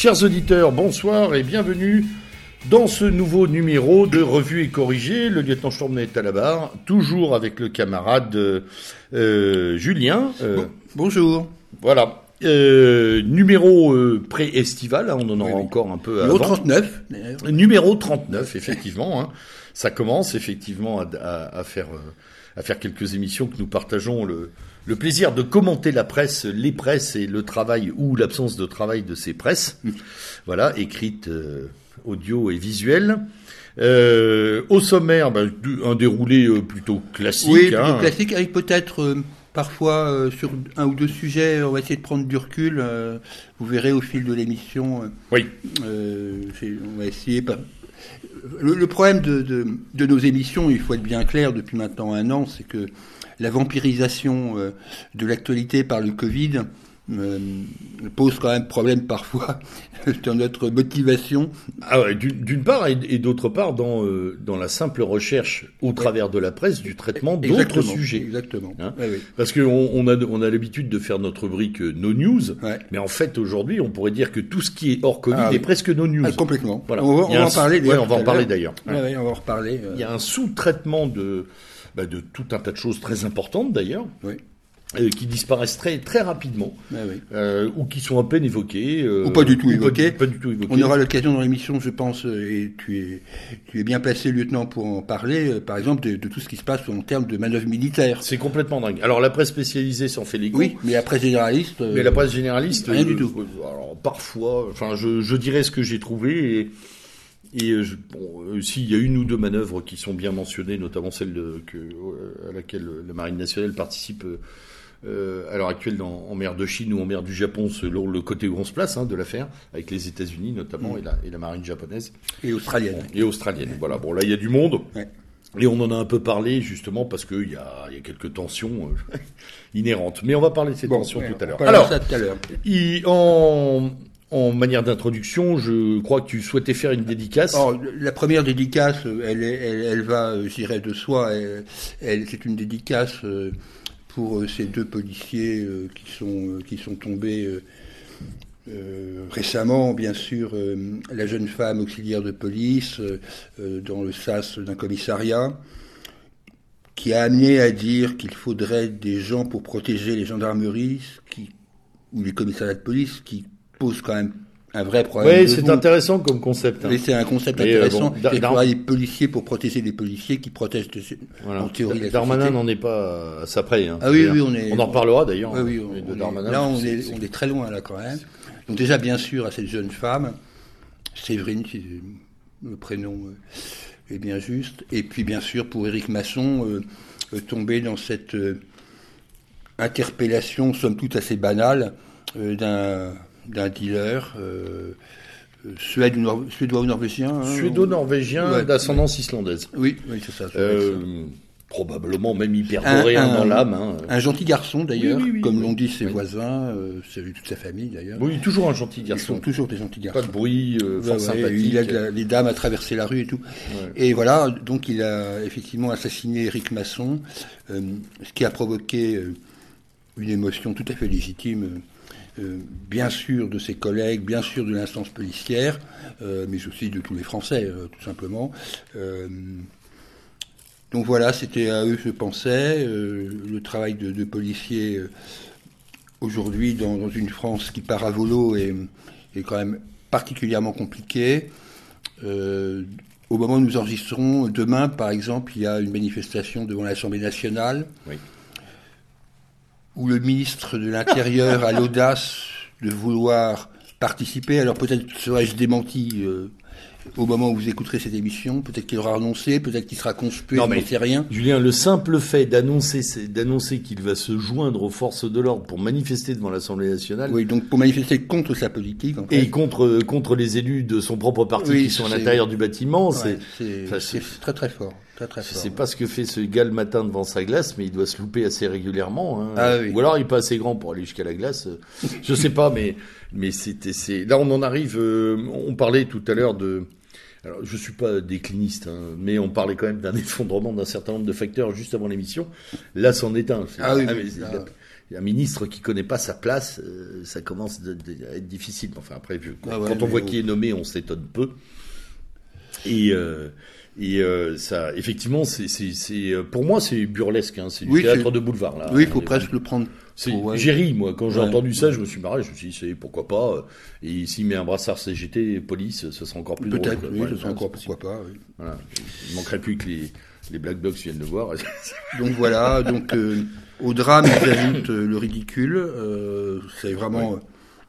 Chers auditeurs, bonsoir et bienvenue dans ce nouveau numéro de Revue et Corrigé. Le lieutenant Storm est à la barre, toujours avec le camarade euh, Julien. Euh, bonjour. Voilà. Euh, numéro pré-estival, hein, on en aura encore un peu numéro 39. Numéro 39, effectivement. Hein. Ça commence effectivement à, faire, à faire quelques émissions que nous partageons le, le plaisir de commenter la presse, les presses et le travail ou l'absence de travail de ces presses, voilà, écrites, euh, audio et visuelles. Euh, au sommaire, ben, un déroulé euh, plutôt classique. Oui, plutôt hein. classique, avec peut-être parfois sur un ou deux sujets, on va essayer de prendre du recul. vous verrez au fil de l'émission. oui. on va essayer. Le, problème de, de, nos émissions, il faut être bien clair depuis maintenant un an, c'est que la vampirisation euh, de l'actualité par le Covid pose quand même problème parfois dans notre motivation. Ah ouais, d'une part et, d'autre part dans euh, dans la simple recherche au travers de la presse du traitement d'autres sujets. Exactement. Hein Parce qu'on on a on a l'habitude de faire notre rubrique no news, mais en fait aujourd'hui on pourrait dire que tout ce qui est hors Covid ah est presque no news. Ah, complètement. Voilà. On va, en parler. on va en parler d'ailleurs. on va en reparler. Il y a un sous-traitement de bah, de tout un tas de choses très importantes d'ailleurs. Euh, qui disparaissent très, très rapidement, ah euh, ou qui sont à peine évoqués. Euh, ou pas du tout évoqués. Pas, du tout évoqués. On aura l'occasion dans l'émission, je pense, et tu es, tu es bien placé, lieutenant, pour en parler, par exemple, de, tout ce qui se passe en termes de manœuvres militaires. C'est complètement dingue. Alors la presse spécialisée s'en fait les Oui, mais la presse généraliste... mais la presse généraliste... Rien du tout. Alors parfois, enfin, je, je dirais ce que j'ai trouvé, et et euh, bon, euh, s'il y a une ou deux manœuvres qui sont bien mentionnées, notamment celle de, que, euh, à laquelle la Marine nationale participe euh, à l'heure actuelle en mer de Chine ou en mer du Japon, selon le côté où on se place hein, de l'affaire, avec les États-Unis notamment et, la, et, la, marine japonaise. Et australienne. et australienne. Voilà. Bon, là, il y a du monde. Et on en a un peu parlé justement parce qu'il y a, y a quelques tensions inhérentes. Mais on va parler de ces tensions tout à l'heure. Alors, ça tout à l'heure. En, en manière d'introduction, je crois que tu souhaitais faire une dédicace. la première dédicace, elle, elle, elle va, euh, j'irai de soi. Elle, c'est une dédicace euh, euh, ces deux policiers qui sont qui sont tombés récemment, bien sûr, la jeune femme auxiliaire de police dans le sas d'un commissariat, qui a amené à dire qu'il faudrait des gens pour protéger les gendarmeries, qui, ou les commissariats de police, qui pose quand même un vrai problème. Oui, c'est intéressant comme concept. Hein. c'est un concept euh, intéressant. y aura des policiers pour protéger les policiers qui protègent en théorie Darmanin n'en est pas à ça près. Hein, ah oui, oui, on est. On en reparlera d'ailleurs. Oui, oui, on, là, on est, on est très loin là quand même. Donc déjà, bien sûr, à cette jeune femme, Séverine, le prénom euh, est bien juste. Et puis bien sûr, pour Éric Masson, euh, tomber dans cette interpellation, somme toute assez banale, d'un d'un dealer euh, euh suédois ou norvégien hein, Suédo-norvégien d'ascendance islandaise. Oui, oui c'est ça. Euh, probablement même hyper coréen dans l'âme. Hein. Un gentil garçon d'ailleurs, comme l'ont dit ses voisins, euh, toute sa famille d'ailleurs. Oui, toujours un gentil garçon. Ils sont toujours des gentils garçons. Pas de bruit, euh. Il a les dames à traverser la rue et tout. Et voilà, donc il a effectivement assassiné Eric Masson, ce qui a provoqué une émotion tout à fait légitime euh, bien sûr de ses collègues, bien sûr de l'instance policière, euh, mais aussi de tous les Français, euh, tout simplement. donc voilà, c'était à eux que je pensais. le travail de, policiers aujourd'hui dans, une France qui part à volo est, est quand même particulièrement compliqué. au moment où nous enregistrons, demain par exemple, il y a une manifestation devant l'Assemblée nationale. Oui où le ministre de l'Intérieur a l'audace de vouloir participer. Alors peut-être serais-je démenti euh, au moment où vous écouterez cette émission. Peut-être qu'il aura renoncé, peut-être qu'il sera conspué, non, mais sais rien. Julien, le simple fait d'annoncer, d'annoncer qu'il va se joindre aux forces de l'ordre pour manifester devant l'Assemblée nationale. Oui, donc pour manifester contre sa politique. En fait. Et contre contre les élus de son propre parti qui sont à l'intérieur du bâtiment, c'est très très fort. Très, sais pas ce que fait ce gars le matin devant sa glace, mais il doit se louper assez régulièrement. Hein. Ah Ou alors il est pas assez grand pour aller jusqu'à la glace. Je sais pas, mais mais c'était c'est là on en arrive. Euh, on parlait tout à l'heure de alors, je suis pas décliniste, hein, mais on parlait quand même d'un effondrement d'un certain nombre de facteurs juste avant l'émission. Là, c'en est un. Ah oui, un ministre qui connaît pas sa place, euh, ça commence à être difficile. Enfin après, quand, Ah ouais, quand on voit qui est nommé, on s'étonne peu. Et euh, et euh, ça, effectivement, c'est euh, pour moi c'est burlesque. Hein, c'est du Oui, théâtre de boulevard là. oui, il faut presque le prendre. ouais. J'ai ri, moi, quand j'ai Ouais. entendu ça, je me suis marré, je me suis dit, c'est pourquoi pas. euh, Et s'il met un brassard CGT police, ce sera encore plus drôle. Peut-être, oui, ce sera encore pourquoi pas. oui. Voilà. Il manquerait plus que les, les Black Blocs viennent le voir. Donc voilà, donc euh, au drame, ils ajoutent euh, le ridicule. c'est vraiment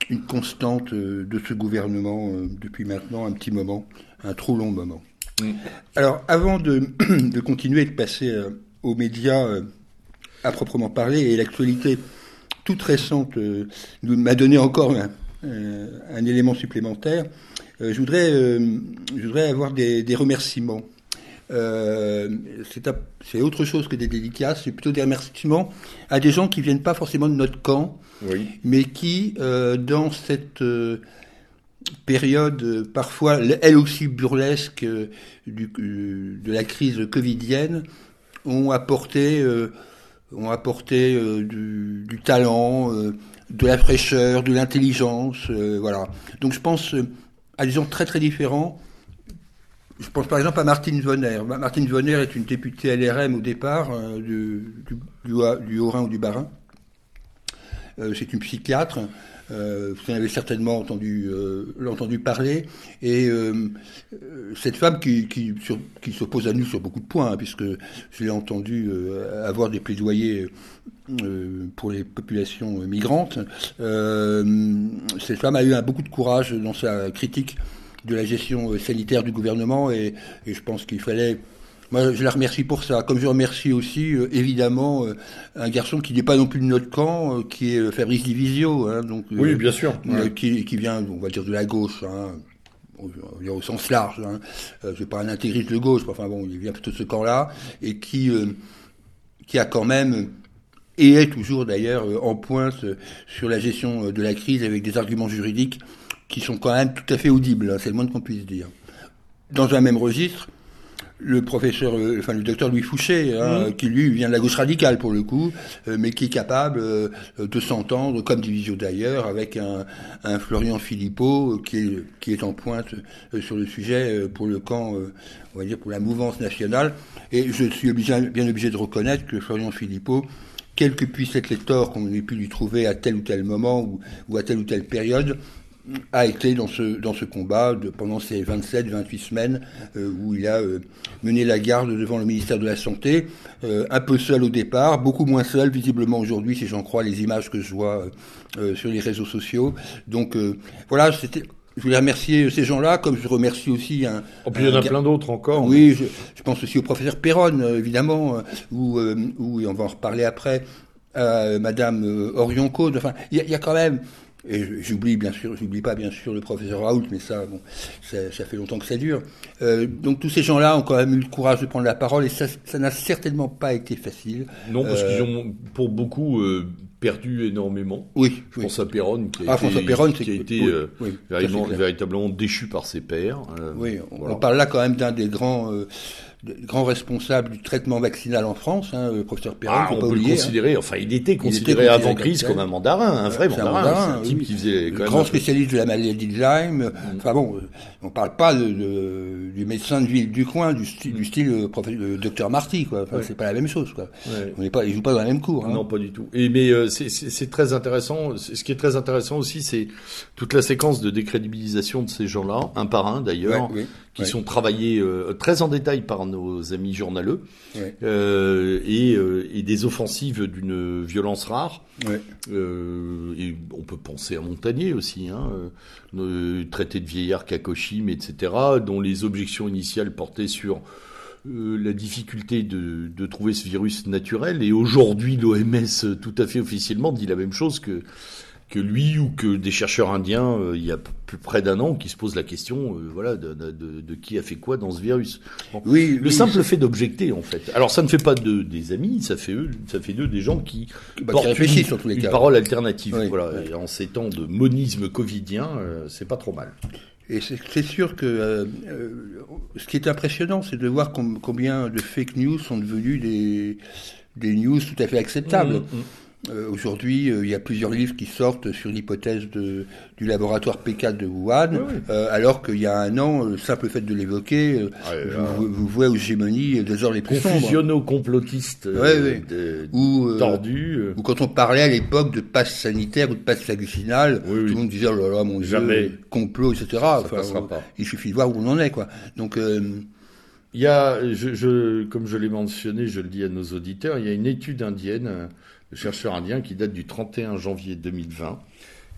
une constante de ce gouvernement depuis maintenant un petit moment, un trop long moment. Mm. Alors, avant de, de continuer et de passer euh, aux médias euh, à proprement parler, et l'actualité toute récente euh, m'a donné encore un, un élément supplémentaire, je, voudrais, je voudrais avoir des, des remerciements. C'est autre chose que des dédicaces, c'est plutôt des remerciements à des gens qui viennent pas forcément de notre camp, oui. mais qui, dans cette période euh, parfois, elle aussi burlesque euh, euh, de la crise covidienne, ont apporté, ont apporté du, talent, de la fraîcheur, de l'intelligence, voilà. Donc je pense à des gens très très différents. Je pense par exemple à Martine Vonner. Ma- Martine Vonner est une députée LRM au départ du, du, du, Haut- du Haut-Rhin ou du Bas-Rhin. C'est une psychiatre. Euh, vous en avez certainement entendu, euh, parler. Et euh, cette femme qui, qui, s'oppose à nous sur beaucoup de points, hein, puisque je l'ai entendu avoir des plaidoyers pour les populations migrantes, cette femme a eu beaucoup de courage dans sa critique de la gestion sanitaire du gouvernement et je pense qu'il fallait moi, je la remercie pour ça. Comme je remercie aussi, euh, évidemment, euh, un garçon qui n'est pas non plus de notre camp, euh, qui est Fabrice Divisio. Hein, donc, Oui, bien sûr. Ouais. qui, qui vient, on va dire, de la gauche, hein, dire au sens large. Hein. C'est pas un intégriste de gauche, mais enfin bon, il vient plutôt de ce camp-là, et qui, qui a quand même et est toujours d'ailleurs en pointe sur la gestion de la crise avec des arguments juridiques qui sont quand même tout à fait audibles, hein, c'est le moins qu'on puisse dire. Dans un même registre, le professeur, euh, enfin le docteur Louis Fouché, hein, Mhm. qui lui vient de la gauche radicale pour le coup, euh, mais qui est capable euh, de s'entendre, comme Divisio d'ailleurs, avec un, un Florian Philippot qui est, qui est en pointe euh, sur le sujet pour le camp, on va dire pour la mouvance nationale. Et je suis obligé, bien obligé de reconnaître que Florian Philippot, quels que puissent être les torts qu'on ait pu lui trouver à tel ou tel moment ou, ou à telle ou telle période, a été dans ce, dans ce combat de, pendant ces 27, 28 semaines euh, où il a euh, mené la garde devant le ministère de la Santé, euh, un peu seul au départ, beaucoup moins seul visiblement aujourd'hui si j'en crois les images que je vois sur les réseaux sociaux. Donc voilà, c'était... Je voulais remercier ces gens-là, comme je remercie aussi un. Oh, puis il y en a plein d'autres encore. oui, je, je pense aussi au professeur Perron, évidemment, ou on va en reparler après, euh, Madame Orion Code. Enfin, il y, a- il y a quand même, et j'oublie bien sûr, j'oublie pas bien sûr le professeur Raoult, mais ça, bon, ça, ça fait longtemps que ça dure. Euh, donc tous ces gens-là ont quand même eu le courage de prendre la parole, et ça, ça n'a certainement pas été facile. Non, parce Euh, qu'ils ont, pour beaucoup, euh, perdu énormément. Oui, à Perron, qui a Ah, été, François Perron, qui c'est a été oui, euh, oui, ça, c'est véritablement, déchu par ses pairs. Euh, Oui, on, voilà. on parle là quand même d'un des grands, des grands responsables du traitement vaccinal en France, hein, le professeur Perron, Ah, on pas peut oublier. le hein. considérer, enfin il était considéré avant crise comme un mandarin, un vrai C'est un mandarin. mandarin, un type oui. qui faisait quand Le même grand spécialiste de la maladie de Lyme. Enfin bon, euh, on parle pas de, de- du médecin de ville du coin, du, style- du style euh, euh, docteur Marty, quoi. Enfin, Ouais. c'est pas la même chose, quoi. Ouais. On n'est pas, ils jouent pas dans la même cour. Hein. Non, pas du tout. Et mais euh, c'est- très intéressant. Ce qui est très intéressant aussi, c'est toute la séquence de décrédibilisation de ces gens-là, un par un d'ailleurs, Ouais, oui, qui sont travaillés euh, très en détail par nos amis journaleux, euh, et, euh, et des offensives d'une violence rare. Euh, et on peut penser à Montagnier aussi, hein, euh, euh, traité de vieillard Kakoshim, etc., dont les objections initiales portaient sur euh, la difficulté de, de trouver ce virus naturel. Et aujourd'hui, l'OMS, tout à fait officiellement, dit la même chose que que lui ou que des chercheurs indiens, euh, il y a plus près d'un an, qui se posent la question, euh, voilà, de, de- de- de qui a fait quoi dans ce virus. Bon. Oui, Le oui, simple fait d'objecter, en fait. Alors, ça ne fait pas de des amis, ça fait eux, ça fait d'eux des gens qui bah, portent qui une, en tous les une cas. parole alternative. Oui, voilà. oui. Et en ces temps de monisme covidien, euh, c'est pas trop mal. Et c'est sûr que euh, euh, ce qui est impressionnant, c'est de voir com- combien de fake news sont devenus des, des news tout à fait acceptables. Mmh, mmh. Euh, aujourd'hui, euh, il y a plusieurs livres qui sortent sur l'hypothèse du laboratoire P4 de Wuhan, euh, alors qu'il y a un an, le simple fait de l'évoquer, ah, vous, vous, voyez aux gémonies des heures les plus sombres. complotistes ou, tordus. Ou quand on parlait à l'époque de passe sanitaire ou de passe vaccinale, tout le monde disait, oh là là, mon Jamais. Dieu, complot, etc. il suffit de voir où on en est, quoi. Donc... il y a, je, je, comme je l'ai mentionné, je le dis à nos auditeurs, il y a une étude indienne le chercheur indien qui date du 31 janvier 2020,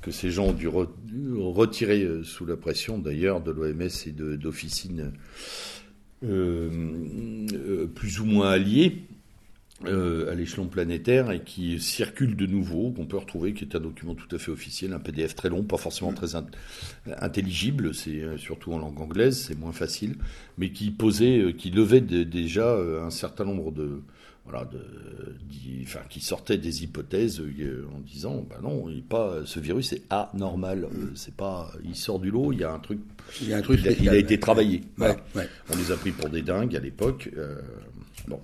que ces gens ont dû retirer euh, sous la pression d'ailleurs de l'OMS et d'officines euh, euh, plus ou moins alliées à l'échelon planétaire et qui circule de nouveau, qu'on peut retrouver, qui est un document tout à fait officiel, un PDF très long, pas forcément très intelligible, c'est surtout en langue anglaise, c'est moins facile, mais qui posait, qui levait déjà un certain nombre de, voilà, de, enfin, qui sortait des hypothèses euh, en disant, ben non, il pas, ce virus est anormal, euh, c'est pas, il sort du lot, il y a un truc, il, y a un truc il, a, été travaillé. On les a pris pour des dingues à l'époque. Euh, bon,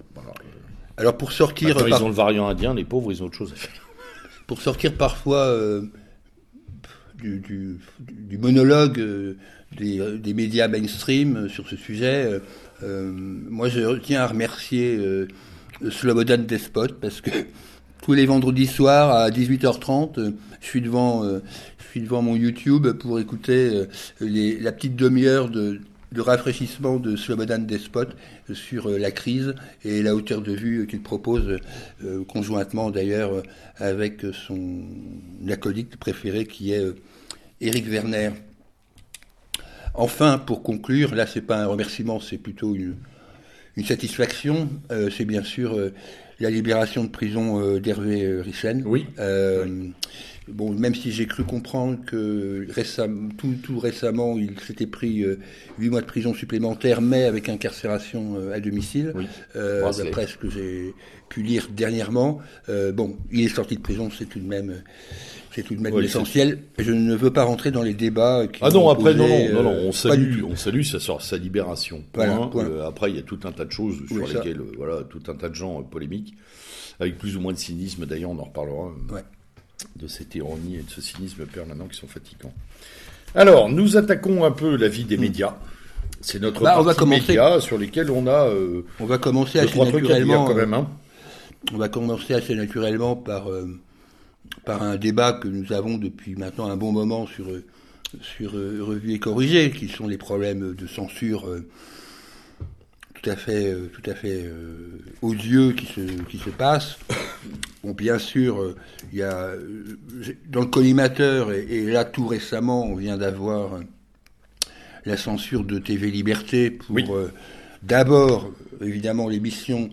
Alors pour sortir, ils ont le variant indien, les pauvres, ils ont autre chose à faire. Pour sortir parfois du, du, monologue des, des, médias mainstream sur ce sujet, moi je tiens à remercier Slobodan Despot parce que tous les vendredis soirs à 18h30, euh, je suis devant, euh, je suis devant mon YouTube pour écouter euh, la petite demi-heure de, de, rafraîchissement de Slobodan Despot sur la crise et la hauteur de vue qu'il propose conjointement d'ailleurs avec son acolyte préféré qui est Eric Werner. Enfin, pour conclure, là c'est pas un remerciement, c'est plutôt une, une satisfaction, euh, c'est bien sûr euh, la libération de prison euh, d'Hervé Richen. Oui. Bon, même si j'ai cru comprendre que tout récemment, il s'était pris huit mois de prison supplémentaire, mais avec incarcération à domicile, oui. d'après ce que j'ai pu lire dernièrement. bon, il est sorti de prison, c'est tout de même c'est tout de même l'essentiel. Je ne veux pas rentrer dans les débats. Qui ah non, après, non, non, non, on salue, on salue sa, sa libération. Euh, après, il y a tout un tas de choses sur lesquelles, euh, voilà, tout un tas de gens euh, polémiques, avec plus ou moins de cynisme. D'ailleurs, on en reparlera. De cette ironie et de ce cynisme permanent qui sont fatigants. Alors, nous attaquons un peu la vie des hmm. médias. C'est notre bah, partie médias sur lesquels on a. on va commencer assez naturellement. quand même, hein. On va commencer assez naturellement par par un débat que nous avons depuis maintenant un bon moment sur, sur euh, Revue et Corrigé, qui sont les problèmes de censure euh, tout à fait, euh, tout à fait odieux qui se, qui se passent. Bon, bien sûr, il y a dans le collimateur, et, là tout récemment, on vient d'avoir la censure de TV Liberté pour d'abord, évidemment, l'émission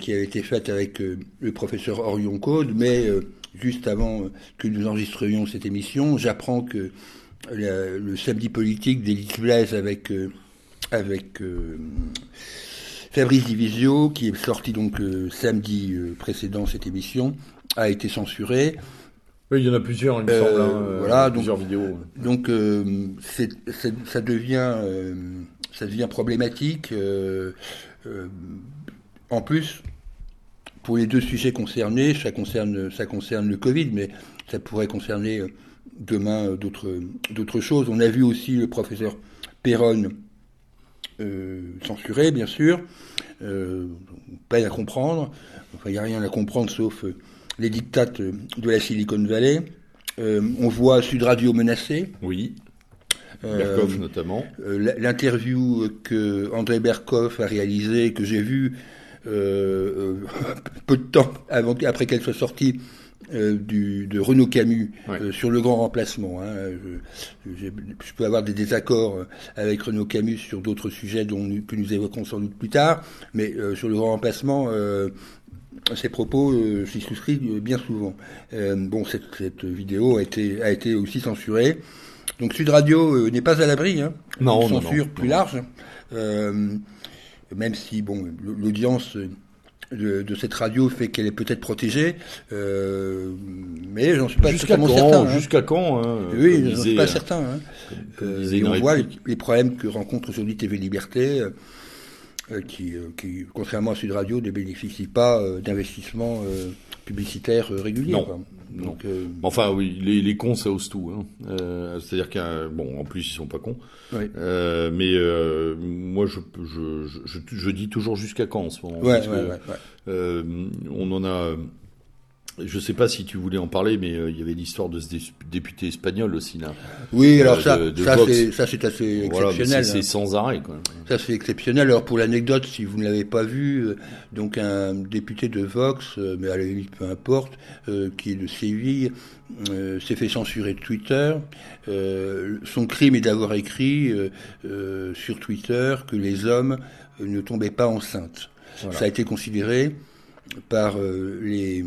qui a été faite avec le professeur Orion Code, mais juste avant que nous enregistrions cette émission, j'apprends que le samedi politique d'Élise Blaise avec, euh, avec euh, Fabrice Divisio, qui est sorti donc le samedi euh, précédent cette émission, a été censuré. Oui, il y en a plusieurs, il me semble, hein, voilà, plusieurs vidéos. Donc, ça devient, ça devient problématique. en plus, pour les deux sujets concernés, ça concerne, ça concerne le Covid, mais ça pourrait concerner euh, demain euh, d'autres, choses. On a vu aussi le professeur Perron euh, censuré, bien sûr. pas à comprendre. Enfin, il n'y a rien à comprendre sauf les dictates de la Silicon Valley. on voit Sud Radio menacé. Oui. Berkoff notamment. L'interview que André Berkoff a réalisée, que j'ai vue euh, euh, peu de temps avant, après qu'elle soit sortie euh, du, de Renaud Camus sur le grand remplacement. Hein. Je, peux avoir des désaccords avec Renaud Camus sur d'autres sujets dont que nous évoquerons sans doute plus tard, mais sur le grand remplacement, ces propos, j'y souscris bien souvent. bon, cette, cette, vidéo a été, a été aussi censurée. Donc Sud Radio n'est pas à l'abri hein, censure plus large même si bon, l'audience de, cette radio fait qu'elle est peut-être protégée, euh, mais j'en suis pas totalement certain. Hein. Jusqu'à quand hein, Oui, j'en suis pas certain. Hein. Euh, et on voit les, problèmes que rencontre aujourd'hui TV Liberté. qui, qui, contrairement à Sud Radio, ne bénéficie pas d'investissement publicitaire régulier. Non. Donc, Enfin, oui, les, les cons, ça ose tout. Hein. C'est-à-dire qu'un bon, en plus, ils sont pas cons. mais moi, je, je, je, je, dis toujours jusqu'à quand en ce moment? Ouais, ouais, on en a je ne sais pas si tu voulais en parler, mais euh, il y avait l'histoire de ce député espagnol aussi là. Oui, alors euh, ça, ça c'est assez exceptionnel. c'est hein. sans arrêt. Quoi. Ça c'est exceptionnel. Alors pour l'anecdote, si vous ne l'avez pas vu, euh, donc un député de Vox, mais à la limite peu importe, qui est de Séville, s'est fait censurer de Twitter. son crime est d'avoir écrit sur Twitter que les hommes ne tombaient pas enceintes. Ça a été considéré par les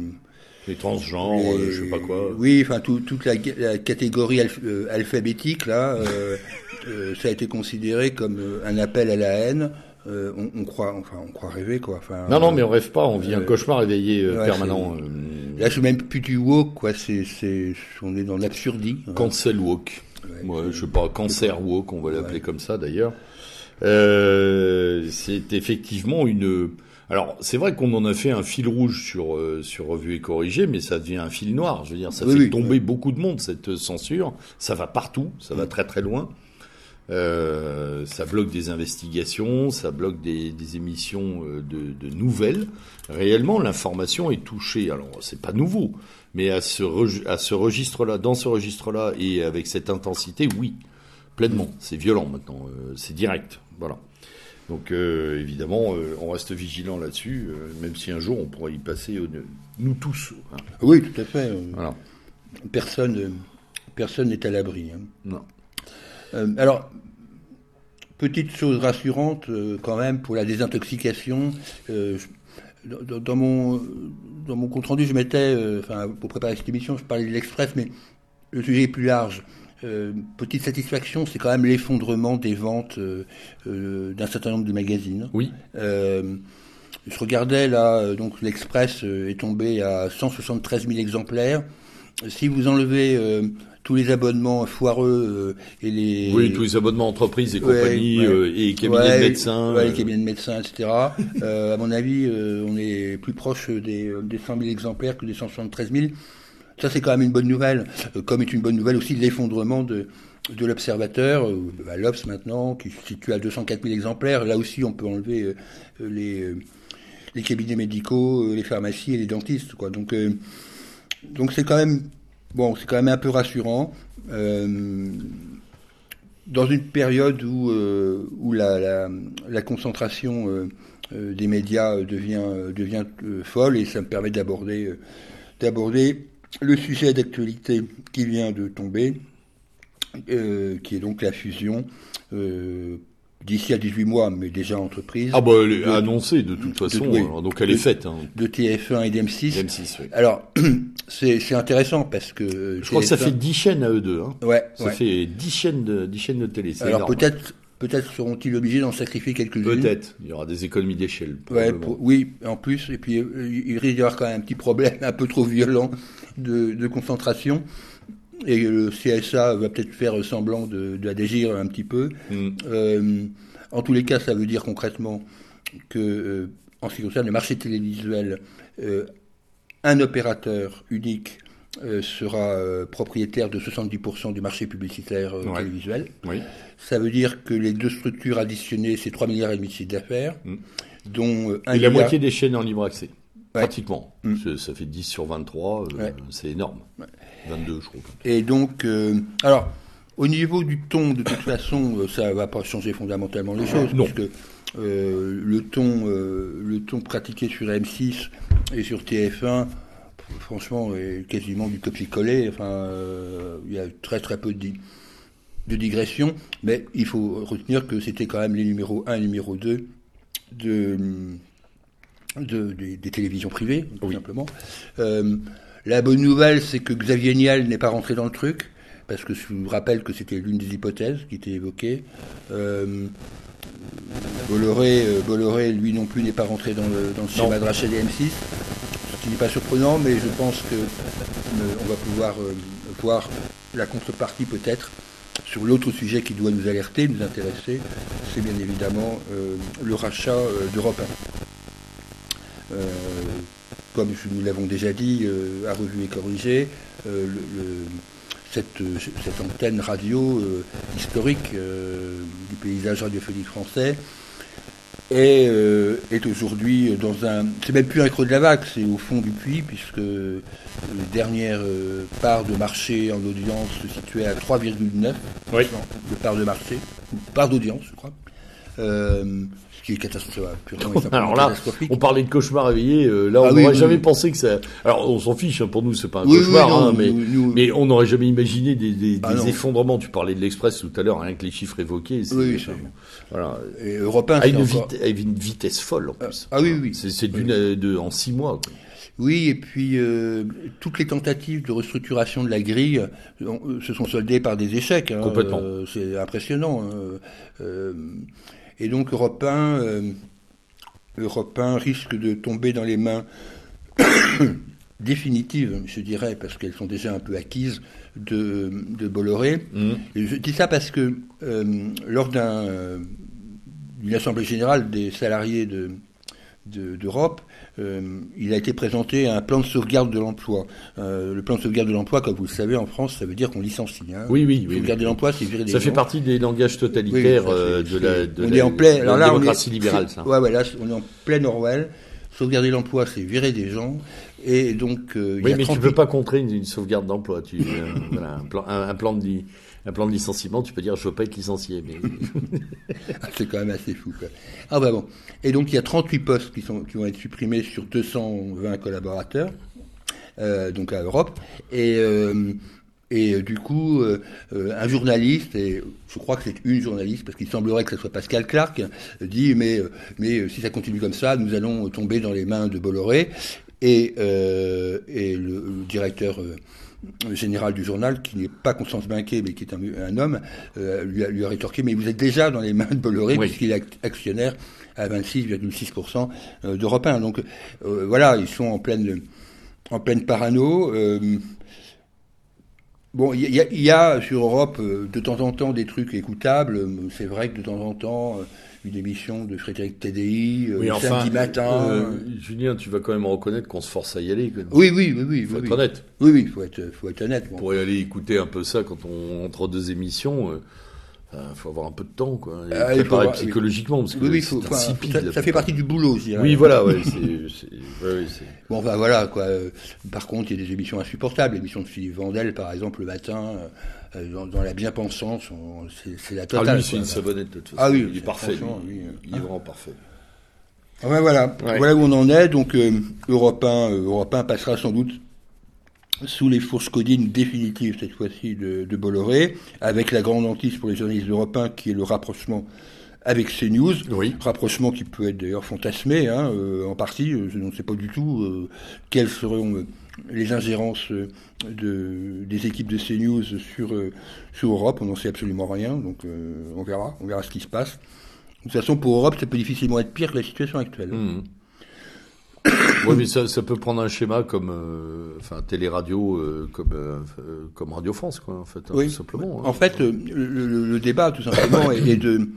les transgenres, euh, je sais pas quoi. Oui, enfin toute la, catégorie euh, alphabétique là, euh, ça a été considéré comme un appel à la haine. On, croit, enfin, on croit rêver quoi. Enfin, non, non, mais on rêve pas. On vit un cauchemar éveillé permanent. Là, suis même plus du woke quoi. C'est, c'est, on est dans l'absurdie. Hein. Cancel woke. Moi, je sais pas, cancer woke, on va l'appeler comme ça d'ailleurs. c'est effectivement une alors, c'est vrai qu'on en a fait un fil rouge sur, euh, sur Revue et Corrigé, mais ça devient un fil noir. Je veux dire, ça fait tomber beaucoup de monde, cette censure. Ça va partout, ça va très très loin. Euh, ça bloque des investigations, ça bloque des, des émissions euh, de, de, nouvelles. Réellement, l'information est touchée. Alors, c'est pas nouveau, mais à ce, à ce registre-là, dans ce registre-là, et avec cette intensité, oui, pleinement. C'est violent maintenant, euh, c'est direct. Voilà. Donc euh, évidemment, euh, on reste vigilant là-dessus, euh, même si un jour on pourrait y passer, nous tous. Hein. Oui, tout à fait. Personne, personne n'est à l'abri. Hein. Non. alors, petite chose rassurante quand même pour la désintoxication. Dans, mon dans mon compte rendu, je mettais, enfin pour préparer cette émission, je parlais de l'Express, mais le sujet est plus large. Euh, petite satisfaction, c'est quand même l'effondrement des ventes euh, euh, d'un certain nombre de magazines. Oui. je regardais là, donc l'Express est tombé à 173 000 exemplaires. Si vous enlevez tous les abonnements foireux et les oui tous les abonnements entreprises et compagnies et cabinets de médecins ouais, les cabinets de médecins etc à mon avis on est plus proche des, des 100 000 exemplaires que des 173 000 ça, c'est quand même une bonne nouvelle, euh, comme est une bonne nouvelle aussi l'effondrement de, l'observateur, euh, l'Obs maintenant, qui se situe à 204 000 exemplaires. Là aussi, on peut enlever euh, les, cabinets médicaux, les pharmacies et les dentistes. Donc, donc c'est quand même bon, c'est quand même un peu rassurant. dans une période où, où la, la, la concentration des médias devient, devient folle, et ça me permet d'aborder d'aborder le sujet d'actualité qui vient de tomber, euh, qui est donc la fusion euh, d'ici à 18 mois, mais déjà entreprise. Ah bah elle est annoncée de toute façon, donc elle est faite. Hein. De TF1 et d'M6. M6 oui. Alors c'est intéressant parce que... Je crois que ça fait 10 chaînes à eux deux. Hein. Ouais. Ça fait 10 chaînes de, 10 chaînes de télé. Alors peut-être Peut-être seront-ils obligés d'en sacrifier quelques-unes. Peut-être. Il y aura des économies d'échelle. Ouais, oui, en plus. Et puis, euh, il risque d'y avoir quand même un petit problème un peu trop violent de, concentration. Et le CSA va peut-être faire semblant d'adégir un petit peu. Mm. Euh, en tous les cas, ça veut dire concrètement que, euh, en ce qui concerne le marché télévisuel, un opérateur unique euh, sera euh, propriétaire de 70% du marché publicitaire euh, télévisuel. Oui. Ça veut dire que les deux structures additionnées, c'est 3 milliards et demi de chiffre d'affaires, mm. dont et la moitié des chaînes en libre accès. Pratiquement. Mm. Ça fait 10 sur 23, c'est énorme. 22, je crois. Et donc, alors, au niveau du ton, de toute façon, ça ne va pas changer fondamentalement les choses, non. puisque le, ton, le ton pratiqué sur M6 et sur TF1 franchement, est quasiment du copier-coller. Enfin, euh, il y a très très peu de, de digression, mais il faut retenir que c'était quand même les numéros 1 et numéro 2 de, de, des télévisions privées, tout simplement. Euh, la bonne nouvelle, c'est que Xavier Niel n'est pas rentré dans le truc, parce que je vous rappelle que c'était l'une des hypothèses qui était évoquée. Euh, Bolloré, Bolloré, lui non plus, n'est pas rentré dans le, dans le schéma de rachat des M6 ce qui n'est pas surprenant, mais je pense que euh, va pouvoir euh, voir la contrepartie peut-être sur l'autre sujet qui doit nous alerter, nous intéresser, c'est bien évidemment le rachat d'Europe 1. comme nous l'avons déjà dit, à revue et corrigé, le, cette, antenne radio historique du paysage radiophonique français est, euh, est aujourd'hui dans un. C'est même plus un creux de la vague, c'est au fond du puits, puisque la dernière euh, part de marché en audience se situait à 3,9 oui. de part de marché, part d'audience, je crois. Euh, qui est catastrophique. Alors là, on parlait de cauchemar réveillé. Euh, là, on ah n'aurait jamais pensé que ça. Alors, on s'en fiche. Hein, pour nous, c'est pas un cauchemar, hein, mais, mais on n'aurait jamais imaginé des, des, ah effondrements. Tu parlais de l'Express tout à l'heure, rien que les chiffres évoqués. Oui. Voilà. Et européen, à une, une, vitesse folle en plus. Ah, oui, oui. C'est d'une en six mois. Quoi. Oui, et puis euh, toutes les tentatives de restructuration de la grille euh, se sont soldées par des échecs. Hein, Complètement. c'est impressionnant. Et donc Europe 1, euh, risque de tomber dans les mains définitives, je dirais, parce qu'elles sont déjà un peu acquises, de, Bolloré. Mmh. Et je dis ça parce que euh, lors d'une assemblée générale des salariés d'Europe, euh, il a été présenté un plan de sauvegarde de l'emploi. Euh, le plan de sauvegarde de l'emploi, comme vous le savez, en France, ça veut dire qu'on licencie. Hein. Oui, oui, oui. Sauvegarde de l'emploi, c'est virer des Ça fait partie des langages totalitaires euh, de la, de on est en plein, alors là, démocratie libérale. Ça. Ouais, ouais, là, on est en plein Orwell. Sauvegarder l'emploi, c'est virer des gens. Et donc, oui, mais tu ne peux pas contrer une, sauvegarde d'emploi. Tu, voilà, un plan, un, plan de un plan de licenciement, tu peux dire je veux pas être licencié. Mais... Ah, c'est quand même assez fou. Quoi. Ah bah bon. Et donc il y a 38 postes qui, sont, qui vont être supprimés sur 220 collaborateurs, euh, donc à Europe. Et, euh, et euh, du coup, un journaliste, et je crois que c'est une journaliste, parce qu'il semblerait que ce soit Pascal Clark, dit mais, mais si ça continue comme ça, nous allons tomber dans les mains de Bolloré. Et, et le, directeur général du journal, qui n'est pas Constance Binquet, mais qui est un, homme, lui, a, lui, a, rétorqué, mais vous êtes déjà dans les mains de Bolloré, puisqu'il est actionnaire à 26,6% euh, d'Europe 1. Donc euh, voilà, ils sont en pleine, en pleine parano. Euh, bon, il y, a sur Europe de temps en temps des trucs écoutables. C'est vrai que de temps en temps, une émission de Frédéric TDI, oui, samedi matin. Julien, tu vas quand même reconnaître qu'on se force à y aller. Oui, oui, oui, oui. Faut être honnête. Oui, oui, faut être, faut être honnête. Pour y aller écouter un peu ça quand on entre deux émissions. Il faut avoir un peu de temps, quoi. Et ah, préparer psychologiquement, parce que oui, faut, insipide, ça, fait partie du boulot, aussi. Oui, voilà, ouais, Bon, enfin, voilà, quoi. Par contre, il y a des émissions insupportables. L'émission de Philippe Vandel, par exemple, le matin, euh, dans, la bien-pensance, c'est la totale. Ah, lui, c'est une savonnette, de toute façon. Ah oui, il est parfait. il est vraiment parfait. Enfin, voilà. Voilà où on en est. Donc, euh, Europe 1, euh, Europe 1 passera sans doute sous les fourches codines définitives, cette fois-ci, de, Bolloré, avec la grande hantise pour les journalistes européens, qui est le rapprochement avec CNews. Oui. Rapprochement qui peut être d'ailleurs fantasmé, hein, euh, en partie. Je ne sais pas du tout euh, quelles seront euh, les ingérences de, des équipes de CNews sur, sur Europe. On n'en sait absolument rien, donc on verra. On verra ce qui se passe. De toute façon, pour Europe, ça peut difficilement être pire que la situation actuelle. Mmh. oui, mais ça, ça, peut prendre un schéma comme, euh, enfin, télé-radio, euh, comme, euh, comme Radio France, quoi, en fait, hein, tout simplement. Hein. En fait, le, le, débat, tout simplement, est, de,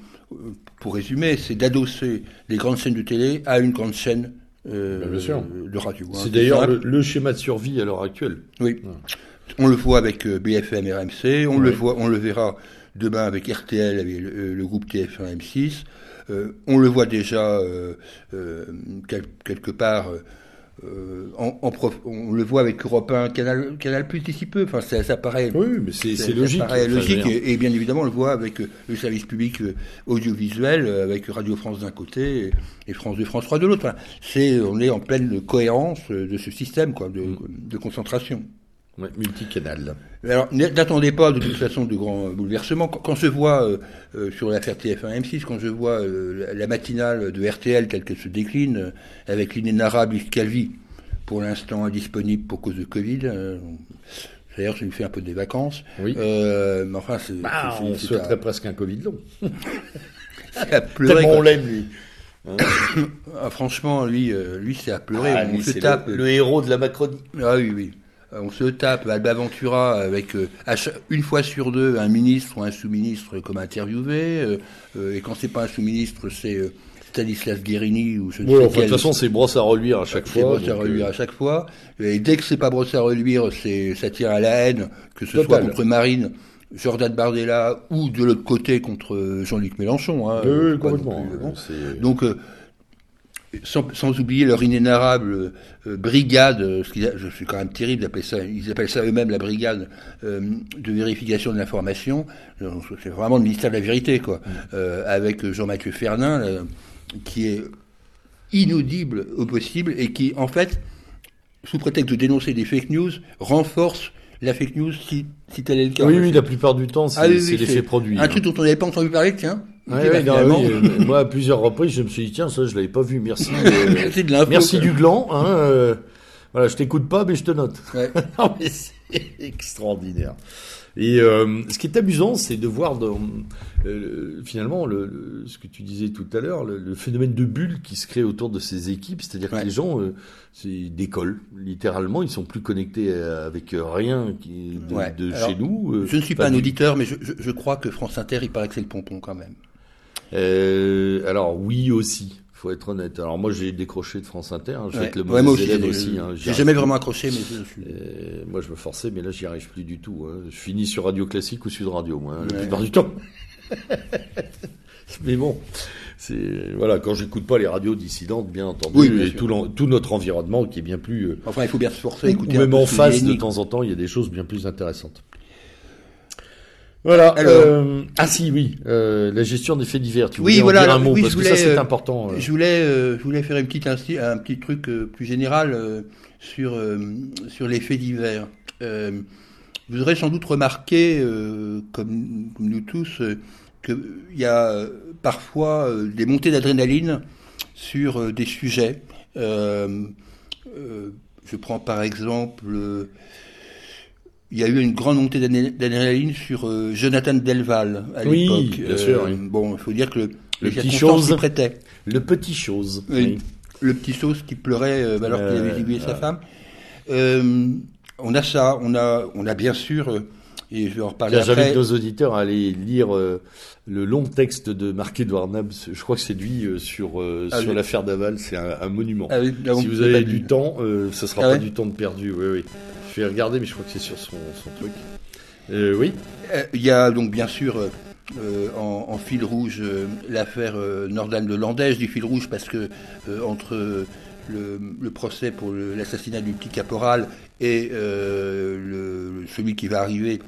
pour résumer, c'est d'adosser les grandes chaînes de télé à une grande chaîne de radio. Hein. C'est d'ailleurs le, schéma de survie à l'heure actuelle. Oui. On le voit avec BFM RMC, on le voit, on le verra demain avec RTL, avec le, groupe TF1 M6. Euh, on le voit déjà euh, euh, quelque part. En, on le voit avec Europe 1, Canal, Canal Plus d'ici peu. Enfin, ça, paraît. Oui, mais c'est logique. Ça paraît logique. Et, bien évidemment, on le voit avec le service public audiovisuel, avec Radio France d'un côté et, France 2, France 3 de l'autre. c'est, on est en pleine cohérence de ce système, quoi, de mm. concentration. Ouais, multicanal. Alors, n'attendez pas de toute façon de grands bouleversements. Quand, je vois euh, euh, sur l'affaire TF1 M6, quand je vois euh, la matinale de RTL telle qu'elle se décline, avec l'inénarrable Calvi, pour l'instant indisponible pour cause de Covid, d'ailleurs, je lui fais un peu des vacances. Oui. mais enfin, c'est. Bah, on souhaiterait presque un Covid long. à pleurer, Tellement on l'aime, lui. ah, franchement, lui, lui c'est à pleurer. Ah, on se tape. Le, le, héros de la Macronie. Ah oui, oui. On se tape Alba Ventura avec une fois sur deux un ministre ou un sous-ministre comme interviewé, et quand c'est pas un sous-ministre, c'est Stanislas Guérini ou ne De toute façon, c'est brosse à reluire à chaque fois. brosse à reluire à chaque fois. Et dès que c'est pas brosse à reluire, c'est ça tire à la haine, que ce soit contre Marine, Jordan Bardella ou de l'autre côté contre Jean-Luc Mélenchon. Hein, oui, complètement. Donc sans, sans, oublier leur inénarrable euh, brigade, euh, ce je suis quand même terrible d'appeler ça, ils appellent ça eux-mêmes la brigade euh, de vérification de l'information. C'est vraiment le ministère de la vérité, quoi. Mm. avec Jean-Mathieu Fernin, qui est inaudible au possible et qui, en fait, sous prétexte de dénoncer des fake news, renforce la fake news si, si tel est le cas. Oui, oui, la plupart du temps, c'est ah l'effet produit. Un hein. truc dont on n'avait pas entendu parler, tiens. Ouais, bah, euh, moi, à plusieurs reprises, je me suis dit, tiens, ça, je l'avais pas vu. Merci. merci, de merci du gland. Hein, euh, voilà, je t'écoute pas, mais je te note. Ouais. non, mais c'est extraordinaire. Et euh, ce qui est amusant, c'est de voir dans, euh, finalement le, ce que tu disais tout à l'heure, le, phénomène de bulle qui se crée autour de ces équipes, c'est-à-dire que les gens euh, décollent littéralement, ils sont plus connectés avec rien qui, de, chez nous. je ne suis pas un auditeur, mais je, je, je, crois que France Inter, il paraît que c'est le pompon quand même. Alors oui aussi faut être honnête. Alors moi j'ai décroché de France Inter, hein. je ouais. le mauvais aussi. aussi hein. J'ai jamais vraiment accroché, mais je suis. moi je me forçais, mais là j'y arrive plus du tout. Hein. Je finis sur Radio Classique ou Sud Radio, moi, la plupart du temps. mais bon, c'est voilà quand j'écoute pas les radios dissidentes, bien entendu, et tout, tout, notre environnement qui est bien plus. Euh, enfin, il faut bien se forcer à écouter. Ou même en face, de temps en temps, il y a des choses bien plus intéressantes. Voilà. Euh, ah si, oui, euh, la gestion des faits divers. Tu oui, voilà. Dire un mot parce que ça c'est euh, important. Je voulais, je voulais faire une petite, un, petit truc plus général sur sur les faits divers. vous aurez sans doute remarqué, comme, nous tous, qu'il y a parfois des montées d'adrénaline sur des sujets. je prends par exemple il y a eu une grande montée d'adrénaline sur euh, Jonathan Delval à l'époque. Oui, bien sûr. Euh, bon, il faut dire que le, le petit chose prêtait. Le petit chose. Oui. Le petit chose qui pleurait euh, alors qu'il avait évolué sa femme. on a ça, on a, on a bien sûr, et je vais en reparler après. J'invite nos auditeurs à aller lire le long texte de Marc-Edouard Nabs. Je crois que c'est lui sur ah sur l'affaire Daval. C'est un, monument. Ah si vous avez du temps, ce sera ah pas du temps de perdu. Oui, oui. Je vais regarder, mais je crois que c'est sur son, truc. Euh, oui. Euh, il y a donc bien sûr euh, en, fil rouge l'affaire Nordal de Landège, du fil rouge parce que entre le, procès pour l'assassinat du petit caporal et celui qui va arriver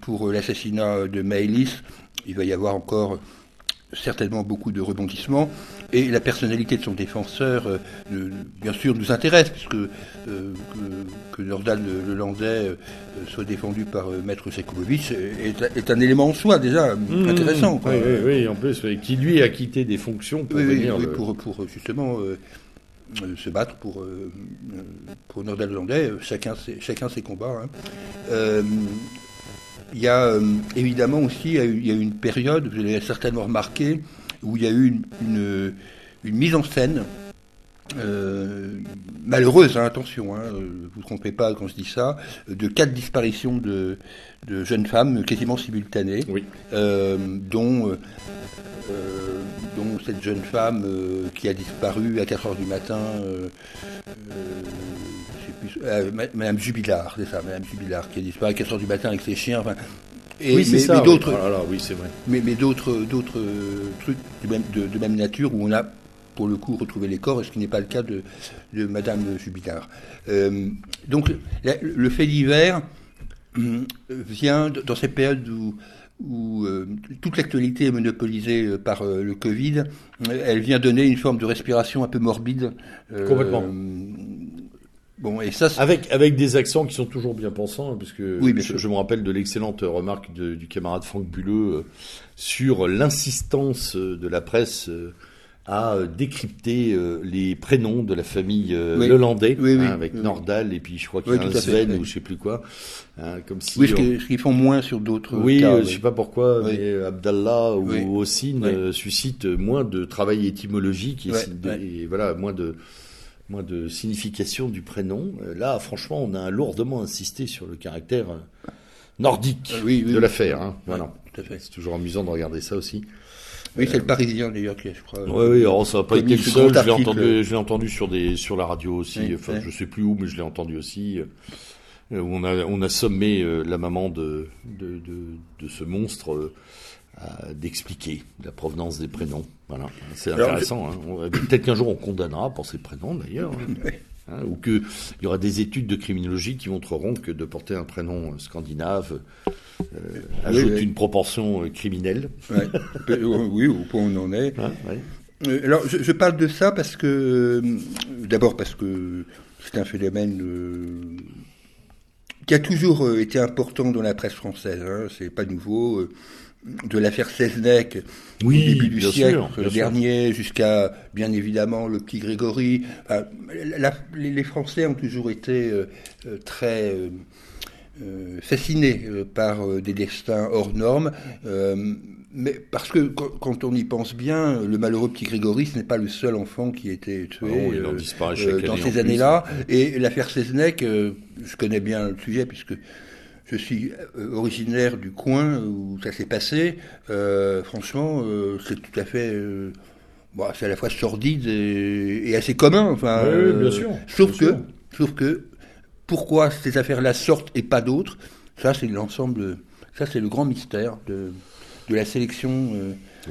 pour l'assassinat de Maëlys, il va y avoir encore certainement beaucoup de rebondissements. Et la personnalité de son défenseur, euh, bien sûr, nous intéresse, puisque euh, que, que Nordal le, Landais euh, soit défendu par Maître Sekubovic est, un élément en soi déjà mmh. intéressant. Oui, oui, oui, en plus, qui lui a quitté des fonctions pour venir... pour, pour, justement se battre pour, pour Nordal Landais, chacun ses, chacun ses combats. Hein. Il y a euh, évidemment aussi il y a eu une période, vous l'avez certainement remarqué, où il y a eu une, une, mise en scène euh, malheureuse, hein, attention, hein, vous ne trompez pas quand je dis ça, de quatre disparitions de, de jeunes femmes quasiment simultanées, euh, dont, dont cette jeune femme qui a disparu à 4 heures du matin euh, Madame Jubilard, c'est ça, Madame Jubilard, qui a disparu à 4 h du matin avec ses chiens. Enfin, et, oui, c'est ça. d'autres, oh oui, c'est vrai. Mais, mais d'autres, d'autres trucs de même, de, même, nature où on a, pour le coup, retrouvé les corps, ce qui n'est pas le cas de, de Madame Jubilard. Euh, donc, le fait divers hum, vient dans cette période où où euh, toute l'actualité est monopolisée par le Covid, elle vient donner une forme de respiration un peu morbide. Complètement. Bon, et ça, avec avec des accents qui sont toujours bien pensants, hein, parce que oui, je, je, me rappelle de l'excellente remarque du camarade Franck Buleux euh, sur l'insistance euh, de la presse euh, à décrypter les prénoms de la famille oui. Lelandais, hein, avec Nordal et puis je crois qu'il y a un Sven ou je sais plus quoi, hein, comme si oui, ce qu'ils font moins sur d'autres. Oui, cas, je sais pas pourquoi, mais Abdallah ou Ossine suscitent moins de travail étymologique et, et voilà moins de moi, de signification du prénom. Euh, là, franchement, on a lourdement insisté sur le caractère euh, nordique de l'affaire. Hein. Voilà. C'est toujours amusant de regarder ça aussi. Oui, c'est le Parisien d'ailleurs qui, je crois. Oui, oui, alors ça n'a pas été le seul. Je l'ai entendu, entendu sur des sur la radio aussi. enfin, je sais plus où, mais je l'ai entendu aussi. Où on a on a sommé la maman de de, de, de ce monstre d'expliquer la provenance des prénoms. Voilà, c'est intéressant. Hein. Peut-être qu'un jour on condamnera pour ces prénoms d'ailleurs. Hein. Hein, ou qu'il y aura des études de criminologie qui montreront que de porter un prénom scandinave euh, ajoute une proportion euh, criminelle. oui, au point où on en est. Euh, alors, je, parle de ça parce que, d'abord parce que c'est un phénomène qui a toujours été important dans la presse française. Hein, c'est pas nouveau de l'affaire Seznec au début du siècle dernier jusqu'à bien évidemment le petit Grégory. les, Français ont toujours été euh, euh, très euh, fascinés par des destins hors normes. mais parce que quand on y pense bien, le malheureux petit Grégory, ce n'est pas le seul enfant qui a été tué ah dans ces années-là. Et l'affaire Seznec, je connais bien le sujet puisque je suis euh, originaire du coin où ça s'est passé. Euh, franchement, euh, c'est tout à fait. c'est à la fois sordide et, assez commun. Enfin, oui, bien sûr. Sauf que, sauf que, pourquoi ces affaires-là sortent et pas d'autres Ça, c'est l'ensemble. Ça, c'est le grand mystère de, de la sélection.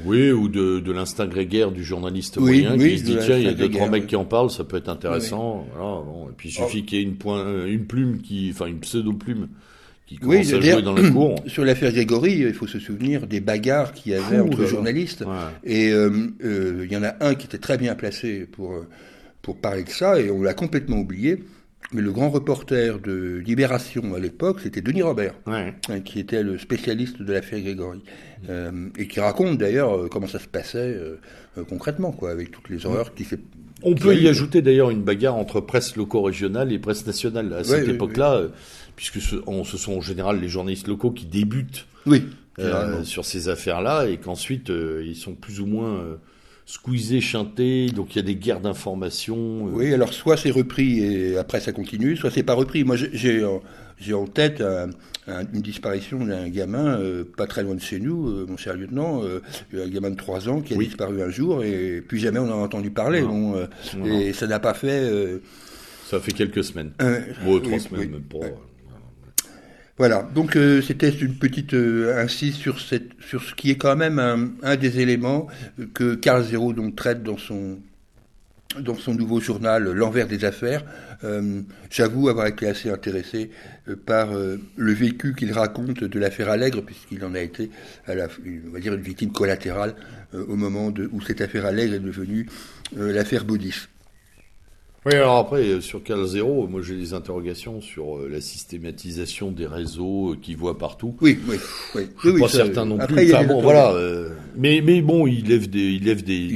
Oui, ou de, de l'instinct grégaire du journaliste moyen qui se dit tiens, il y a deux trois mecs qui en parlent, ça peut être intéressant. Voilà, bon. Et puis il suffit oh. qu'il y ait une, point, une plume qui, enfin une pseudo oui, dans la cour. Sur l'affaire Grégory, il faut se souvenir des bagarres qu'il y avait entre journalistes. Et euh, euh, il y en a un qui était très bien placé pour, euh, pour parler de ça, et on l'a complètement oublié. Mais le grand reporter de Libération à l'époque, c'était Denis Robert, hein, qui était le spécialiste de l'affaire Grégory. et qui raconte d'ailleurs comment ça se passait concrètement, quoi, avec toutes les horreurs qui s'est on peut y ajouter d'ailleurs une bagarre entre presse locaux-régionale et presse nationale. À cette époque-là, puisque ce, ce, sont en général les journalistes locaux qui débutent oui, euh, sur ces affaires-là et qu'ensuite euh, ils sont plus ou moins euh, squeezés, chantés, donc il y a des guerres d'information. Oui, alors soit c'est repris et après ça continue, soit c'est pas repris. Moi j'ai j'ai en tête une disparition d'un gamin pas très loin de chez nous, mon cher lieutenant, un gamin de 3 ans qui a disparu un jour et puis jamais on en a entendu parler. et ça n'a pas fait. ça fait quelques semaines. Bon, trois semaines même pas. Voilà, donc euh, c'était une petite euh, sur, cette, sur ce qui est quand même un, des éléments que Carl Zero donc, traite dans son, dans son nouveau journal L'envers des affaires. Euh, j'avoue avoir été assez intéressé par le vécu qu'il raconte de l'affaire Allègre, puisqu'il en a été, à la, on va dire, une victime collatérale au moment de, où cette affaire Allègre est devenue l'affaire Baudis. Oui, alors après, euh, sur Cal Zero, moi j'ai des interrogations sur euh, la systématisation des réseaux euh, qui voient partout. Oui, oui, oui. Je suis pas certain non plus. Enfin, bon, voilà. mais, mais bon, il lève des, il lève des,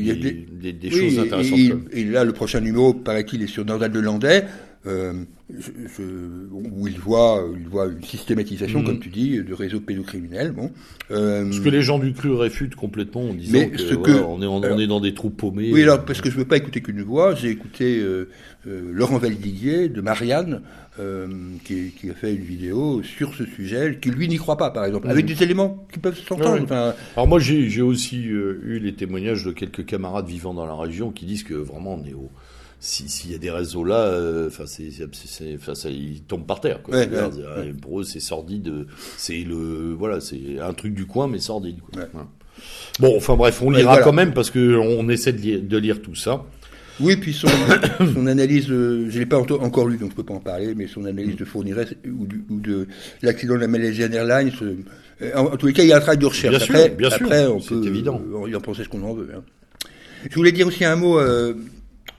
des, des, choses intéressantes. Et, là, le prochain numéro, paraît-il, est sur Nordal de Landais. Euh, je, où il voit, il voit une systématisation, mhm. comme tu dis, de réseaux pédocriminels. Bon. Euh, ce que les gens du cru réfutent complètement en disant que, on, est, on, est dans des trous paumés. Oui, alors parce que je veux pas écouter qu'une voix, j'ai écouté euh, euh, Laurent Valdidier de Marianne, euh, qui, qui, a fait une vidéo sur ce sujet, qui lui n'y croit pas, par exemple, avec mhm. des éléments qui peuvent s'entendre. Enfin, alors moi, j'ai aussi eu les témoignages de quelques camarades vivant dans la région qui disent que vraiment on est au s'il y a des réseaux là, euh, enfin, c'est, ça, ils tombent par terre. Quoi. Pour eux, c'est sordide. C'est le, voilà, c'est un truc du coin, mais sordide. Quoi. Bon, enfin bref, on lira quand même parce que on essaie de lire, tout ça. Oui, puis son, son analyse, euh, je l'ai pas encore lu, donc je peux pas en parler, mais son analyse de Fourniret ou, ou de l'accident de la Malaysian Airlines. Euh, en, tous les cas, il y a un travail de recherche. Bien après, sûr, bien après, on peut, évident. on en penser ce qu'on en veut. Hein. Je voulais dire aussi un mot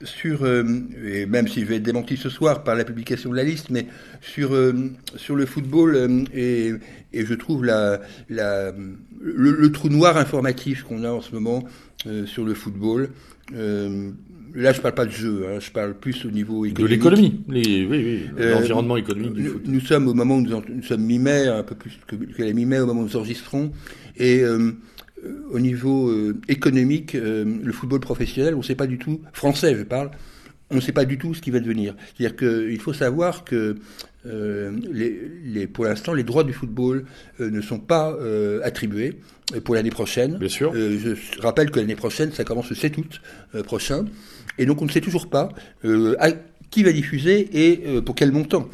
sur, euh, et même si je vais être démenti ce soir par la publication de la liste, mais sur, euh, sur le football euh, et, et, je trouve la, la, le, trou noir informatif qu'on a en ce moment sur le football. là, je parle pas de jeu, hein, je parle plus au niveau économique. De l'économie, oui, oui, l'environnement économique du nous, foot. Nous sommes au moment où nous, nous sommes mi-mai, un peu plus que, que la mi-mai au moment où nous enregistrons, et au niveau euh, économique, euh, le football professionnel, on ne sait pas du tout, français je parle, on ne sait pas du tout ce qui va devenir. C'est-à-dire qu'il faut savoir que euh, les, pour l'instant, les droits du football euh, ne sont pas euh, attribués pour l'année prochaine. Bien sûr. je rappelle que l'année prochaine, ça commence le 7 août prochain. Et donc, on ne sait toujours pas à qui va diffuser et pour quel montant.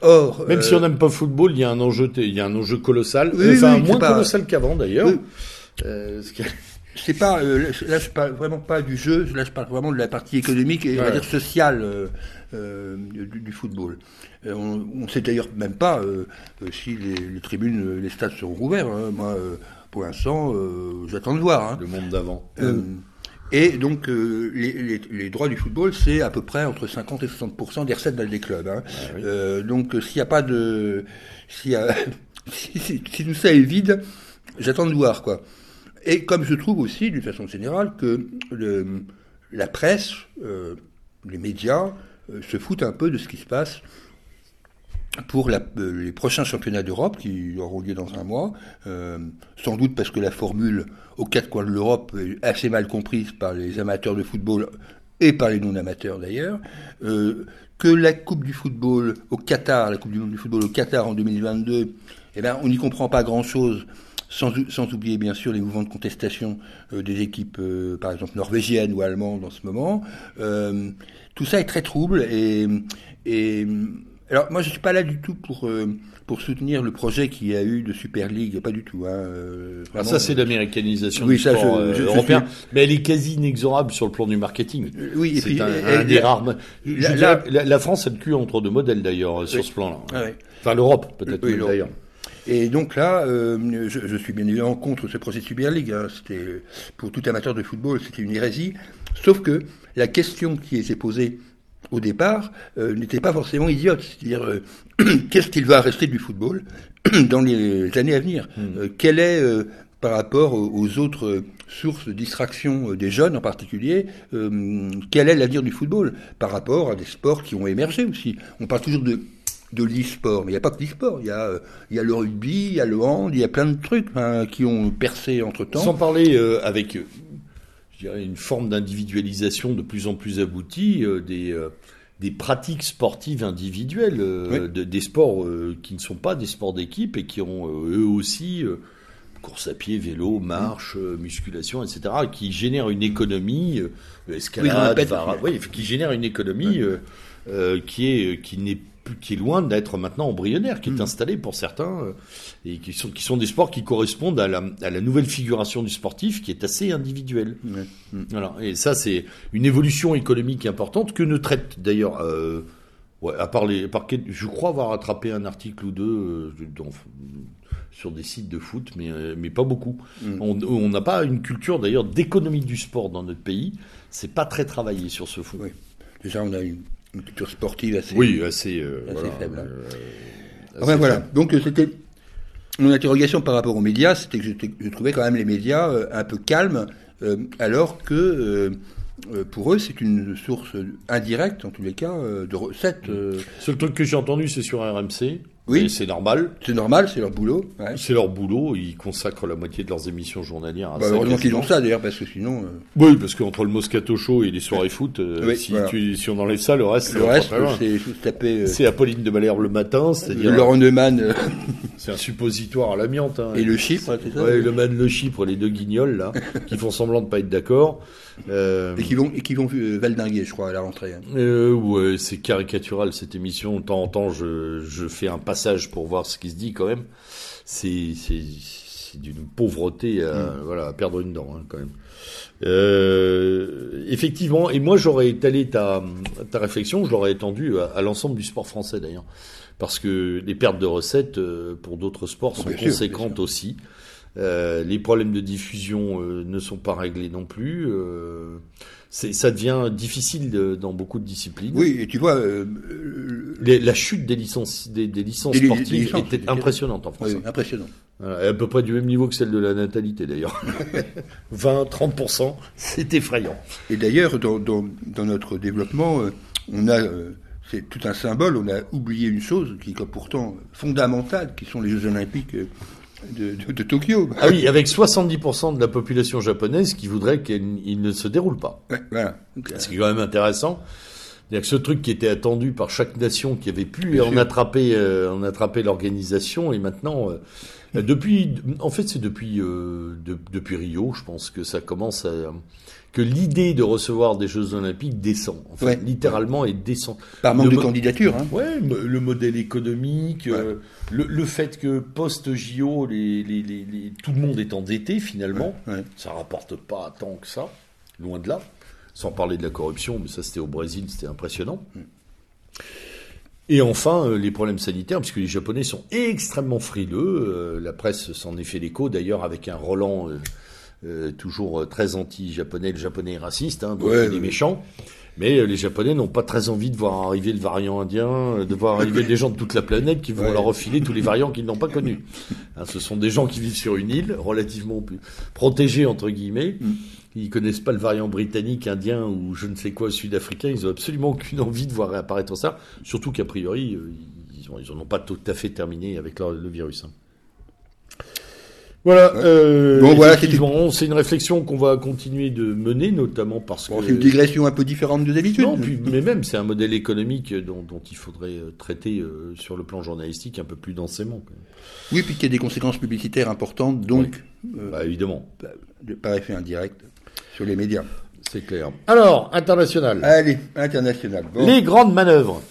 Or, même si on n'aime pas le football, il y a un enjeu, il y a un enjeu colossal, enfin moins colossal qu'avant d'ailleurs. C'est pas là je parle vraiment pas du jeu, là je parle vraiment de la partie économique et on va dire sociale du, football. Euh, on ne sait d'ailleurs même pas euh, euh, si les, tribunes, les stades seront ouverts. Hein. Moi, pour l'instant, j'attends de voir. Hein. Le monde d'avant. Et donc, les, droits du football, c'est à peu près entre 50 et 60 des recettes les clubs. Hein. Ah donc, s'il n'y a pas de. Si, si, tout ça est vide, j'attends de voir, quoi. Et comme je trouve aussi, d'une façon générale, que la presse, les médias, se foutent un peu de ce qui se passe pour euh, les prochains championnats d'Europe qui auront lieu dans un mois, euh, sans doute parce que la formule aux quatre coins de l'Europe est assez mal comprise par les amateurs de football et par les non-amateurs d'ailleurs, euh, que la Coupe du football au Qatar, la Coupe du monde du football au Qatar en 2022, eh ben, on n'y comprend pas grand-chose, sans, sans, oublier bien sûr les mouvements de contestation euh, des équipes, euh, par exemple norvégiennes ou allemandes en ce moment. tout ça est très trouble et, et alors moi je suis pas là du tout pour euh, pour soutenir le projet qu'il y a eu de Super League, pas du tout. Hein, euh, ah, ça c'est l'américanisation du sport euh, européen, mais elle est quasi inexorable sur le plan du marketing. Oui, c'est un, des rares. La, la, France a le cul entre deux modèles d'ailleurs sur ce plan-là. Ah enfin l'Europe peut-être d'ailleurs. Et donc là, je, je, suis bien évidemment contre ce projet de Super League. Hein. C'était pour tout amateur de football, c'était une hérésie. Sauf que la question qui était posée au départ, euh, n'était pas forcément idiote. C'est-à-dire, euh, qu'est-ce qu'il va rester du football dans les années à venir? Euh, Quel est, par rapport aux autres sources de distraction des jeunes en particulier, quel est l'avenir du football? Par rapport à des sports qui ont émergé aussi On parle toujours de de l'e-sport, mais il n'y a pas que l'e-sport. Il y a, il y a le rugby, il y a le hand, il y a plein de trucs hein, qui ont percé entre temps. Sans parler avec une forme d'individualisation de plus en plus aboutie euh, des, euh, des pratiques sportives individuelles, euh, des sports qui ne sont pas des sports d'équipe et qui ont eux aussi course à pied, vélo, marche, musculation, etc., qui génèrent une économie, escalade, oui, qui génère une économie qui est qui n'est qui est loin d'être maintenant embryonnaire, qui est mm. installé pour certains, euh, et qui sont, qui sont des sports qui correspondent à la, à la nouvelle figuration du sportif, qui est assez individuelle. Mm. Voilà. Et ça, c'est une évolution économique importante que ne traite d'ailleurs, euh, ouais, à part les, par, je crois avoir attrapé un article ou deux euh, dans, sur des sites de foot, mais, mais pas beaucoup. Mm. On n'a pas une culture d'ailleurs d'économie du sport dans notre pays. C'est pas très travaillé sur ce foot. Oui. Déjà, on a une une culture sportive assez, oui, assez, euh, faible. Hein. Euh, enfin voilà, donc euh, c'était mon interrogation par rapport aux médias, c'était que je, trouvais quand même les médias un peu calmes, alors que pour eux, c'est une source indirecte, en tous les cas, de recettes. Le seul truc que j'ai entendu, c'est sur RMC. Oui. C'est normal. C'est normal, c'est leur boulot. C'est leur boulot. Ils consacrent la moitié de leurs émissions journalières à bah, ça. Heureusement qu'ils ont ça d'ailleurs, parce que sinon. Euh, oui, parce qu'entre le Moscato Show et les soirées foot, euh, si, tu, si, on enlève ça, le reste, le reste, c'est taper. Euh, c'est Apolline de Malherbe le matin, c'est-à-dire. Laurent Neumann. c'est un suppositoire à l'amiante. Hein. Et le Chypre, c'est ça. Ouais, le Man, le Chypre, les deux guignols là, qui font semblant de pas être d'accord. Euh... Et qui vont, et qui vont valdinguer, je crois, à la rentrée. Hein. Euh, ouais, c'est caricatural cette émission. De temps en temps, je, je fais un passage pour voir ce qui se dit quand même. C'est, d'une pauvreté à, mm. voilà, à perdre une dent hein, quand même. Euh, effectivement, et moi j'aurais étalé ta, ta réflexion, je l'aurais étendu à, l'ensemble du sport français d'ailleurs, parce que les pertes de recettes euh, pour d'autres sports oh, sont conséquentes aussi. Euh, les problèmes de diffusion euh, ne sont pas réglés non plus. Euh, ça devient difficile dans beaucoup de discipline. Oui, et tu vois, la chute des licences, des, licences sportives était impressionnante en France. Oui, impressionnant. à peu près du même niveau que celle de la natalité d'ailleurs. 20-30%, c'est effrayant. Et d'ailleurs, dans, dans, dans, notre développement, on a c'est tout un symbole. On a oublié une chose qui est pourtant fondamentale, qui sont les Jeux Olympiques de, Tokyo. Ah oui, avec 70% de la population japonaise qui voudrait qu'il ne se déroule pas. voilà. C'est quand même intéressant. C'est-à-dire que ce truc qui était attendu par chaque nation qui avait pu en attraper, euh, en attraper l'organisation, et maintenant, euh, depuis, en fait, c'est depuis, euh, de- depuis Rio, je pense que ça commence à, que l'idée de recevoir des Jeux Olympiques descend. En fait, Ouais. littéralement, et descend. Par manque Le de candidature. Hein. Ouais, le modèle économique, euh, le, le fait que post-JO, les, les, les, les- tout le monde est endetté finalement, Ouais. ça rapporte pas tant que ça, loin de là. Sans parler de la corruption, mais ça c'était au Brésil, c'était impressionnant. Et enfin, euh, les problèmes sanitaires, puisque les Japonais sont extrêmement frileux. euh, la presse s'en est fait l'écho, d'ailleurs, avec un Roland toujours euh, très anti-japonais. Le japonais est raciste, hein, donc Ouais, il est méchant. Mais euh, les Japonais n'ont pas très envie de voir arriver le variant indien, euh, de voir arriver des gens de toute la planète qui vont Ouais. leur refiler tous les variants qu'ils n'ont pas connus. Hein, ce sont des gens qui vivent sur une île, relativement protégée, entre guillemets. Mm. Ils connaissent pas le variant britannique, indien ou je ne sais quoi sud-africain. Ils ont absolument aucune envie de voir réapparaître ça. Surtout qu'a priori, euh, ils ont- ils en ont pas tout à fait terminé avec leur- le virus. hein. Voilà. Ouais. euh, Bon, voilà, c'est une réflexion qu'on va continuer de mener, notamment parce Bon, que c'est une digression un peu différente de d'habitude. non, puis, mais même, c'est un modèle économique dont, dont il faudrait euh, traiter euh, sur le plan journalistique un peu plus densément. Oui, puis qu'il y a des conséquences publicitaires importantes, donc, euh, Bah, évidemment, de- par effet indirect, sur les médias. c'est clair. Alors, international. Allez, international. Bon. Les grandes manœuvres.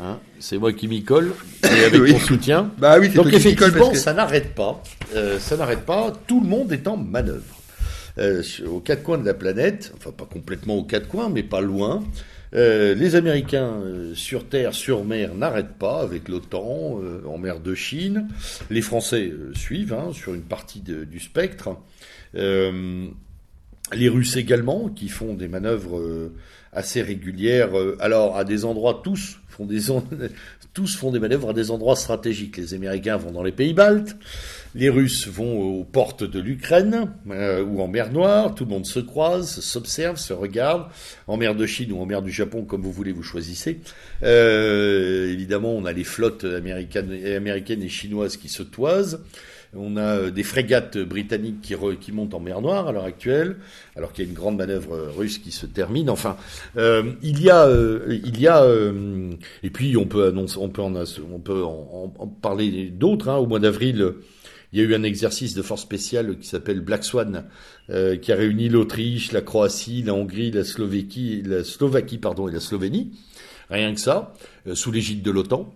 Hein, c'est moi qui m'y colle, et avec Oui. ton soutien. Bah oui, Donc effectivement, que- ça n'arrête pas. Euh, ça n'arrête pas. Tout le monde est en manœuvre. Euh, aux quatre coins de la planète, enfin pas complètement aux quatre coins, mais pas loin. Euh, les Américains euh, sur terre, sur mer n'arrêtent pas avec l'OTAN euh, en mer de Chine. Les Français suivent hein, sur une partie de- du spectre. Les Russes également, qui font des manœuvres assez régulières. alors, à des endroits, tous tous font des manœuvres à des endroits stratégiques. Les Américains vont dans les pays baltes, les Russes vont aux portes de l'Ukraine euh, ou en mer Noire. Tout le monde se croise, s'observe, se regarde. En mer de Chine ou en mer du Japon, comme vous voulez, vous choisissez. Euh, évidemment, on a les flottes américaines et chinoises qui se toisent. On a euh, des frégates britanniques qui, montent en mer Noire à l'heure actuelle, alors qu'il y a une grande manœuvre euh, russe qui se termine. Enfin, euh, il y a, il y a, et puis on peut annoncer, on peut en, parler d'autres. hein. Au mois d'avril, il y a eu un exercice de force spéciale qui s'appelle Black Swan, qui a réuni l'Autriche, la Croatie, la Hongrie, la Slovaquie, la Slovaquie pardon, et la Slovénie. Rien que ça, sous l'égide de l'OTAN.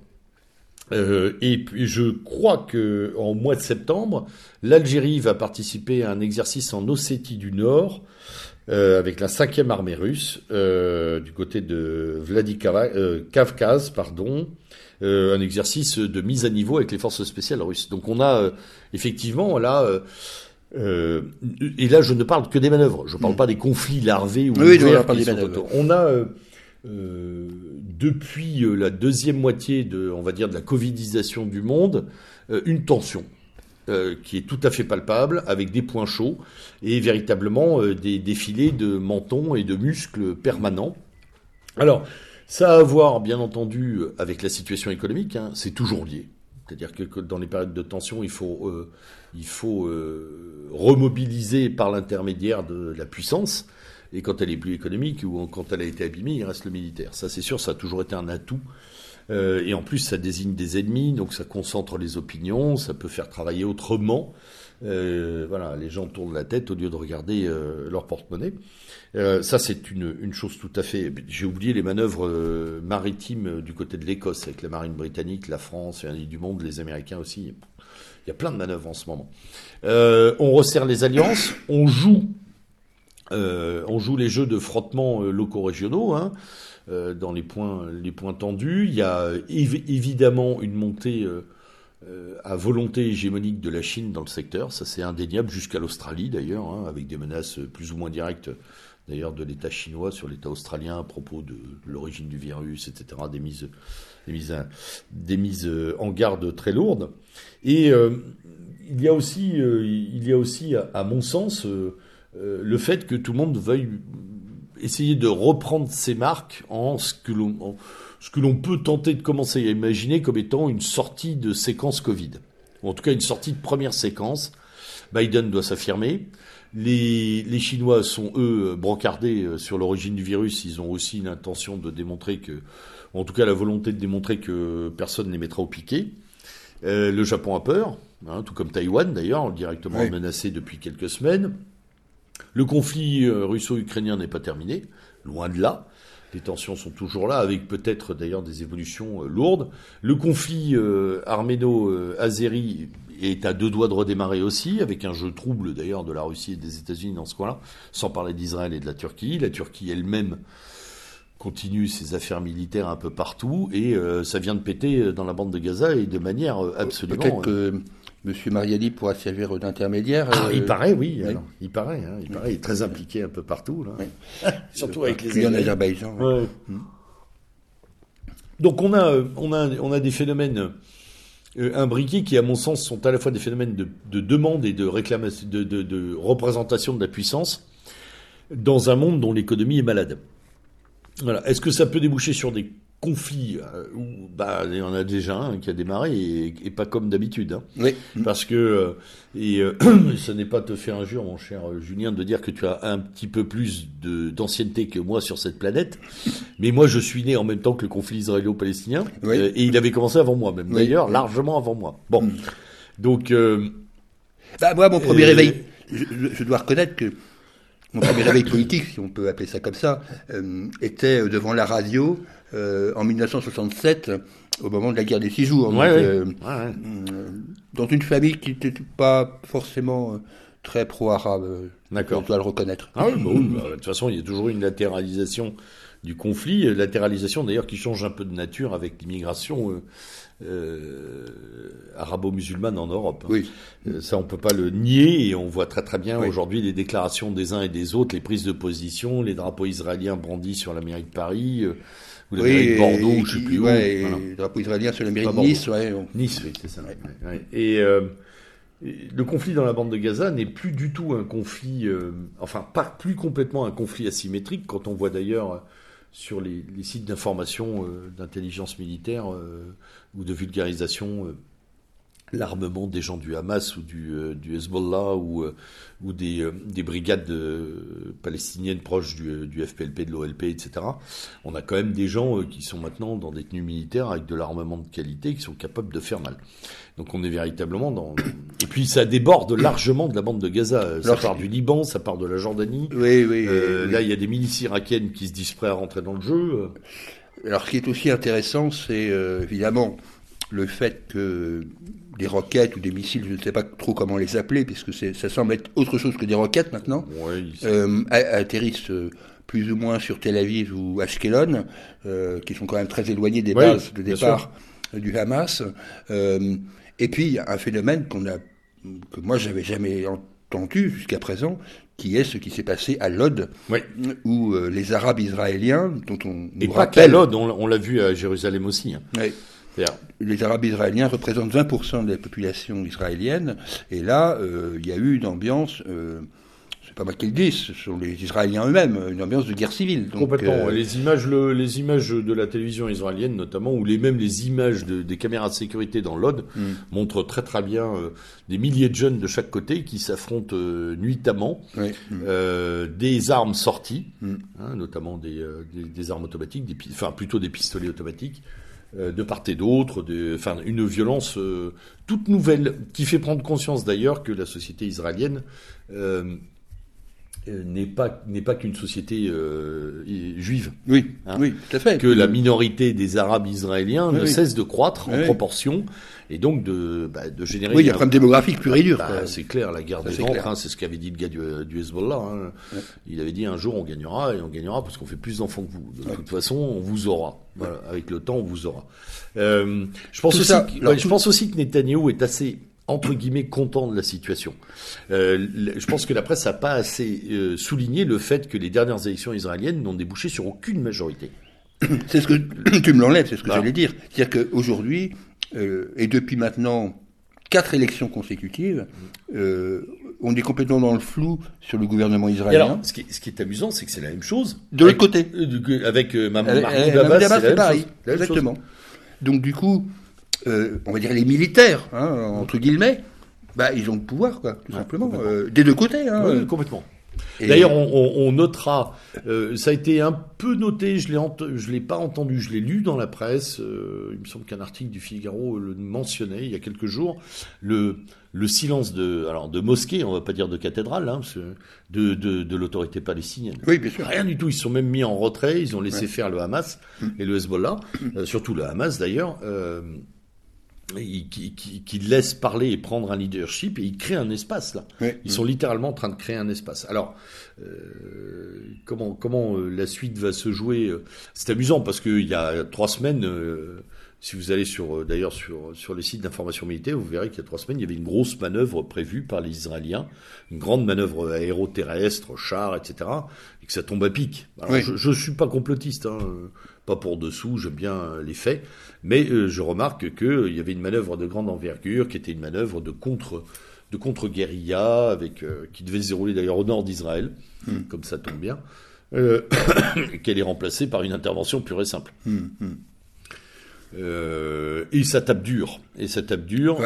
Euh, et puis je crois que en mois de septembre, l'Algérie va participer à un exercice en Ossétie du Nord euh, avec la cinquième armée russe euh, du côté de Vladikavkaz, euh, Kavkaz, pardon, euh, un exercice de mise à niveau avec les forces spéciales russes. Donc on a euh, effectivement là. euh, euh, et là, je ne parle que des manœuvres. Je ne parle pas des conflits larvés ou Oui, ouverts on des. On a euh, euh, depuis euh, la deuxième moitié de, on va dire, de la covidisation du monde, euh, une tension qui est tout à fait palpable, avec des points chauds et véritablement des défilés de mentons et de muscles permanents. Alors, ça a à voir, bien entendu, avec la situation économique. hein, c'est toujours lié. C'est-à-dire que, dans les périodes de tension, il faut, il faut remobiliser par l'intermédiaire de la puissance. Et quand elle est plus économique ou quand elle a été abîmée, il reste le militaire. Ça, c'est sûr, ça a toujours été un atout. Euh, et en plus, ça désigne des ennemis, donc ça concentre les opinions, ça peut faire travailler autrement. Euh, voilà, les gens tournent la tête au lieu de regarder euh, leur porte-monnaie. Ça, c'est une, une chose tout à fait. J'ai oublié les manœuvres maritimes du côté de l'Écosse avec la marine britannique, la France et du monde, les Américains aussi. Il y a plein de manœuvres en ce moment. On resserre les alliances, on joue, euh, on joue les jeux de frottement euh, locaux régionaux. Hein, euh, dans les points, les points tendus. Il y a évi- évidemment une montée à volonté hégémonique de la Chine dans le secteur. Ça, c'est indéniable jusqu'à l'Australie d'ailleurs, hein, avec des menaces plus ou moins directes d'ailleurs de l'État chinois sur l'État australien à propos de l'origine du virus, etc. Des mises, des mises, des mises en garde très lourdes. Et il y a aussi, il y a aussi, à mon sens, euh, euh, le fait que tout le monde veuille essayer de reprendre ses marques en ce que l'on en ce que l'on peut tenter de commencer à imaginer comme étant une sortie de séquence Covid. Ou en tout cas une sortie de première séquence Biden doit s'affirmer. Les, les Chinois sont, eux, brancardés sur l'origine du virus. Ils ont aussi l'intention de démontrer que, en tout cas la volonté de démontrer que personne ne les mettra au piquet. le Japon a peur, hein, tout comme Taïwan d'ailleurs, directement menacé depuis quelques semaines. Le conflit russo-ukrainien n'est pas terminé, loin de là. Les tensions sont toujours là, avec peut-être d'ailleurs des évolutions euh, lourdes. Le conflit euh, arméno-azéri est à deux doigts de redémarrer aussi, avec un jeu trouble d'ailleurs de la Russie et des États-Unis dans ce coin-là, sans parler d'Israël et de la Turquie. La Turquie elle-même continue ses affaires militaires un peu partout, et euh, ça vient de péter dans la bande de Gaza et de manière absolument... Peut-être que Monsieur Mariani pourra servir d'intermédiaire. Ah, il paraît, oui. il paraît, hein, il paraît. Il est très impliqué un peu partout, là. Surtout avec les. en Azerbaïdjan. Donc on a, on a, on a des phénomènes euh, imbriqués qui, à mon sens, sont à la fois des phénomènes de, de demande et de réclamation, de, de, de représentation de la puissance dans un monde dont l'économie est malade. Voilà. Est-ce que ça peut déboucher sur des conflit euh, où bah il y en a déjà un qui a démarré et, pas comme d'habitude. Hein. Oui. Parce que euh, et euh, ce n'est pas te faire injure, mon cher Julien, de dire que tu as un petit peu plus de d'ancienneté que moi sur cette planète. Mais moi, je suis né en même temps que le conflit israélo-palestinien et il avait commencé avant moi, même d'ailleurs largement avant moi. Bon, mm. donc. Bah, moi, mon premier réveil, je, je, dois reconnaître que mon premier réveil politique, si on peut appeler ça comme ça, était devant la radio euh, en 1967, au moment de la guerre des six jours. Euh, euh, dans une famille qui n'était pas forcément très pro-arabe. D'accord. On doit le reconnaître. Ah oui, bah bah, de toute façon, il y a toujours une latéralisation du conflit, latéralisation d'ailleurs qui change un peu de nature avec l'immigration arabo-musulmane en Europe. Oui. ça, on peut pas le nier et on voit très très bien aujourd'hui les déclarations des uns et des autres, les prises de position, les drapeaux israéliens brandis sur la mairie de Paris ou la oui, de Bordeaux, je sais plus ouais, où. drapeau israélien sur la mairie de Nice, ouais. Nice, oui, c'est ça. Et euh, le conflit dans la bande de Gaza n'est plus du tout un conflit, euh, enfin pas plus complètement un conflit asymétrique quand on voit d'ailleurs euh, sur les, sites d'information euh, d'intelligence militaire euh, ou de vulgarisation l'armement des gens du Hamas ou du, euh, du Hezbollah ou, euh, ou des, euh, des brigades palestiniennes proches du, du, FPLP, de l'OLP, etc. On a quand même des gens qui sont maintenant dans des tenues militaires avec de l'armement de qualité qui sont capables de faire mal. Donc on est véritablement dans... Et puis ça déborde largement de la bande de Gaza. Ça part du Liban, ça part de la Jordanie. Oui, oui. Là, il y a des milices irakiennes qui se disent prêts à rentrer dans le jeu. Alors ce qui est aussi intéressant, c'est évidemment le fait que des roquettes ou des missiles, je ne sais pas trop comment les appeler, puisque ça semble être autre chose que des roquettes maintenant, euh, atterrissent euh, plus ou moins sur Tel Aviv ou Ashkelon, euh, qui sont quand même très éloignés des bases de départ du Hamas. et puis, un phénomène qu'on a, que moi, j'avais jamais entendu jusqu'à présent, qui est ce qui s'est passé à Lod, où les Arabes israéliens, dont on et pas qu'à Lod, on, l'a vu à Jérusalem aussi. Hein. Les Arabes israéliens représentent 20% de la population israélienne, et là, euh, il y a eu une ambiance, euh, c'est pas moi qui le dis, ce sont les Israéliens eux-mêmes, une ambiance de guerre civile. Complètement. Euh, les images, les images de la télévision israélienne, notamment, ou les même les images des caméras de sécurité dans l'Ode, hmm. montrent très très bien des milliers de jeunes de chaque côté qui s'affrontent nuitamment, des armes sorties, hmm. hein, notamment des, des, armes automatiques, des, enfin plutôt des pistolets automatiques. Euh, de part et d'autre, enfin une violence euh, toute nouvelle qui fait prendre conscience d'ailleurs que la société israélienne euh, n'est pas n'est pas qu'une société juive. Oui, hein. oui, tout à fait. Que la minorité des Arabes israéliens ne cesse de croître en proportion et donc de, bah, de générer. Oui, il y a un problème démographique pur et dur. Bah, c'est clair, la guerre des ventres, hein, c'est ce qu'avait dit le gars du, du Hezbollah. Hein. Il avait dit un jour on gagnera et on gagnera parce qu'on fait plus d'enfants que vous. De toute façon, on vous aura. Voilà, avec le temps, on vous aura. Euh, je pense aussi, que, je pense aussi que Netanyahu est assez entre guillemets content de la situation. Euh, je pense que la presse n'a pas assez euh, souligné le fait que les dernières élections israéliennes n'ont débouché sur aucune majorité. C'est ce que tu me l'enlèves, c'est ce que j'allais dire. C'est-à-dire qu'aujourd'hui, euh, et depuis maintenant quatre élections consécutives, euh, on est complètement dans le flou sur le gouvernement israélien. Alors, ce, qui, ce qui est amusant, c'est que c'est la même chose. De l'autre côté. Avec euh, Mahmoud Abbas, c'est pareil. Exactement. Donc du coup, on va dire les militaires, hein, entre guillemets, Bah, ils ont le pouvoir, quoi, tout simplement. Euh, des deux côtés. Hein. Oui, complètement. D'ailleurs, on, notera, euh, ça a été un peu noté, je je l'ai pas entendu, je l'ai lu dans la presse. Euh, il me semble qu'un article du Figaro le mentionnait il y a quelques jours. Le, le silence de, alors de mosquée, on va pas dire de cathédrale, hein, de, de, de l'autorité palestinienne. Oui, bien sûr. Rien du tout. Ils sont même mis en retrait. Ils ont laissé faire le Hamas mm. et le Hezbollah, euh, surtout le Hamas d'ailleurs. Euh, qui, qui, qui, laisse parler et prendre un leadership et ils créent un espace là. ils sont littéralement en train de créer un espace. Alors euh, comment comment euh, la suite va se jouer euh, C'est amusant parce qu'il y a trois semaines, euh, si vous allez sur d'ailleurs sur sur les sites d'information militaire, vous verrez qu'il y a trois semaines, il y avait une grosse manœuvre prévue par les Israéliens, une grande manœuvre aéroterrestre, chars, etc. Et que ça tombe à pic. Alors, je, je suis pas complotiste. Hein, pas pour dessous, j'aime bien les faits, mais euh, je remarque qu'il euh, y avait une manœuvre de grande envergure, qui était une manœuvre de contre de contre-guérilla, avec euh, qui devait se dérouler d'ailleurs au nord d'Israël, hmm. comme ça tombe bien, qu'elle est remplacée par une intervention pure et simple. Hmm, hmm. et ça tape dur. Et ça tape dur.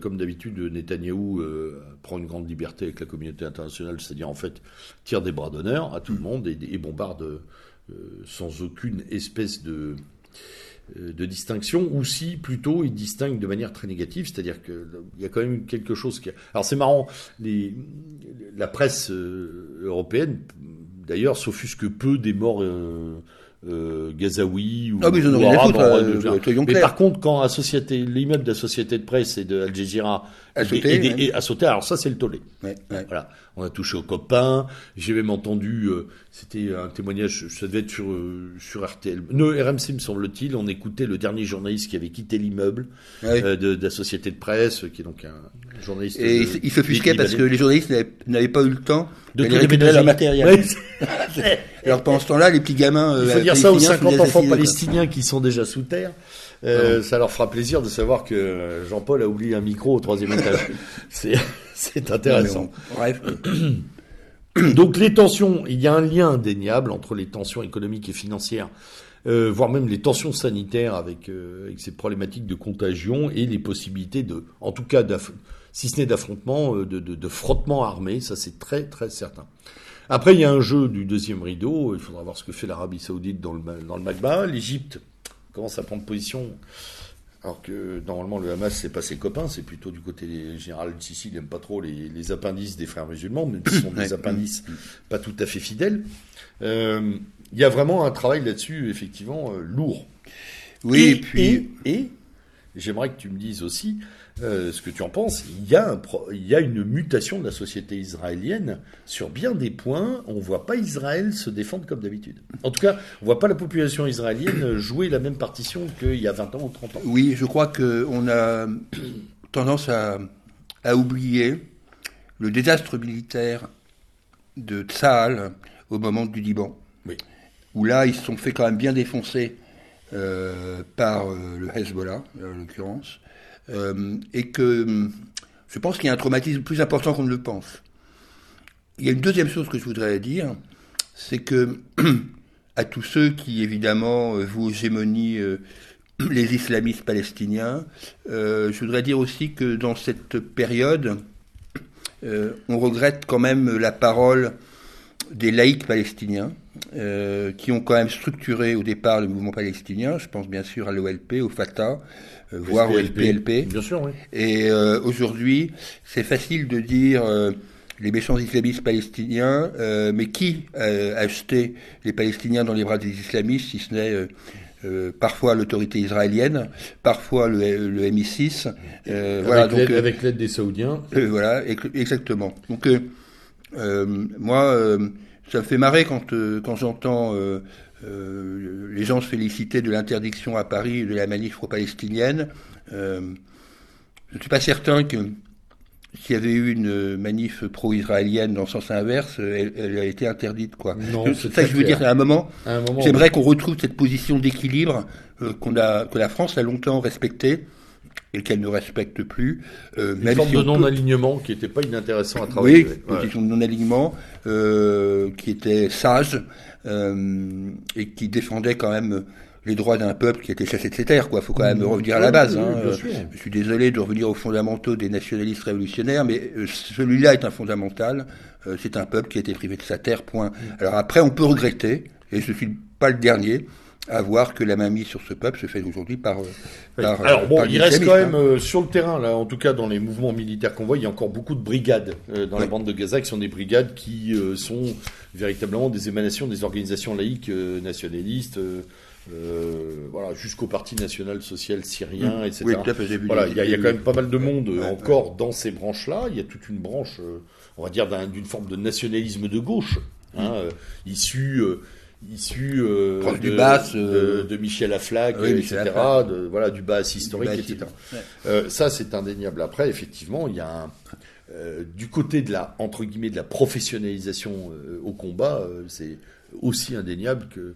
comme d'habitude, Netanyahou prend une grande liberté avec la communauté internationale, c'est-à-dire en fait tire des bras d'honneur à tout le monde et, et bombarde euh, sans aucune espèce de, euh, de distinction, ou si plutôt il distingue de manière très négative, c'est-à-dire qu'il y a quand même quelque chose qui... Alors c'est marrant, les, la presse euh, européenne, d'ailleurs, s'offusque peu des morts euh, Gazaoui ou, ah, mais, ou arabe, euh, mais par contre, quand l'immeuble de la société de presse et de Al Jazeera a sauté, a sauté, alors ça c'est le tollé. Ouais, ouais. Voilà, on a touché aux copains. J'ai même entendu, euh, c'était un témoignage, ça devait être sur euh, sur RTL, no, RMC me semble-t-il. On écoutait le dernier journaliste qui avait quitté l'immeuble de, de, la société de presse, qui est donc un journaliste. Et il se fusquait parce que les journalistes n'avaient pas eu le temps de récupérer leur matériel. Alors pendant ce temps-là, les petits gamins. Il faut dire ça aux 50 enfants palestiniens qui sont déjà sous terre. Euh, ça leur fera plaisir de savoir que Jean-Paul a oublié un micro au troisième étage. C'est intéressant. bref. Donc les tensions, il y a un lien indéniable entre les tensions économiques et financières, euh, voire même les tensions sanitaires avec, euh, avec ces problématiques de contagion et les possibilités de, en tout cas, si ce n'est d'affrontement, euh, de, de, de frottement armé, ça c'est très très certain. Après, il y a un jeu du deuxième rideau. Il faudra voir ce que fait l'Arabie Saoudite dans le, dans le Magba. L'Égypte commence à prendre position. Alors que normalement le Hamas c'est pas ses copains, c'est plutôt du côté général Sisi, il n'aime pas trop les, les, appendices des frères musulmans, mais ce sont des appendices pas tout à fait fidèles. Euh, il y a vraiment un travail là-dessus effectivement euh, lourd. Oui, et, puis et j'aimerais que tu me dises aussi euh, ce que tu en penses, il y, a un il y a une mutation de la société israélienne sur bien des points. On ne voit pas Israël se défendre comme d'habitude. En tout cas, on ne voit pas la population israélienne jouer la même partition qu'il y a 20 ans ou 30 ans. Oui, je crois qu'on a tendance à, à, oublier le désastre militaire de Tsahal au moment du Liban. Oui. Où là, ils se sont fait quand même bien défoncer euh, par euh, le Hezbollah, en l'occurrence. Euh, et que je pense qu'il y a un traumatisme plus important qu'on ne le pense. Il y a une deuxième chose que je voudrais dire, c'est que à tous ceux qui évidemment euh, vous hégémonient euh, les islamistes palestiniens, je voudrais dire aussi que dans cette période, on regrette quand même la parole des laïcs palestiniens, qui ont quand même structuré au départ le mouvement palestinien. Je pense bien sûr à l'OLP, au Fatah, voire au LPLP. Bien sûr, oui. Et euh, aujourd'hui, c'est facile de dire euh, les méchants islamistes palestiniens, mais qui a acheté les Palestiniens dans les bras des islamistes, si ce n'est euh, parfois l'autorité israélienne, parfois le, le MI6. Euh, voilà, donc, avec l'aide des Saoudiens. voilà, exactement. Donc, moi, ça me fait marrer quand, quand j'entends euh, les gens se félicitaient de l'interdiction à Paris de la manif pro-palestinienne. Euh, je ne suis pas certain que s'il y avait eu une manif pro-israélienne dans le sens inverse, elle, a été interdite. Quoi. c'est ça que je veux dire. À un moment, moment j'aimerais qu'on retrouve cette position d'équilibre euh, qu'on a, que la France a longtemps respectée et qu'elle ne respecte plus. Euh, une forme de non-alignement qui n'était pas inintéressant à travailler. Oui, une position de non-alignement euh, qui était sage et qui défendait quand même les droits d'un peuple qui été chassé de ses terres. Quoi, faut quand même revenir à la base. Hein. Je suis désolé de revenir aux fondamentaux des nationalistes révolutionnaires, mais celui-là est un fondamental. c'est un peuple qui a été privé de sa terre. Point. Alors après, on peut regretter, et je suis pas le dernier à voir que la mamie sur ce peuple se fait aujourd'hui par, par, Alors bon, il reste quand même hein. sur le terrain là, en tout cas dans les mouvements militaires qu'on voit, il y a encore beaucoup de brigades dans la bande de Gaza qui sont des brigades qui sont véritablement des émanations des organisations laïques nationalistes. Euh, voilà, jusqu'au Parti national social syrien, mmh. etc. voilà, il y, a quand même pas mal de monde encore dans ces branches-là. Il y a toute une branche, euh, on va dire, d'une forme de nationalisme de gauche, hein, mmh. Euh, issu de, du bas, de, Michel Aflac, etc. De, voilà, du bas historique, etc. ça, c'est indéniable. Après, effectivement, il y a un, du côté de la entre guillemets de la professionnalisation au combat, c'est aussi indéniable que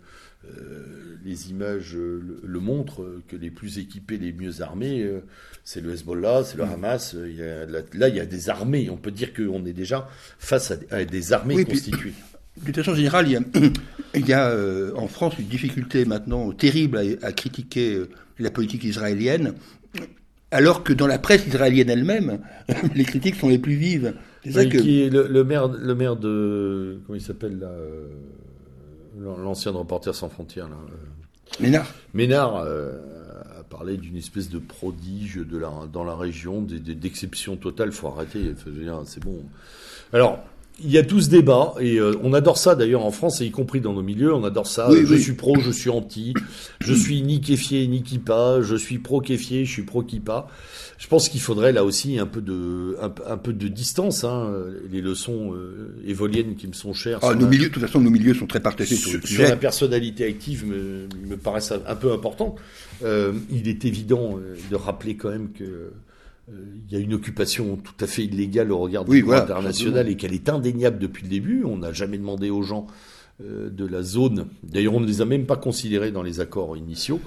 euh, les images le, montrent, que les plus équipés, les mieux armés, euh, c'est le Hezbollah, c'est le mm. Hamas. Il y a, là, il y a des armées. On peut dire qu'on est déjà face à, des armées constituées. De façon générale, il y a, euh, en France une difficulté maintenant terrible à, critiquer la politique israélienne, alors que dans la presse israélienne elle-même, les critiques sont les plus vives. C'est Qui est le, maire, le maire de comment il s'appelle là l'ancien reporter sans frontières. Là. Euh. Ménard. Ménard euh, a parlé d'une espèce de prodige de la, dans la région, d'exception totale. Il faut arrêter. C'est bon. Alors, il y a tout ce débat et euh, on adore ça d'ailleurs en France et y compris dans nos milieux, on adore ça. je suis pro, je suis anti, je suis ni kéfier ni kippa, je suis pro kéfier, je suis pro kippa. Je pense qu'il faudrait là aussi un peu de un, peu de distance. Hein, les leçons euh, évoliennes qui me sont chères. Ah, nos milieux, de toute façon, nos milieux sont très partagés sur, sur, la personnalité active me, me paraissent un peu importantes. Euh, il est évident euh, de rappeler quand même que il y a une occupation tout à fait illégale au regard du droit international et qu'elle est indéniable depuis le début. On n'a jamais demandé aux gens de la zone. D'ailleurs, on ne les a même pas considérés dans les accords initiaux.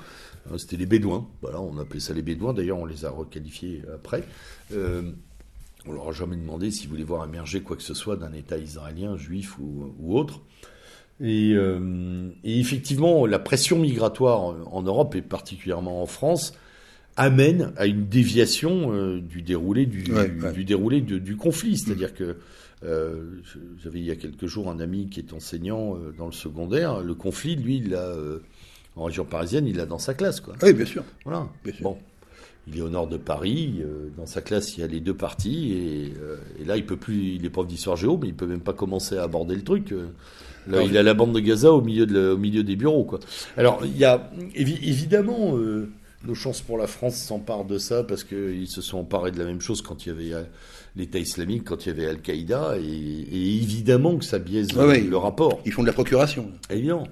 Hein, c'était les Bédouins. Voilà, on appelait ça les Bédouins. D'ailleurs, on les a requalifiés après. Euh, on leur a jamais demandé s'ils voulaient voir émerger quoi que ce soit d'un État israélien, juif ou, autre. Euh, et, effectivement, la pression migratoire en Europe et particulièrement en France amène à une déviation euh, du déroulé du, du, déroulé du conflit. C'est-à-dire que j'avais il y a quelques jours un ami qui est enseignant dans le secondaire. Le conflit, lui, il a en région parisienne, il l'a dans sa classe. Quoi. Oui, bien sûr. Voilà. Bon. Il est au nord de Paris. Euh, dans sa classe, il y a les deux parties. Et, euh, là, il peut plus. Il est prof d'histoire géo, mais il peut même pas commencer à aborder le truc. Euh. Là, il a la bande de Gaza au milieu, de au milieu des bureaux. Quoi. Alors, il y a évidemment nos chances pour la France s'emparent de ça parce qu'ils se sont emparés de la même chose quand il y avait l'État islamique, quand il y avait Al-Qaïda. Et, évidemment que ça biaise le rapport. Ils font de la procuration. Évidemment.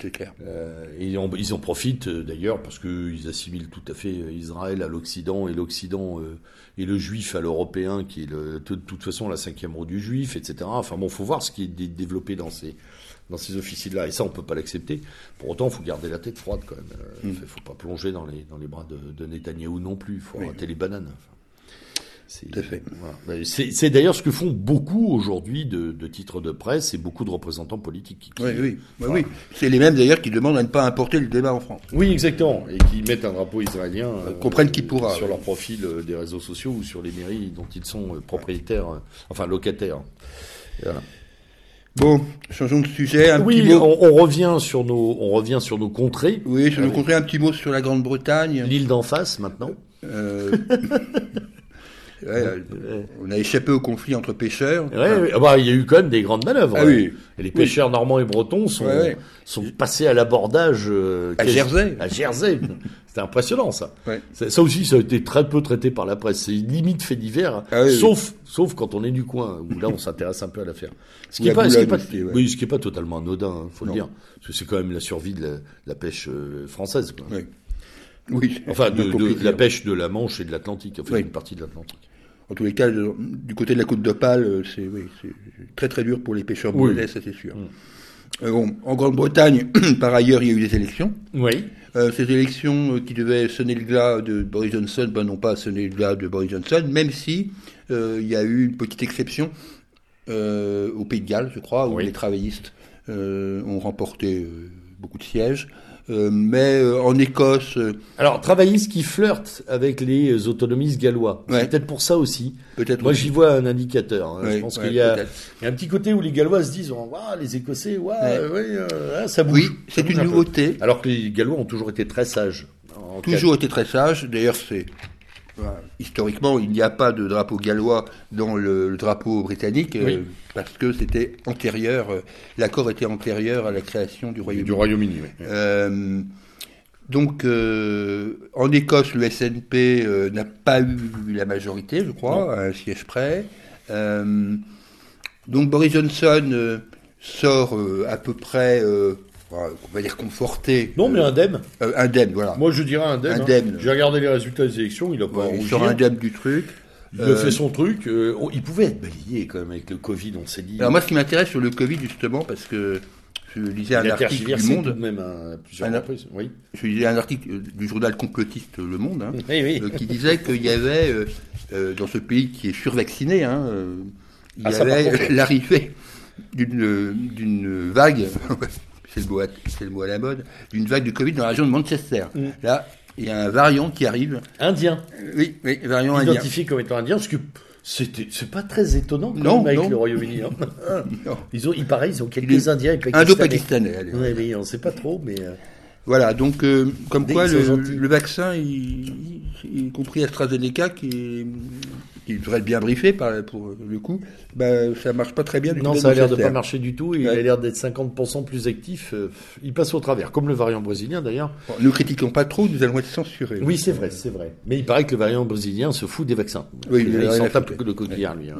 C'est clair. Euh, ils, en, ils, en, profitent euh, d'ailleurs parce qu'ils assimilent tout à fait euh, Israël à l'Occident et l'Occident et le juif à l'européen qui est de toute façon la cinquième roue du juif, etc. Enfin bon, faut voir ce qui est développé dans ces dans ces officiers-là et ça on peut pas l'accepter. Pour autant, il faut garder la tête froide quand même. Il mm. faut pas plonger dans les dans les bras de, de Netanyahou non plus. Il faut rater les bananes. C'est d'ailleurs ce que font beaucoup aujourd'hui de, titres de presse et beaucoup de représentants politiques. oui, oui, oui, C'est les mêmes d'ailleurs qui demandent à ne pas importer le débat en France. Oui, exactement. Et qui mettent un drapeau israélien euh, comprennent qui pourra, sur leur profil euh, des réseaux sociaux ou sur les mairies dont ils sont euh, propriétaires, enfin locataires. Bon, changeons de sujet. Un oui, petit mot. On, revient sur nos, on revient sur nos contrées. Oui, sur nos contrées. Un petit mot sur la Grande-Bretagne. L'île d'en face maintenant. On a échappé au conflit entre pêcheurs. Ah bah, il y a eu quand même des grandes manœuvres. Ah les pêcheurs normands et bretons sont, sont passés à l'abordage euh, à Jersey. À Jersey. C'était impressionnant ça. ça. aussi, ça a été très peu traité par la presse. C'est limite fait divers, ah sauf sauf quand on est du coin où là on s'intéresse un peu à l'affaire. Ce qui est pas, ce qui est pas, oui, ce qui est pas totalement anodin, il hein, faut le dire, parce que c'est quand même la survie de la, pêche euh, française. Quoi. Oui. Enfin, de, la pêche de la Manche et de l'Atlantique, enfin une partie de l'Atlantique. En tous les cas, du côté de la côte d'Opale, euh, c'est très très dur pour les pêcheurs brûlés, ça c'est sûr. Mm. Euh, en Grande-Bretagne, par ailleurs, il y a eu des élections. Oui. Euh, ces élections qui devaient sonner le glas de Boris Johnson, ben, n'ont pas sonné le glas de Boris Johnson, même si il y a eu une petite exception au Pays de Galles, je crois, où les travaillistes ont remporté beaucoup de sièges. Euh, mais euh, en Écosse, euh, Alors, travaillistes qui flirtent avec les autonomistes gallois. Ouais. C'est peut-être pour ça aussi. peut-être. Moi, j'y vois un indicateur. hein. Ouais, je pense ouais, qu'il y a, y un petit côté où les Gallois se disent, oh, Ouah, les Écossais, euh, euh, ah, ça bouge. Oui, c'est une un peu. nouveauté. Alors que les Gallois ont toujours été très sages. Toujours été très sage. D'ailleurs, c'est historiquement, il n'y a pas de drapeau gallois dans le, le drapeau britannique euh, parce que c'était antérieur. euh, L'accord était antérieur à la création du Royaume-Uni. Du Royaume-Uni, oui. Euh, donc, en Écosse, le SNP n'a pas eu la majorité, je crois, à un siège près. Donc, Boris Johnson sort à peu près, on va dire conforté. Non, mais euh, indemne. euh, indemne, voilà. Moi, je dirais indemne. hein. Indemne. J'ai regardé les résultats des élections, il a pas Ouais, il rougi. sort indemne du truc. Il a Euh, fait son truc. euh, on- il pouvait être balayé quand même avec le Covid, on s'est dit. Alors moi, ce qui m'intéresse sur le Covid, justement, parce que je lisais un article du Monde, même à plusieurs Un- reprises. Oui. je lisais un article euh, du journal complotiste Le Monde, hein, Oui, oui. euh, qui disait qu'il y avait, euh, euh, dans ce pays qui est survacciné, hein, euh, il Ah, y avait l'arrivée d'une euh, d'une vague, c'est le, mot à- c'est le mot à la mode, d'une vague de Covid dans la région de Manchester. Mm. Là, il y a un variant qui arrive. Indien. Oui, oui, variant indien. Identifié comme étant indien, parce que c'était, c'est pas très étonnant quand Non, même avec non. le Royaume-Uni. hein. Ils ont, il paraît, ils ont quelques Il Indiens et Pakistanais. Indo-pakistanais. allez. Oui, oui, on sait pas trop, mais euh, Voilà, donc euh, comme Dès quoi le, vaccin, y, y- y compris AstraZeneca, qui, est- qui devrait être bien briefé par, pour le coup, bah, ça marche pas très bien du non, ça a l'air de pas marcher du tout. Il Ouais. a l'air d'être 50% plus actif. euh, il passe au travers, comme le variant brésilien d'ailleurs. Bon, ne critiquons pas trop, nous allons être censurés. Oui, c'est vrai, c'est vrai. Mais il paraît que le variant brésilien se fout des vaccins. Oui, il, il s'en tape le coquillard, lui. Il hein.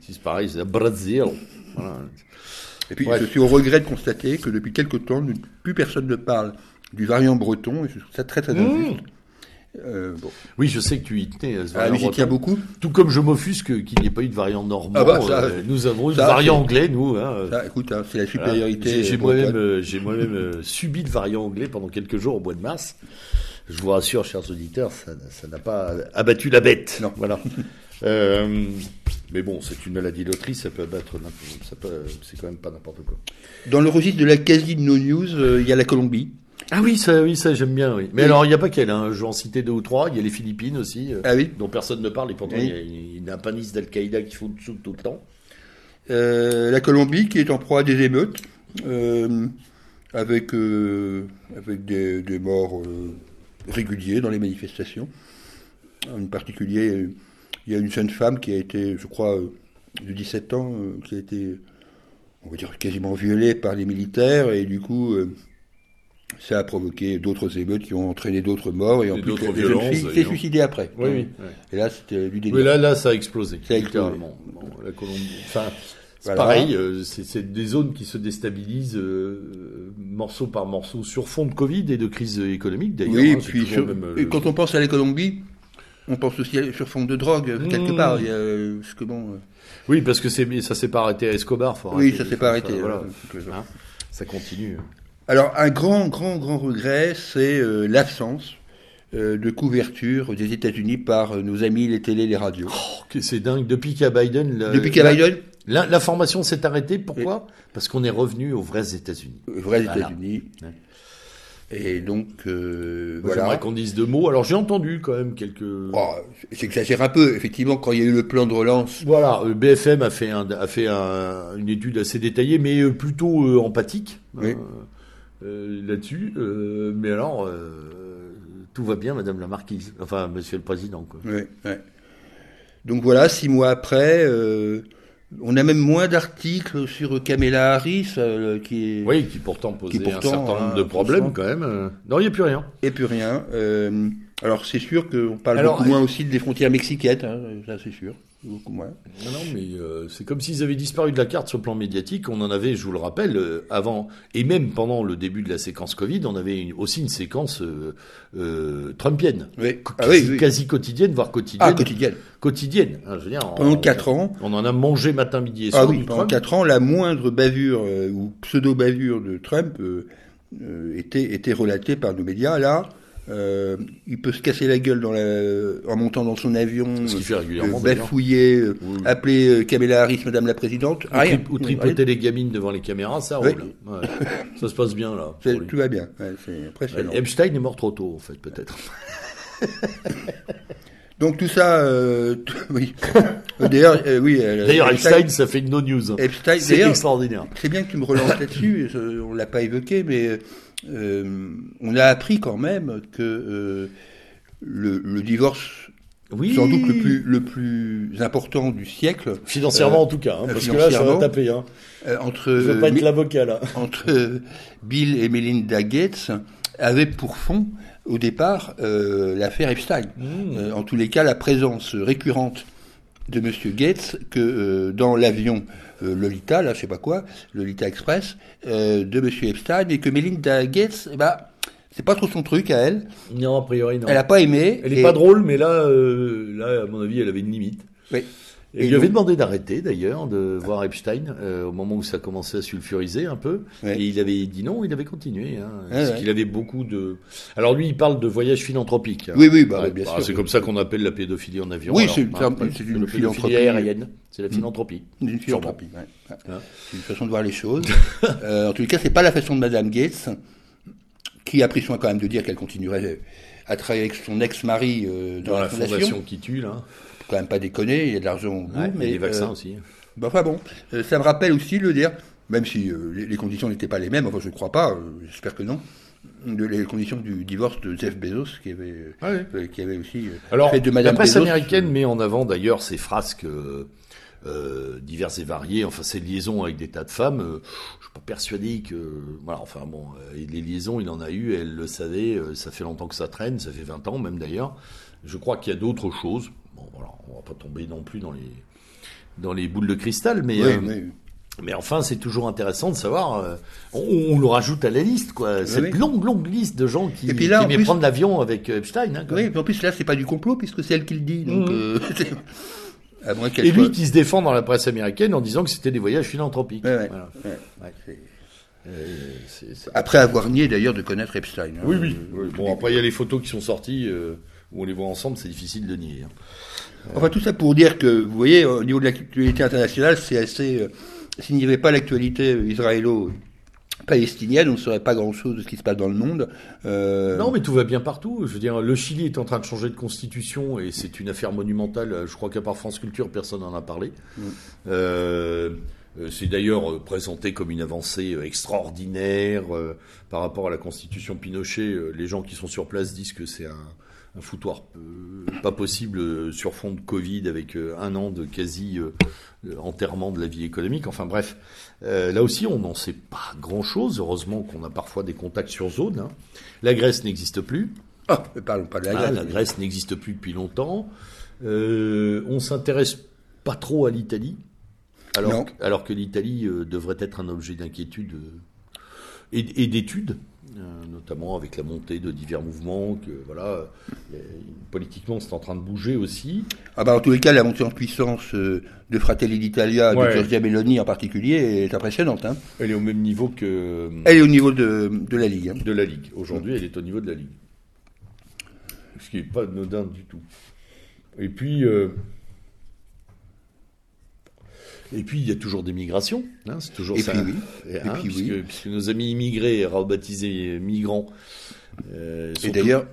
Si c'est pareil, c'est Brésil. Voilà. Et puis, Ouais. je suis au regret de constater que depuis quelque temps, plus personne ne parle du variant breton, et je trouve ça très très Mmh. injuste. Euh, bon. Oui, je sais que tu y tenais. ce Ah, j'y tiens beaucoup. Tout comme je m'offusque qu'il n'y ait pas eu de variant normand. Ah bah, ça, euh, nous avons eu le variant anglais, nous. Hein, Ça, écoute, hein, c'est la supériorité. J'ai- J'ai euh, moi-même, euh, euh, subi le variant anglais pendant quelques jours au mois de mars. Je vous rassure, chers auditeurs, ça n'a pas abattu la bête. Non. Voilà. Euh, mais bon, c'est une maladie lotrice, ça peut abattre, n'importe- c'est quand même pas n'importe quoi. Dans le registre de la quasi no news, euh, il y a la Colombie. Ah oui, ça, oui, ça j'aime bien. Oui. Mais Oui. alors, il n'y a pas qu'elle. Hein. Je vais en citer deux ou trois. Il y a les Philippines aussi, euh, Ah oui. dont personne ne parle et pourtant Oui. il y a une, une impanice d'Al-Qaïda qui fout dessous tout le temps. Euh, la Colombie qui est en proie à des émeutes, euh, avec, avec des, des morts réguliers dans les manifestations. En particulier, il y a une jeune femme qui a été, je crois, de 17 ans, qui a été, on va dire, quasiment violée par les militaires, et du coup, ça a provoqué d'autres émeutes qui ont entraîné d'autres morts, et en Et plus, d'autres la jeune violences, fille s'est suicidée après. Oui, oui. Et là, c'était du délire. Mais là, là, ça a explosé. Ça a explosé. littéralement. Bon, la Colombie. Enfin, c'est Voilà. pareil. euh, c'est des zones qui se déstabilisent euh, morceau par morceau sur fond de Covid et de crise économique d'ailleurs. Oui, hein, puis sur- même, euh, et quand on pense à la Colombie, on pense aussi à- sur fond de drogue, quelque Mmh. part. Il y a, parce que bon, Oui, parce que ça s'est pas arrêté à Escobar. faut oui, arrêter. ça s'est pas arrêté. Voilà. Hein, ça continue. Alors, un grand, grand, grand regret, c'est euh, l'absence euh, de couverture des États-Unis par euh, nos amis les télés, les radios. Oh, que c'est dingue. Depuis qu'à Biden, la- Depuis qu'à Biden, la- l'information s'est arrêtée. Pourquoi Parce qu'on est revenu aux vrais États-Unis. les vrais Voilà. États-Unis. Ouais. Et donc, euh, voilà. J'aimerais qu'on dise deux mots. Alors j'ai entendu quand même quelques. Oh, J'exagère un peu. Effectivement, quand il y a eu le plan de relance, Voilà, BFM a fait, un, a fait un- une étude assez détaillée, mais plutôt euh, empathique Oui. euh, là-dessus. Euh, mais alors, euh, tout va bien, Madame la Marquise, enfin Monsieur le Président. Quoi. Ouais. Donc voilà, six mois après, euh, on a même moins d'articles sur Kamala Harris, euh, qui est Oui, qui pourtant posait Qui pourtant, un certain nombre de problèmes quand même. euh. Non, il n'y a plus rien. et plus rien. Euh, alors c'est sûr qu'on parle Alors, beaucoup moins aussi des frontières mexicaines, hein, ça c'est sûr, beaucoup moins. Non, non, mais euh, c'est comme s'ils avaient disparu de la carte sur le plan médiatique. On en avait, je vous le rappelle, euh, avant et même pendant le début de la séquence Covid, on avait une- aussi une séquence euh, trumpienne, Oui. Ah quasi, oui, oui. quasi quotidienne, voire quotidienne. Ah, quotidienne. quotidienne. hein, je veux dire, Pendant on- quatre ans. On en a mangé matin, midi et soir. Ah oui, pendant Trump. quatre ans, la moindre bavure ou pseudo-bavure de Trump était, était relatée par nos médias. Là, Euh, il peut se casser la gueule dans la, en montant dans son avion, Ce qu'il fait régulièrement, euh, bafouiller, euh, Oui, oui. appeler euh, Kamala Harris Madame la Présidente. Ou, tri- ou tripoter les gamines devant les caméras, ça Oui. roule. Ouais. ça se passe bien là. Tout va bien. Ouais, c'est impressionnant. Epstein est mort trop tôt, en fait, peut-être. Donc tout ça, euh, oui. D'ailleurs, euh, oui. D'ailleurs, Epstein, ça fait une no-news. hein. Epstein, C'est extraordinaire. C'est bien que tu me relances là-dessus, on l'a pas évoqué, mais euh, on a appris quand même que euh, le, le divorce, Oui. sans doute le plus, le plus important du siècle, Financièrement, Euh, en tout cas. hein, parce que là, ça va taper. Hein. euh, entre, Je veux euh, pas être l'avocat, là. entre euh, Bill et Melinda Gates, avait pour fond, au départ, euh, l'affaire Epstein. Mmh. Euh, en tous les cas, la présence récurrente de Monsieur Gates que euh, dans l'avion euh, Lolita, là, je sais pas quoi, Lolita Express, euh, de Monsieur Epstein, et que Melinda Gates, ben, c'est pas trop son truc à elle. Non, a priori, non. Elle a pas aimé. Elle est pas drôle, mais là, euh, là, à mon avis, elle avait une limite. Oui. Et il lui avait demandé d'arrêter, d'ailleurs, de voir Epstein, euh, au moment où ça commençait à sulfuriser un peu. Ouais. Et il avait dit non, il avait continué. Hein, parce ouais. qu'il avait beaucoup de... Alors lui, il parle de voyage philanthropique. hein. Oui, oui, bah, Ouais, bien bah, sûr. C'est comme ça qu'on appelle la pédophilie en avion. Oui, c'est- hein, c'est un- pas- c'est la une pédophilie philanthropie. aérienne. C'est la philanthropie. Une philanthropie. Hein. C'est une façon de voir les choses. Euh, en tous les cas, c'est pas la façon de Madame Gates, qui a pris soin quand même de dire qu'elle continuerait à travailler avec son ex-mari euh, dans, Dans la, fondation. qui tue, là. Quand même pas déconner, il y a de l'argent au bout. Ouais, mais les vaccins euh, aussi. bah, enfin bon, euh, ça me rappelle aussi le dire, même si euh, les, conditions n'étaient pas les mêmes, enfin je ne crois pas, j'espère que non, de, les conditions du divorce de Jeff Bezos, qui avait, Ah oui. qui avait aussi Alors, fait de la Madame presse Bezos, américaine met en avant d'ailleurs ces frasques euh, diverses et variées, enfin ces liaisons avec des tas de femmes. euh, je suis pas persuadé que, voilà, enfin bon, les liaisons, il en a eu, elle le savait. ça fait longtemps que ça traîne, ça fait 20 ans même d'ailleurs. Je crois qu'il y a d'autres choses. Bon, voilà, on va pas tomber non plus dans les dans les boules de cristal, mais oui, euh, oui. mais enfin, c'est toujours intéressant de savoir. euh, on, on le rajoute à la liste, quoi. Cette oui. longue, longue liste de gens qui, Et qui en aimaient plus- prendre l'avion avec euh, Epstein. Hein, Oui, même. puis en plus là, c'est pas du complot, puisque c'est elle qui le dit, donc... Euh, c'est- à moins qu'elle Et lui qui se défend dans la presse américaine en disant que c'était des voyages philanthropiques. Ouais, ouais. Voilà. Ouais. Après avoir nié d'ailleurs de connaître Epstein. hein. Oui, oui. Oui. Bon, après, il y a les photos qui sont sorties où on les voit ensemble, c'est difficile de nier. hein. Enfin, tout ça pour dire que, vous voyez, au niveau de l'actualité internationale, c'est assez... euh, S'il n'y avait pas l'actualité israélo-palestinienne, on ne saurait pas grand-chose de ce qui se passe dans le monde. Euh, Non, mais tout va bien partout. Je veux dire, le Chili est en train de changer de constitution et c'est une affaire monumentale. Je crois qu'à part France Culture, personne n'en a parlé. Euh, euh, c'est d'ailleurs euh, présenté comme une avancée euh, extraordinaire euh, par rapport à la constitution Pinochet. Euh, les gens qui sont sur place disent que c'est un, un foutoir euh, pas possible euh, sur fond de Covid avec euh, un an de quasi euh, enterrement de la vie économique. Enfin bref, là aussi on n'en sait pas grand-chose. Heureusement qu'on a parfois des contacts sur zone. hein. La Grèce n'existe plus. Ah, ne parlons pas de la Ah, Grèce. la Grèce n'existe plus depuis longtemps. On s'intéresse pas trop à l'Italie, alors, alors que l'Italie devrait être un objet d'inquiétude et, et d'étude, notamment avec la montée de divers mouvements. Que voilà, politiquement, c'est en train de bouger aussi. Ah bah, en tous les cas, la montée en puissance euh, de Fratelli d'Italia, Ouais. de Giorgia Meloni en particulier, est impressionnante. Hein. Elle est au même niveau que Elle est au niveau de, de la Ligue. hein. de la Ligue. Aujourd'hui, elle est au niveau de la Ligue. Ce qui n'est pas anodin du tout. Et puis, euh, et puis, il y a toujours des migrations. hein, c'est toujours Et ça. puis oui. Et, puis puisque, oui. puisque nos amis immigrés, rebaptisés migrants, euh, Et d'ailleurs,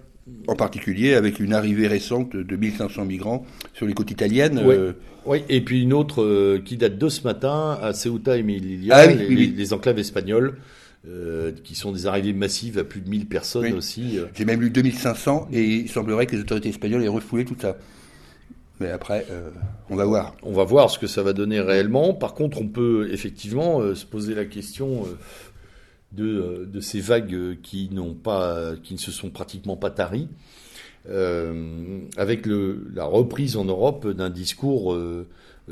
en particulier avec une arrivée récente de 1500 migrants sur les côtes italiennes. Ouais. euh, Oui, et puis une autre euh, qui date de ce matin à Ceuta et Melilla, Ah oui, les, oui, oui. enclaves espagnoles, euh, qui sont des arrivées massives à plus de 1000 personnes Oui. aussi. J'ai même lu 2500 et il semblerait que les autorités espagnoles aient refoulé tout ça. Mais après, euh, on va voir. On va voir ce que ça va donner réellement. Par contre, on peut effectivement euh, se poser la question euh, de, de ces vagues qui n'ont pas, qui ne se sont pratiquement pas taries, avec le, la reprise en Europe d'un discours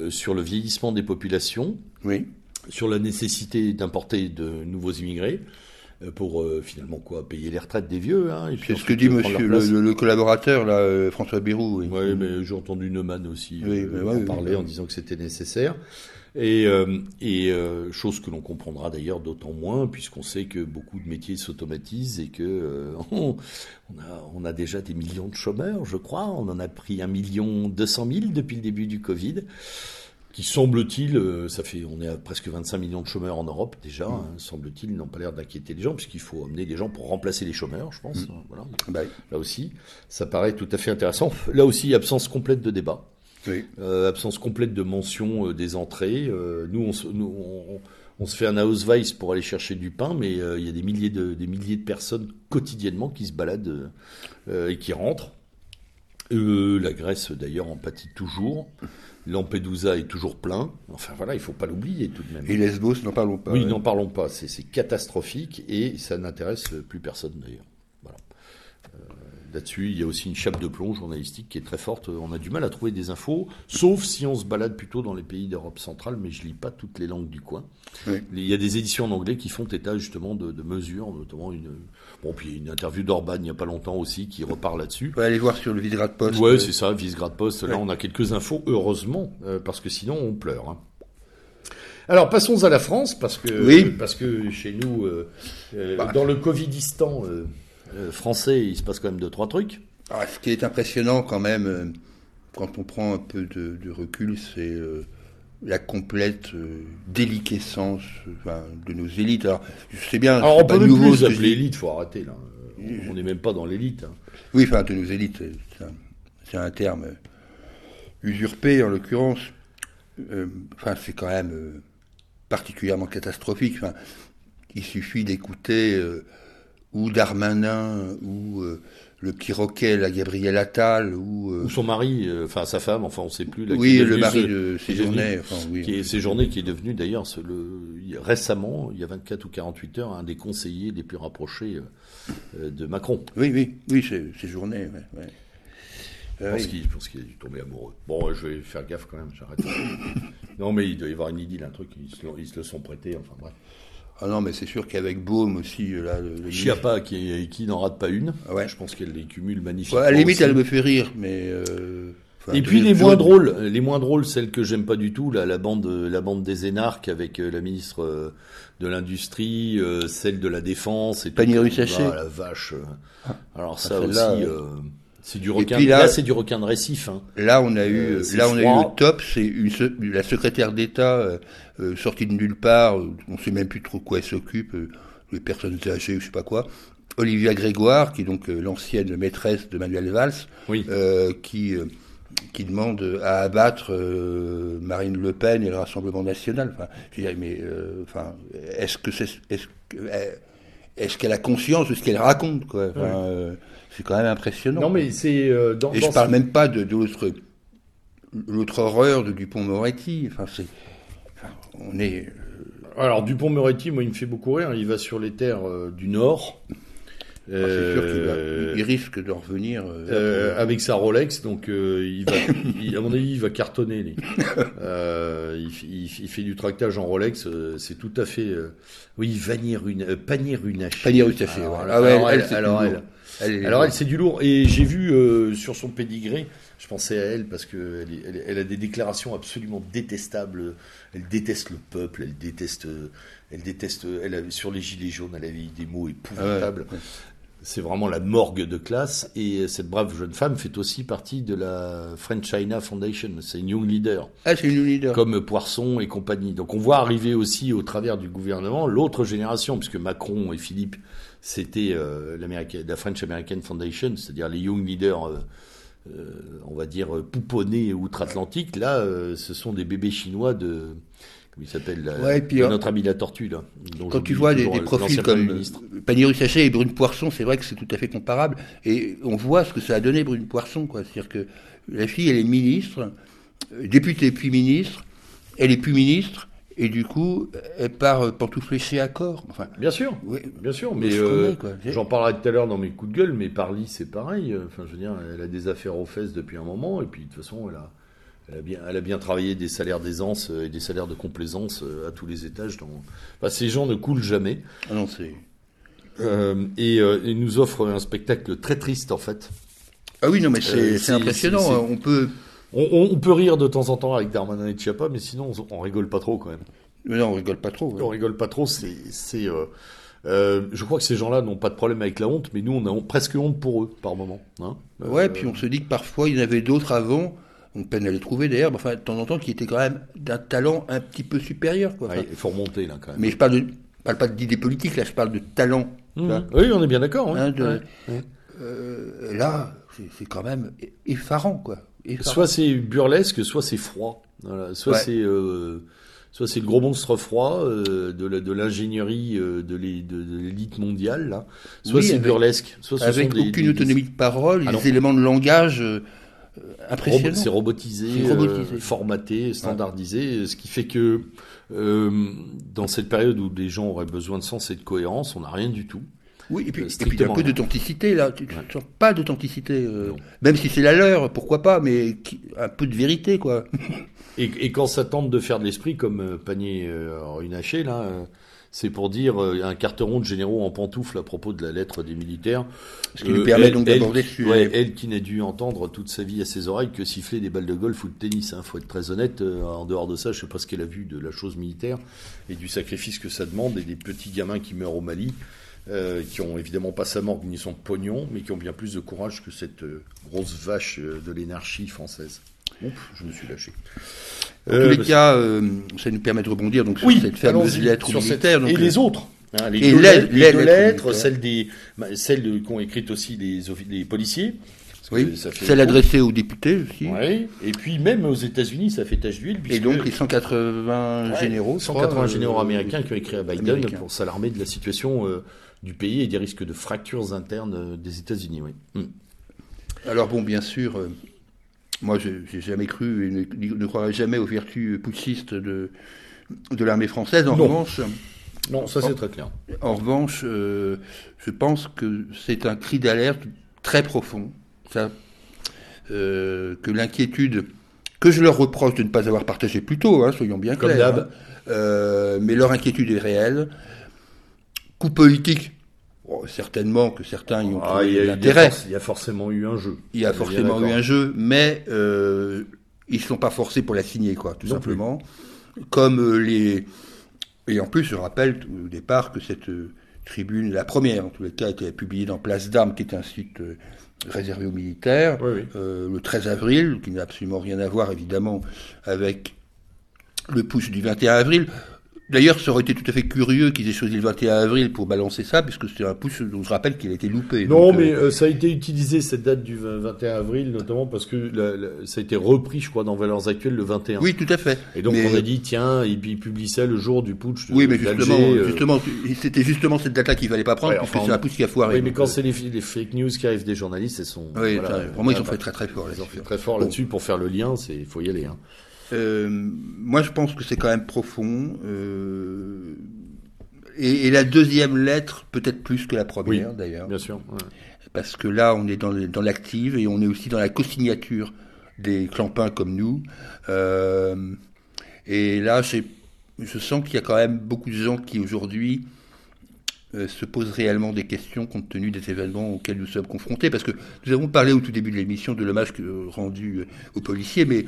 sur le vieillissement des populations, Oui. sur la nécessité d'importer de nouveaux immigrés. Pour finalement quoi payer les retraites des vieux. Hein, c'est ce que dit monsieur le, collaborateur là, François Bérou. Oui, ouais, mais j'ai entendu Neumann aussi oui, en parler en disant que c'était nécessaire. Et, euh, et euh, chose que l'on comprendra d'ailleurs d'autant moins, puisqu'on sait que beaucoup de métiers s'automatisent et que euh, on, a, on, a, déjà des millions de chômeurs, je crois. On en a pris un million deux cent mille depuis le début du Covid qui semble-t-il, ça fait, on est à presque 25 millions de chômeurs en Europe déjà, hein, semble-t-il, n'ont pas l'air d'inquiéter les gens, puisqu'il faut amener des gens pour remplacer les chômeurs, je pense. Mmh. Voilà. Bah là aussi, ça paraît tout à fait intéressant. Là aussi, absence complète de débat. Euh, absence complète de mention euh, des entrées. Euh, nous, on, on, se fait un Ausweis pour aller chercher du pain, mais il y a des milliers de, des milliers de personnes quotidiennement qui se baladent et qui rentrent. la Grèce, d'ailleurs, en pâtit toujours. Lampedusa est toujours plein. Enfin voilà, il faut pas l'oublier tout de même. Et Lesbos, n'en parlons pas. Oui, n'en parlons pas. C'est catastrophique et ça n'intéresse plus personne d'ailleurs. Là-dessus, il y a aussi une chape de plomb journalistique qui est très forte. On a du mal à trouver des infos, sauf si on se balade plutôt dans les pays d'Europe centrale, mais je lis pas toutes les langues du coin. Il y a des éditions en anglais qui font état justement de, mesures, notamment une. Bon, puis une interview d'Orban il n'y a pas longtemps aussi qui repart là-dessus. On va aller voir sur le Visegrad Post. Ouais, c'est ça, Visegrad Post. Là, on a quelques infos, heureusement, euh, parce que sinon on pleure. Hein. Alors passons à la France parce que oui. parce que chez nous, euh, euh, bah. dans le Covidistan. Euh, français, il se passe quand même deux, trois trucs. Ah, ce qui est impressionnant quand même, quand on prend un peu de, recul, c'est la complète déliquescence de nos élites. Alors, je sais bien. Alors, on peut même plus appeler élite, faut arrêter là. On n'est même pas dans l'élite. Hein. Oui, enfin, de nos élites, c'est un, terme usurpé en l'occurrence. enfin, c'est quand même particulièrement catastrophique. Enfin, il suffit d'écouter ou Darmanin, ou euh, le petit Roquet, la Gabrielle Attal, ou, euh, ou son mari, euh, enfin sa femme, enfin on ne sait plus. oui, le mari de Séjourné. Enfin, oui, qui est Séjourné, qui est devenu d'ailleurs récemment, il y a 24 ou 48 heures, un des conseillers les plus rapprochés de Macron. Oui, oui, oui, Séjourné. Ouais, ouais. Je pense qu'il a dû tomber amoureux. Bon, je vais faire gaffe quand même, j'arrête. non, mais il doit y avoir une idylle, un truc, ils se, ils se le sont prêtés, enfin bref. Ah non, mais c'est sûr qu'avec Baume aussi, là. Le, Chiappa, qui, qui n'en rate pas une. Ouais. Je pense qu'elle les cumule magnifiquement. à la limite, elle me fait rire, mais. Euh, et puis les moins drôles, les moins drôles, celles que j'aime pas du tout, là, la bande, la bande des énarques avec euh, la ministre euh, de l'industrie, celle de la défense et Panier Ah, la vache. Ah. Alors ça aussi. C'est du requin. là, c'est du requin de récif. Hein. Là, on a eu, là, on a eu le top. C'est la secrétaire d'État euh, sortie de nulle part, euh, on ne sait même plus trop quoi elle s'occupe, euh, les personnes âgées je sais pas quoi. Olivia Grégoire, qui est donc l'ancienne maîtresse de Manuel Valls, qui qui demande à abattre Marine Le Pen et le Rassemblement national. Enfin, mais enfin, est-ce que qu'elle a conscience de ce qu'elle raconte quoi? C'est quand même impressionnant. Non, mais c'est dans, et je parle même pas de, de l'autre l'autre horreur de Dupont-Moretti. Enfin, c'est on est. Euh, Alors Dupont-Moretti, moi, il me fait beaucoup rire. Il va sur les terres euh, du Nord. Ah, c'est sûr qu'il il risque de revenir avec sa Rolex, donc il va, à mon avis, il va cartonner. il, il, fait du tractage en Rolex, c'est tout à fait. oui, vanir une, panier une Panier alors, ah ouais, alors, elle, alors elle, c'est du lourd. Et j'ai vu sur son pédigré, je pensais à elle parce qu'elle elle, elle, a des déclarations absolument détestables. Elle déteste le peuple, elle déteste, elle déteste, elle sur les gilets jaunes, elle a dit des mots épouvantables. Ah c'est vraiment la morgue de classe. Et cette brave jeune femme fait aussi partie de la French China Foundation. C'est une young leader. Ah, c'est une young leader. Comme Poisson et compagnie. Donc on voit arriver aussi au travers du gouvernement l'autre génération, puisque Macron et Philippe, c'était euh, la French American Foundation, c'est-à-dire les young leaders. Euh, euh, on va dire, pouponnés outre-Atlantique. Là, euh, ce sont des bébés chinois de, comment il s'appelle, notre ami la tortue, là. Quand tu vois des, profils comme Pannier Sachet et Brune Poisson, c'est vrai que c'est tout à fait comparable. Et on voit ce que ça a donné Brune Poisson, quoi. C'est-à-dire que la fille, elle est ministre, députée puis ministre, elle est plus ministre, et du coup, elle part pantoufler chez Accor. Enfin, bien sûr, oui, bien sûr. Mais euh, j'en parlerai tout à l'heure dans mes coups de gueule. Mais Parly, c'est pareil. Enfin, je veux dire, elle a des affaires aux fesses depuis un moment, et puis de toute façon, elle a, elle a bien, elle a bien travaillé des salaires d'aisance et des salaires de complaisance euh, à tous les étages. Dans... Enfin, ces gens ne coulent jamais. Ah non, c'est. Euh, et, euh, et nous offre un spectacle très triste en fait. Ah oui, non, mais c'est Euh, impressionnant. c'est- On peut. On, peut rire de temps en temps avec Darmanin et Chiappa, mais sinon on, on rigole pas trop quand même. Mais non, on rigole pas trop. ouais. On rigole pas trop. C'est, euh, euh, je crois que ces gens-là n'ont pas de problème avec la honte, mais nous on a presque honte pour eux par moment. Hein Euh, Ouais, puis on se dit que parfois il y en avait d'autres avant, on peine à les trouver d'ailleurs, mais enfin de temps en temps qui étaient quand même d'un talent un petit peu supérieur. Quoi. Enfin, ouais, il faut remonter là quand même. Mais je parle de, je parle pas d'idées politiques, là je parle de talent. vois. Oui, on est bien d'accord. Hein, Ouais. Euh, là, c'est c'est quand même effarant, quoi. Soit c'est burlesque, soit c'est froid. Voilà. Soit Ouais. c'est euh, soit c'est le gros monstre froid euh, de l'ingénierie euh, de l'é- de- de l'élite mondiale là. Soit Oui, c'est burlesque. Soit ce Avec sont des- aucune des- autonomie de parole, Ah des éléments de langage euh, impressionnants. C'est robotisé, euh, formaté, standardisé, ce qui fait que euh, dans cette période où des gens auraient besoin de sens et de cohérence, on n'a rien du tout. Oui, et puis, et puis strictement un peu d'authenticité, là. Tu tu Ouais. sens pas d'authenticité. euh, même si c'est la leur, pourquoi pas, mais qui- un peu de vérité, quoi. Et, et quand ça tente de faire de l'esprit, comme euh, Panier euh, une hachée, là, euh, c'est pour dire euh, un carteron de généraux en pantoufles à propos de la lettre des militaires. Ce qui lui permet donc elle- d'aborder elle- ouais, elle qui n'a dû entendre toute sa vie à ses oreilles que siffler des balles de golf ou de tennis. Hein, faut être très honnête. euh, en dehors de ça, je sais pas ce qu'elle a vu de la chose militaire et du sacrifice que ça demande et des petits gamins qui meurent au Mali. Euh, qui ont évidemment pas sa morgue ni son pognon, mais qui ont bien plus de courage que cette euh, grosse vache euh, de l'énarchie française. Oups, je me suis lâché. En Euh, tous les bah, cas, euh, ça nous permet de rebondir donc sur oui, cette fameuse lettre sur cette- donc, et euh, les autres. hein, les et deux les- lettres, les deux lettres celles des, bah, celles qu'ont écrites aussi les, les policiers. oui, celle adressée aux députés aussi. Ouais. Et puis même aux États-Unis, ça fait tache d'huile. Et donc les 180 Ouais, généraux. je 180 crois, généraux euh, américains qui ont écrit à Biden américains. pour s'alarmer de la situation euh, du pays et des risques de fractures internes euh, des États-Unis. Oui. Hmm. Alors bon, bien sûr, euh, moi je j'ai jamais cru et ne, ne croirais jamais aux vertus putschistes de, de l'armée française. En Non. revanche, Non, ça c'est très clair. en revanche euh, je pense que c'est un cri d'alerte très profond. Ça, euh, que l'inquiétude que je leur reproche de ne pas avoir partagé plus tôt, hein, soyons bien Comme clairs. hein. Mais leur inquiétude est réelle. Coup politique, bon, certainement que certains y ont Ah, il, y trouvé a, il y a l'intérêt. forc- il y a forcément eu un jeu. Il y a forcément eu un jeu, mais euh, ils ne sont pas forcés pour la signer, quoi, tout Non simplement. Comme euh, les. Et en plus, je rappelle au départ que cette euh, tribune, la première en tous les cas, a été publiée dans Place d'Armes, qui est un site réservé aux militaires, Oui, oui. euh, le 13 avril, qui n'a absolument rien à voir évidemment avec le push du 21 avril. D'ailleurs, ça aurait été tout à fait curieux qu'ils aient choisi le 21 avril pour balancer ça, puisque c'est un push dont je rappelle qu'il a été loupé. Non, Donc, mais euh, euh, ça a été utilisé cette date du 20 21 avril, notamment parce que la- la- ça a été repris, je crois, dans Valeurs Actuelles le 21. oui, tout à fait. Et donc Mais- on a dit tiens, puis il publie ça le jour du putsch. De, Oui, mais justement, euh, justement, c'était justement cette date-là qu'il fallait pas prendre, Ouais, puisque enfin, c'est un pouce qui a foiré. Oui, mais quand c'est les, les fake news qui arrivent des journalistes, elles sont. oui, voilà, ça, pour moi, ils ont fait très très fort. Ils ont là-dessus. fait très fort là-dessus pour faire le lien. Il faut y aller. Hein. Euh, moi, je pense que c'est quand même profond. euh, et, et la deuxième lettre, peut-être plus que la première, d'ailleurs. Bien sûr. ouais. parce que là, on est dans, l'active et on est aussi dans la co-signature des clampins comme nous. Euh, et là, je sens qu'il y a quand même beaucoup de gens qui aujourd'hui se posent réellement des questions compte tenu des événements auxquels nous sommes confrontés. Parce que nous avons parlé au tout début de l'émission de l'hommage rendu aux policiers, mais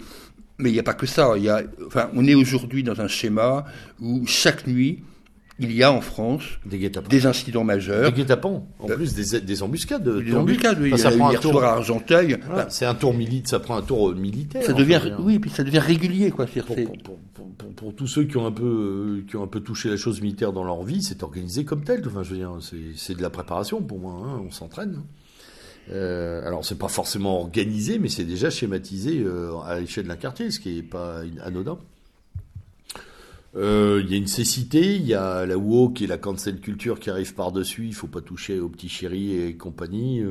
mais il n'y a pas que ça. Il y a, enfin, on est aujourd'hui dans un schéma où chaque nuit, il y a en France Des incidents majeurs. Des guet-apens. En Euh, plus des, des embuscades. Des embuscades, oui. Enfin, ça prend un tour. à Argenteuil. Voilà, c'est un tour militaire. Ça prend un tour euh, militaire. Ça devient, oui, puis ça devient régulier, quoi. Pour, pour, pour, pour- tous ceux qui ont un peu euh, qui ont un peu touché la chose militaire dans leur vie, c'est organisé comme tel. Enfin, je veux dire, c'est, c'est de la préparation pour moi. hein, on s'entraîne. Euh, alors, c'est pas forcément organisé, mais c'est déjà schématisé euh, à l'échelle d'un quartier, ce qui est pas anodin. Euh, Il y a une cécité, il y a la woke et la cancel culture qui arrivent par-dessus. Il faut pas toucher aux petits chéris et compagnie.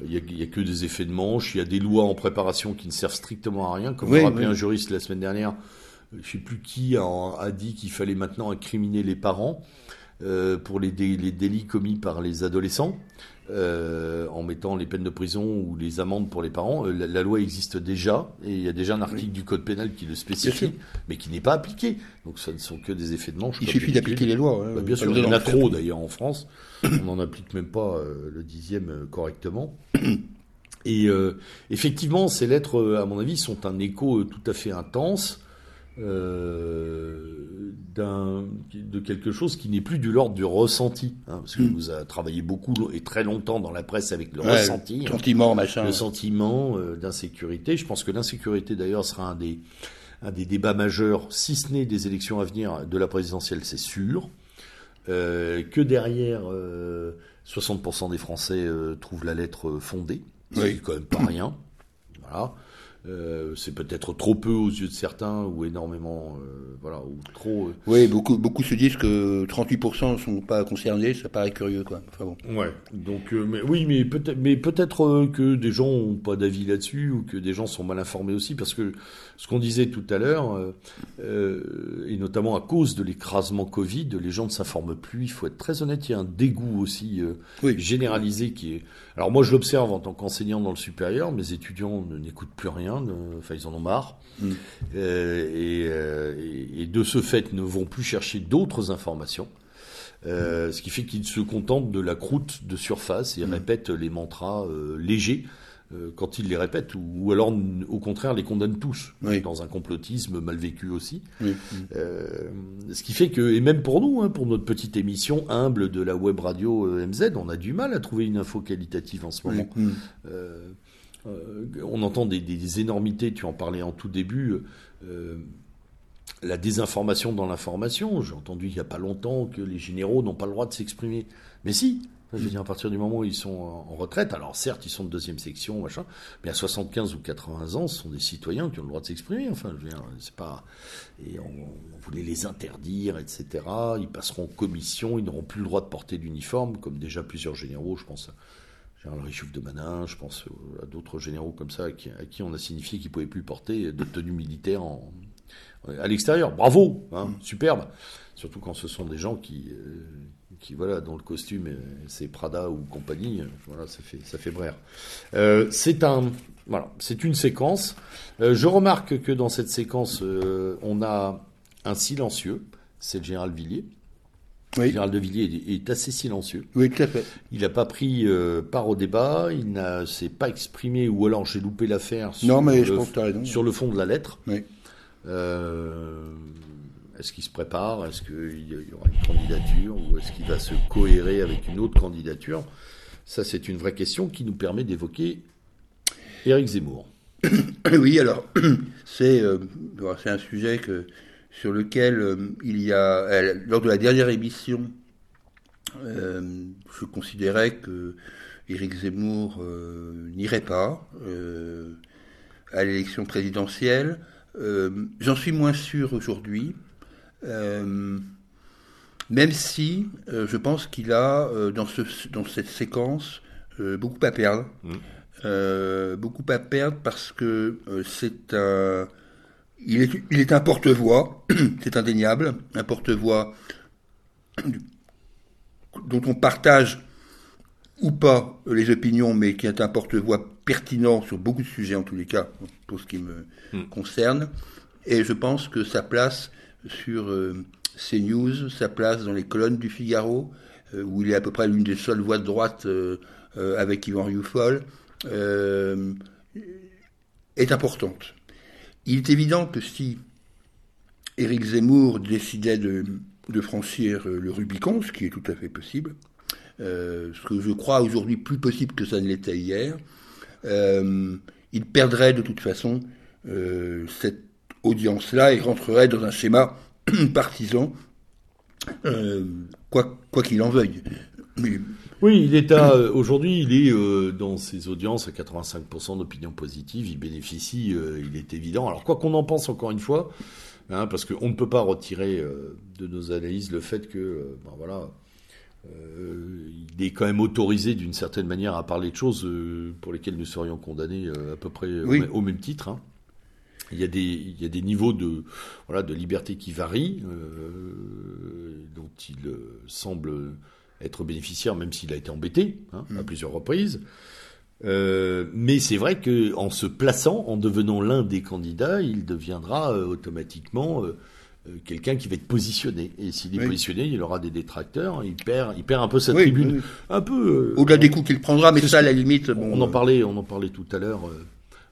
Il y, a, il y a que des effets de manche. Il y a des lois en préparation qui ne servent strictement à rien. Comme Oui, rappelait oui. un juriste la semaine dernière, je sais plus qui a, a dit qu'il fallait maintenant incriminer les parents. pour les, les, délits commis par les adolescents. Euh, en mettant les peines de prison ou les amendes pour les parents. Euh, la, loi existe déjà et il y a déjà un article du code pénal qui le spécifie, mais qui n'est pas appliqué. Donc ça ne sont que des effets de manche. Il suffit d'appliquer les lois. Bah, bien sûr, il y en a trop d'ailleurs en France. On n'en applique même pas euh, le dixième correctement. Et effectivement, ces lettres, à mon avis, sont un écho tout à fait intense euh, de quelque chose qui n'est plus de l'ordre du ressenti, hein, parce que vous avez travaillé beaucoup et très longtemps dans la presse avec le ressenti, hein. sentiment, machin, le sentiment euh, d'insécurité. Je pense que l'insécurité d'ailleurs sera un des un des débats majeurs, si ce n'est des élections à venir de la présidentielle, c'est sûr. Euh, que derrière, 60% des Français trouvent la lettre fondée, ce qui quand même pas rien. Voilà. Euh, c'est peut-être trop peu aux yeux de certains ou énormément, euh, voilà, ou trop. Euh. Oui, beaucoup, beaucoup se disent que 38% ne sont pas concernés, ça paraît curieux, quoi. Enfin bon. Ouais. Donc, mais, oui, mais peut-être, mais peut-être que des gens n'ont pas d'avis là-dessus ou que des gens sont mal informés aussi, parce que ce qu'on disait tout à l'heure, et notamment à cause de l'écrasement Covid, les gens ne s'informent plus. Il faut être très honnête. Il y a un dégoût aussi généralisé qui est. Alors moi, je l'observe en tant qu'enseignant dans le supérieur. Mes étudiants n'écoutent plus rien enfin ils en ont marre, mm. euh, euh, et, de ce fait ne vont plus chercher d'autres informations. Euh, ce qui fait qu'ils se contentent de la croûte de surface et mm. répètent les mantras légers quand ils les répètent, ou, alors au contraire les condamnent tous dans un complotisme mal vécu aussi. ce qui fait que, et même pour nous, hein, pour notre petite émission humble de la web radio MZ, on a du mal à trouver une info qualitative en ce moment. Mm. Euh, on entend des, énormités, tu en parlais en tout début, euh, la désinformation dans l'information. J'ai entendu il n'y a pas longtemps que les généraux n'ont pas le droit de s'exprimer. Mais si, je veux dire, à partir du moment où ils sont en retraite, alors certes, ils sont de deuxième section, machin, mais à 75 ou 80 ans, ce sont des citoyens qui ont le droit de s'exprimer. Enfin, je veux dire, c'est pas. Et on, voulait les interdire, etc. Ils passeront en commission, ils n'auront plus le droit de porter d'uniforme, comme déjà plusieurs généraux, je pense général Richouf de Manin, je pense à d'autres généraux comme ça à qui, on a signifié qu'ils ne pouvaient plus porter de tenue militaire à l'extérieur. Bravo, hein, superbe. Surtout quand ce sont des gens qui, euh, qui voilà, dont le costume c'est Prada ou compagnie, voilà, ça fait ça fait brère. Euh, c'est un voilà, c'est une séquence. Euh, je remarque que dans cette séquence, on a un silencieux, c'est le général Villiers. Oui. Gérald de Villiers est, assez silencieux. Oui, tout à fait. Il n'a pas pris euh, part au débat, il ne s'est pas exprimé, ou alors j'ai loupé l'affaire sur, le, sur le fond de la lettre. Oui. Euh, est-ce qu'il se prépare? Est-ce qu'il y aura une candidature Ou est-ce qu'il va se cohérer avec une autre candidature? Ça, c'est une vraie question qui nous permet d'évoquer Éric Zemmour. oui, alors, c'est euh, un sujet sur lequel euh, il y a, lors de la dernière émission, euh, je considérais que Éric Zemmour n'irait pas à l'élection présidentielle. J'en suis moins sûr aujourd'hui, même si je pense qu'il a dans, ce, dans cette séquence beaucoup à perdre. Mmh. beaucoup à perdre parce que c'est un il est, un porte-voix, c'est indéniable, un porte-voix dont on partage ou pas les opinions, mais qui est un porte-voix pertinent sur beaucoup de sujets en tous les cas, pour ce qui me hmm. concerne. Et je pense que sa place sur euh, CNews, sa place dans les colonnes du Figaro, euh, où il est à peu près l'une des seules voix de droite euh, avec Yvan Rioufol, est importante. Il est évident que si Éric Zemmour décidait de, franchir le Rubicon, ce qui est tout à fait possible, ce que je crois aujourd'hui plus possible que ça ne l'était hier, il perdrait de toute façon cette audience-là et rentrerait dans un schéma partisan, quoi qu'il en veuille. Oui, il est euh, aujourd'hui, il est euh, dans ses audiences à 85% d'opinion positive. Il bénéficie, euh, il est évident. Alors quoi qu'on en pense encore une fois, hein, parce qu'on ne peut pas retirer de nos analyses le fait que, ben voilà, il est quand même autorisé d'une certaine manière à parler de choses pour lesquelles nous serions condamnés à peu près au, même titre. Hein. Il y, a des, il y a des niveaux de, voilà, de liberté qui varient. dont il semble être bénéficiaire, même s'il a été embêté hein, à mm. plusieurs reprises. mais c'est vrai que en se plaçant, en devenant l'un des candidats, il deviendra automatiquement quelqu'un qui va être positionné. Et s'il est positionné, il aura des détracteurs. Il perd, il perd un peu sa tribune, un peu. Au-delà des coups qu'il prendra, mais ça, à la limite. Bon, on en parlait, on en parlait tout à l'heure.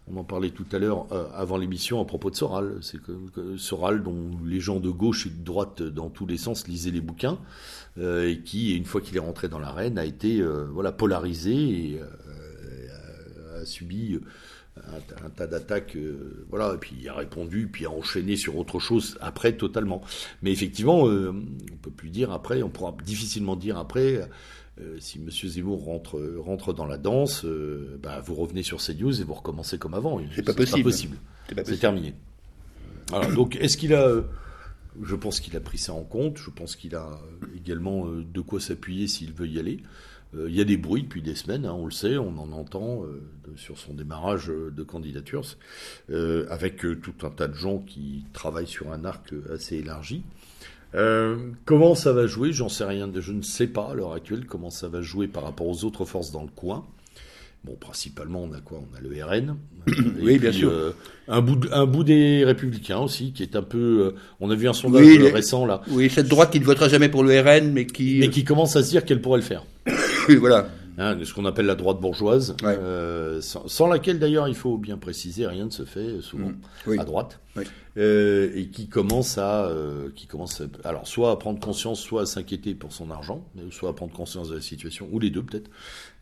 On en parlait tout à l'heure euh, avant l'émission à propos de Soral. C'est que, Soral, dont les gens de gauche et de droite dans tous les sens lisaient les bouquins, euh, et qui, une fois qu'il est rentré dans l'arène, a été euh, voilà polarisé et a subi un, tas d'attaques, voilà, et puis il a répondu, puis a enchaîné sur autre chose après totalement. Mais effectivement, on peut plus dire après, on pourra difficilement dire après euh, si M. Zemmour rentre, rentre dans la danse, euh, bah, vous revenez sur CNews et vous recommencez comme avant. C'est pas possible. Pas possible. C'est terminé. donc, est-ce qu'il a. Je pense qu'il a pris ça en compte. Je pense qu'il a également euh, de quoi s'appuyer s'il veut y aller. Il y a des bruits depuis des semaines, hein, on le sait, on en entend sur son démarrage de candidature, avec tout un tas de gens qui travaillent sur un arc assez élargi. Euh, comment ça va jouer? J'en sais rien. Je ne sais pas à l'heure actuelle comment ça va jouer par rapport aux autres forces dans le coin. Bon, principalement, on a quoi? On a le RN. oui, bien sûr. Euh, un, bout un bout des Républicains aussi, qui est un peu. Euh, on a vu un sondage récent là. Oui, cette droite qui ne votera jamais pour le RN, mais qui. Mais qui commence à se dire qu'elle pourrait le faire. oui, voilà. Hein, ce qu'on appelle la droite bourgeoise, euh, sans, laquelle d'ailleurs il faut bien préciser, rien ne se fait souvent mm. à droite, euh, et qui commence à, euh, qui commence, alors soit à prendre conscience, soit à s'inquiéter pour son argent, soit à prendre conscience de la situation, ou les deux peut-être,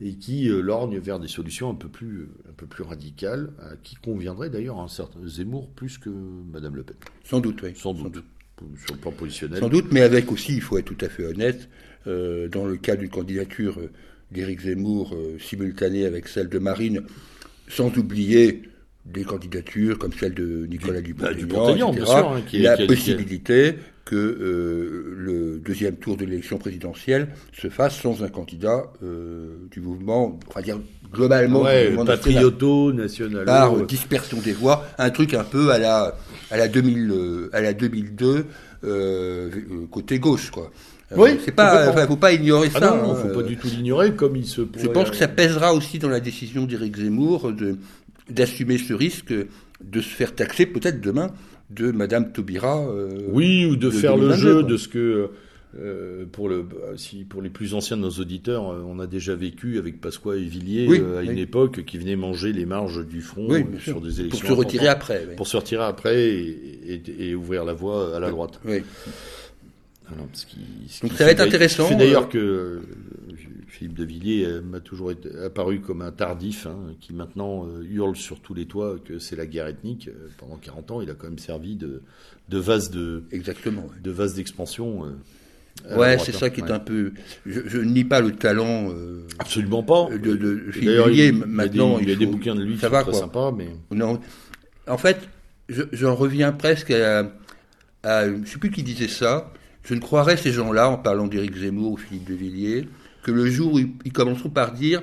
et qui lorgne vers des solutions un peu plus, un peu plus radicales, qui conviendraient d'ailleurs à un certain Zemmour plus que Madame Le Pen. Sans doute, oui. Sans doute. Sur le plan positionnel. Sans doute, mais avec aussi, il faut être tout à fait honnête, dans le cas d'une candidature d'Éric Zemmour euh, simultanée avec celle de Marine, sans oublier des candidatures comme celle de Nicolas Dupont-Aignan, bah, hein, la possibilité que euh, le deuxième tour de l'élection présidentielle se fasse sans un candidat euh, du mouvement, on va dire globalement patrioto national, par dispersion des voix, un truc un peu à la à la 2000 à la 2002 côté gauche quoi. Euh, oui, c'est pas, enfin, faut pas ignorer ah ça. Non, non, faut pas du tout l'ignorer, comme il se. Je pense que ça pèsera aussi dans la décision d'Éric Zemmour de d'assumer ce risque de se faire taxer peut-être demain de Madame Taubira. Euh, oui, ou de, faire le jeu de ce que. Euh, pour, le, si, pour les plus anciens de nos auditeurs, on a déjà vécu avec Pasqua et Villiers à une époque qui venait manger les marges du front sur des élections. Pour se retirer après. Pour se retirer après et, et, ouvrir la voie à la droite. Donc ça va être intéressant. C'est d'ailleurs que euh, Philippe de Villiers euh, m'a toujours été, apparu comme un tardif, hein, qui maintenant euh, hurle sur tous les toits que c'est la guerre ethnique. Pendant 40 ans, il a quand même servi de, de vase de exactement de vase d'expansion. ouais, c'est ça qui est un peu. Je, ne nie pas le talent. Absolument pas. De, de Philippe Villiers. Maintenant, il, y a des bouquins de lui ça qui va, sont très sympas, mais non. En fait, j'en reviens presque à, à, je sais plus qui disait ça. Je ne croirais ces gens-là, en parlant d'Éric Zemmour ou Philippe de Villiers, que le jour où ils commenceront par dire,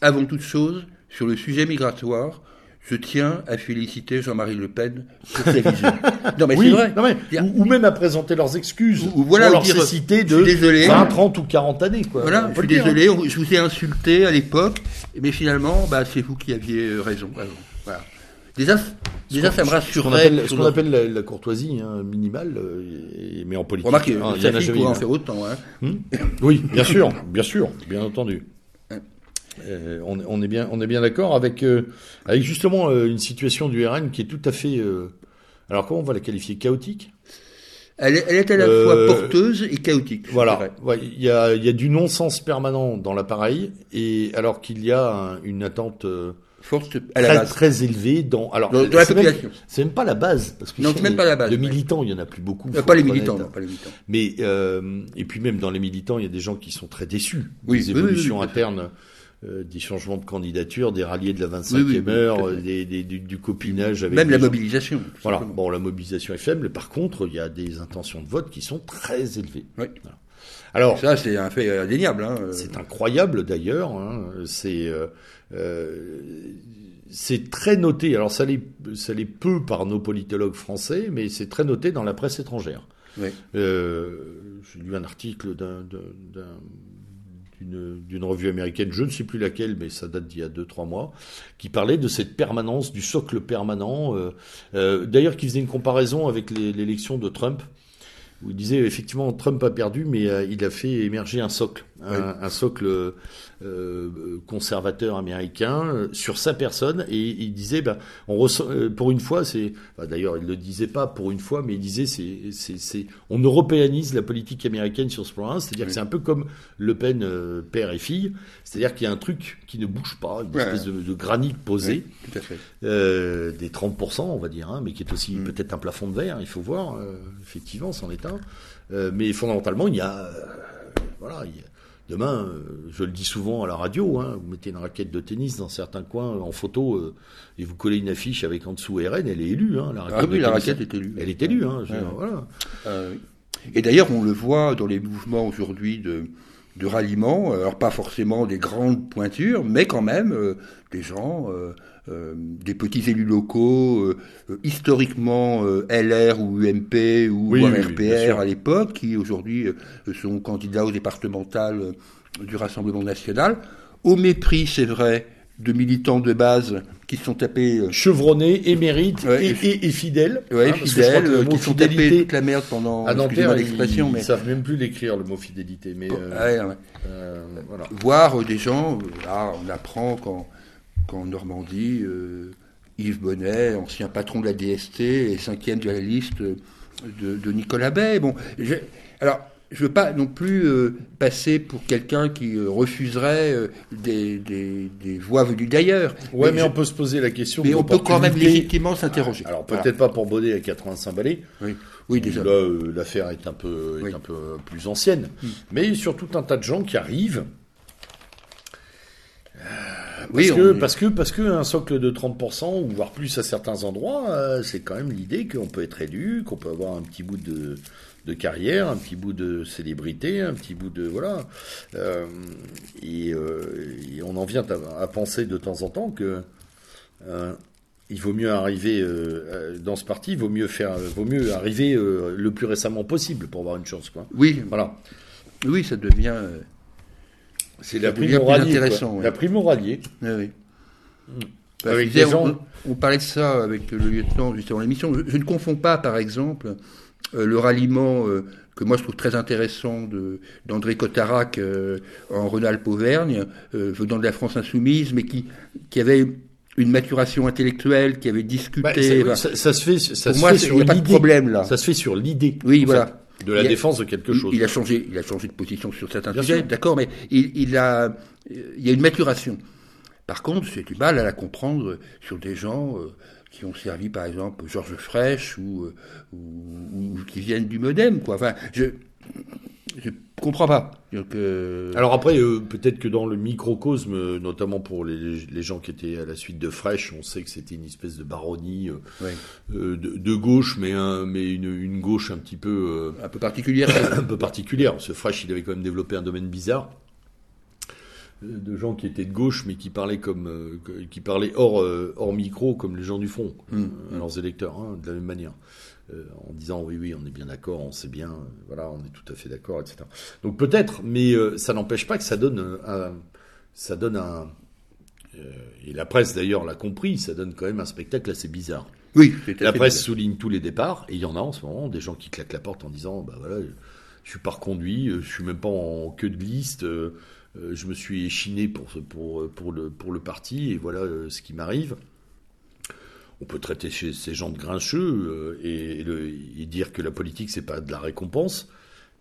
avant toute chose, sur le sujet migratoire, je tiens à féliciter Jean-Marie Le Pen pour sa vision. non, mais c'est vrai. ou, même à présenter leurs excuses. Ou, voilà, leur cécité de désolé, 20, 30 ou 40 années. Quoi. Voilà, je suis désolé, je vous ai insulté à l'époque, mais finalement, bah, c'est vous qui aviez raison. Voilà. Déjà, déjà ça me rassurerait. Ce qu'on appelle, la, courtoisie hein, minimale, euh, mais en politique. Remarque, hein, ça fait en faire autant. Hein. Hmm oui, bien sûr, bien sûr, bien entendu. Euh, on, on, est bien, on est bien d'accord avec, euh, avec justement une situation du RN qui est tout à fait. alors comment on va la qualifier chaotique? Elle est, elle est, à la fois porteuse et chaotique. Voilà, il y, a, y, a, du non-sens permanent dans l'appareil, et alors qu'il y a une attente force à la très, base. très élevée dans alors dans, la population. C'est même pas la base parce que non, c'est même pas la base. De militants, il y en a plus beaucoup. pas, les militants, non, pas les militants. Mais euh, et puis même dans les militants, il y a des gens qui sont très déçus oui, des évolutions internes. Euh, des changements de candidature, des ralliés de la 25e heure, des, des, du, du, copinage avec même la mobilisation. Voilà. Bon, la mobilisation est faible, par contre, il y a des intentions de vote qui sont très élevées. Oui. Alors ça, c'est un fait indéniable. Hein. C'est incroyable d'ailleurs. Hein. C'est euh, euh, c'est très noté. Alors ça l'est, ça l'est peu par nos politologues français, mais c'est très noté dans la presse étrangère. Oui. Euh, j'ai lu un article d'un, d'une, revue américaine, je ne sais plus laquelle, mais ça date d'il y a 2-3 mois, qui parlait de cette permanence, du socle permanent. Euh, euh, d'ailleurs, qui faisait une comparaison avec l'élection de Trump, il disait effectivement Trump a perdu, mais euh, il a fait émerger un socle, un, Oui. un socle euh, conservateur américain euh, sur sa personne, et il disait, ben, on ressent, euh, pour une fois, c'est, d'ailleurs, il le disait pas pour une fois, mais il disait, c'est, c'est, c'est, on européanise la politique américaine sur ce plan-là, c'est-à-dire Oui. que c'est un peu comme Le Pen euh, père et fille, c'est-à-dire qu'il y a un truc qui ne bouge pas, une Ouais. espèce de, de granit posé Oui, tout à fait. euh, des 30%, on va dire, hein, mais qui est aussi Mm. peut-être un plafond de verre, il faut voir, effectivement, c'en est un. Mais fondamentalement, il y a, voilà, il y a- demain, euh, je le dis souvent à la radio, hein, vous mettez une raquette de tennis dans certains coins en photo euh, et vous collez une affiche avec en dessous RN, elle est élue, hein, la raquette. Ah oui, la raquette est élue. Elle est élue, hein, je voilà. Euh, et d'ailleurs, on le voit dans les mouvements aujourd'hui de, de ralliement, alors pas forcément des grandes pointures, mais quand même euh, des gens, euh, euh, des petits élus locaux, euh, euh, historiquement euh, LR ou UMP ou Oui, oui. RPR à l'époque, qui aujourd'hui euh, sont candidats aux départementales euh, du Rassemblement national, au mépris, c'est vrai, de militants de base qui se sont tapés euh, Chevronné, émérite Ouais, et, et- et, et fidèle. ouais, hein, que fidèles, que euh, qui sont tapés toute la merde pendant, à Nanterre, ils, l'expression, ils mais... savent même plus l'écrire, le mot fidélité. Mais euh, Ouais, euh, voilà. voir euh, des gens, euh, là on apprend qu'en qu'en Normandie, euh, Yves Bonnet, ancien patron de la DST et cinquième de la liste de, de Nicolas Bay. Bon, je- alors je veux pas non plus euh, passer pour quelqu'un qui euh, refuserait euh, des, des, des voix venues d'ailleurs. Ouais, mais, je- on peut se poser la question. mais on peut quand même légitimement s'interroger. Alors Voilà. peut-être pas pour Baudet à 85 balais. Oui, oui déjà. Là, l'affaire est un peu, est Oui. un peu plus ancienne, Mm. mais sur tout un tas de gens qui arrivent. Parce que, est- parce que parce que un socle de 30% ou voire plus à certains endroits, euh, c'est quand même l'idée qu'on peut être élu, qu'on peut avoir un petit bout de, de carrière, un petit bout de célébrité, un petit bout de voilà. Euh, et, euh, et on en vient à, à penser de temps en temps que il vaut mieux arriver euh, dans ce parti, il vaut mieux faire, vaut mieux arriver euh, le plus récemment possible pour avoir une chance, quoi. oui, Voilà, oui, ça devient. C'est la devient prime plus ouais. La prime au rallier. oui, oui. Mm. Avec je disais, des gens- on, on parlait de ça avec le lieutenant juste avant l'émission. Je, je ne confonds pas, par exemple, euh, le ralliement euh, que moi je trouve très intéressant de d'André Cotarac euh, en Rhône-Alpes-Auvergne, euh, venant de la France insoumise, mais qui qui avait une maturation intellectuelle, qui avait discuté. Bah, ça, enfin, ça- ça se fait, ça pour se moi, fait c'est- il sur n'y a pas de l'idée. problème là. Ça se fait sur l'idée. Oui, voilà. fait, de la a- défense de quelque chose. Il, a changé, il a changé de position sur certains Bien sujets, d'accord, mais il, il a, il y a une maturation. Par contre, j'ai du mal à la comprendre sur des gens euh, qui ont servi, par exemple, Georges Frêche ou, euh, ou, ou qui viennent du MoDem, quoi. Enfin, je, je comprends pas. Donc, euh, Alors après, euh, peut-être que dans le microcosme, euh, notamment pour les, les gens qui étaient à la suite de Fresh, on sait que c'était une espèce de baronnie euh, ouais, de, de gauche, mais, un, mais une, une gauche un petit peu, un peu particulière. un peu particulière. Ce Fresh, il avait quand même développé un domaine bizarre de gens qui étaient de gauche, mais qui parlaient comme, qui parlaient hors, hors micro, comme les gens du front, à leurs électeurs, hein, de la même manière. Euh, en disant oui, oui, on est bien d'accord, on sait bien, euh, voilà, on est tout à fait d'accord, etc. Donc peut-être, mais euh, ça n'empêche pas que ça donne un, ça donne un, et la presse d'ailleurs l'a compris, ça donne quand même un spectacle assez bizarre. oui, c'est La presse bizarre. souligne tous les départs, et il y en a en ce moment des gens qui claquent la porte en disant, bah voilà, je suis pas reconduit, je suis même pas en queue de liste, je me suis échiné pour, pour, pour, le, pour le parti, et voilà ce qui m'arrive. On peut traiter chez ces gens de grincheux euh, et, et le- et dire que la politique c'est pas de la récompense,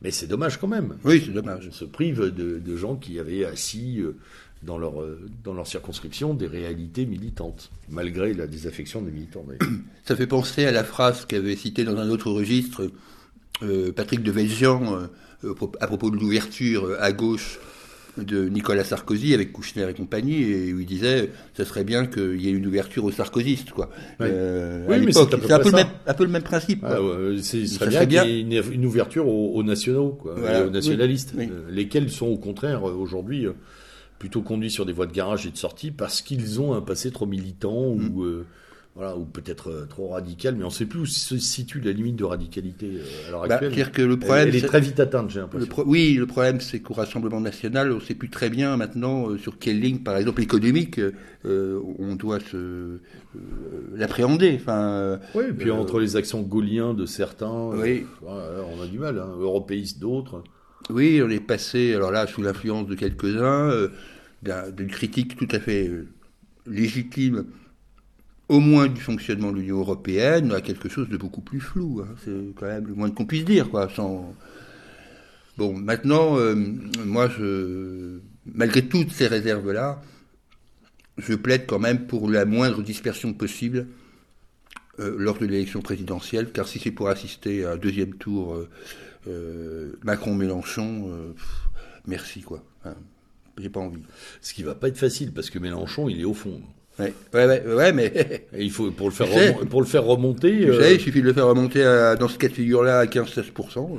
mais c'est dommage quand même. Oui, c'est dommage. On se prive de, de gens qui avaient assis euh, dans leur, euh, dans leur circonscription des réalités militantes, malgré la désaffection des militants. Ça fait penser à la phrase qu'avait citée dans un autre registre euh, Patrick de Velzian euh, à propos de l'ouverture à gauche de Nicolas Sarkozy avec Kouchner et compagnie, et où il disait ça serait bien qu'il y ait une ouverture aux sarkozystes, quoi. Oui. Euh, Oui, mais l'époque. c'est peu un peu, le même, un peu le même principe. quoi. Ah ouais, c'est, ce Ça serait bien, bien. qu'il y ait une, ouverture aux, aux nationaux, quoi, Voilà. et aux nationalistes, Oui, oui. euh, lesquels sont au contraire euh, aujourd'hui euh, plutôt conduits sur des voies de garage et de sortie parce qu'ils ont un passé trop militant ou euh, voilà, ou peut-être euh, trop radical, mais on ne sait plus où se situe la limite de radicalité euh, à l'heure Bah, actuelle. que le problème, elle, elle est très vite atteinte, j'ai l'impression. pro- oui, le problème, c'est qu'au Rassemblement national, on ne sait plus très bien maintenant euh, sur quelle ligne, par exemple économique, euh, on doit se euh, l'appréhender. Enfin, Oui, et puis entre les accents gauliens de certains, Oui. on a du mal, hein, européistes d'autres. oui, on est passé, alors là, sous l'influence de quelques-uns, d'un- d'une critique tout à fait légitime, au moins du fonctionnement de l'Union européenne, à quelque chose de beaucoup plus flou. hein. C'est quand même le moins qu'on puisse dire, quoi. Bon, maintenant, euh, moi, je, malgré toutes ces réserves-là, je plaide quand même pour la moindre dispersion possible euh, lors de l'élection présidentielle, car si c'est pour assister à un deuxième tour euh, Macron-Mélenchon, merci, quoi. Hein, J'ai pas envie. Ce qui va pas être facile parce que Mélenchon, il est au fond. Ouais, ouais, ouais, ouais, mais il faut pour le faire pour le remonter. Vous euh, savez, il suffit de le faire remonter à- dans ce cas de figure-là à 15-16%.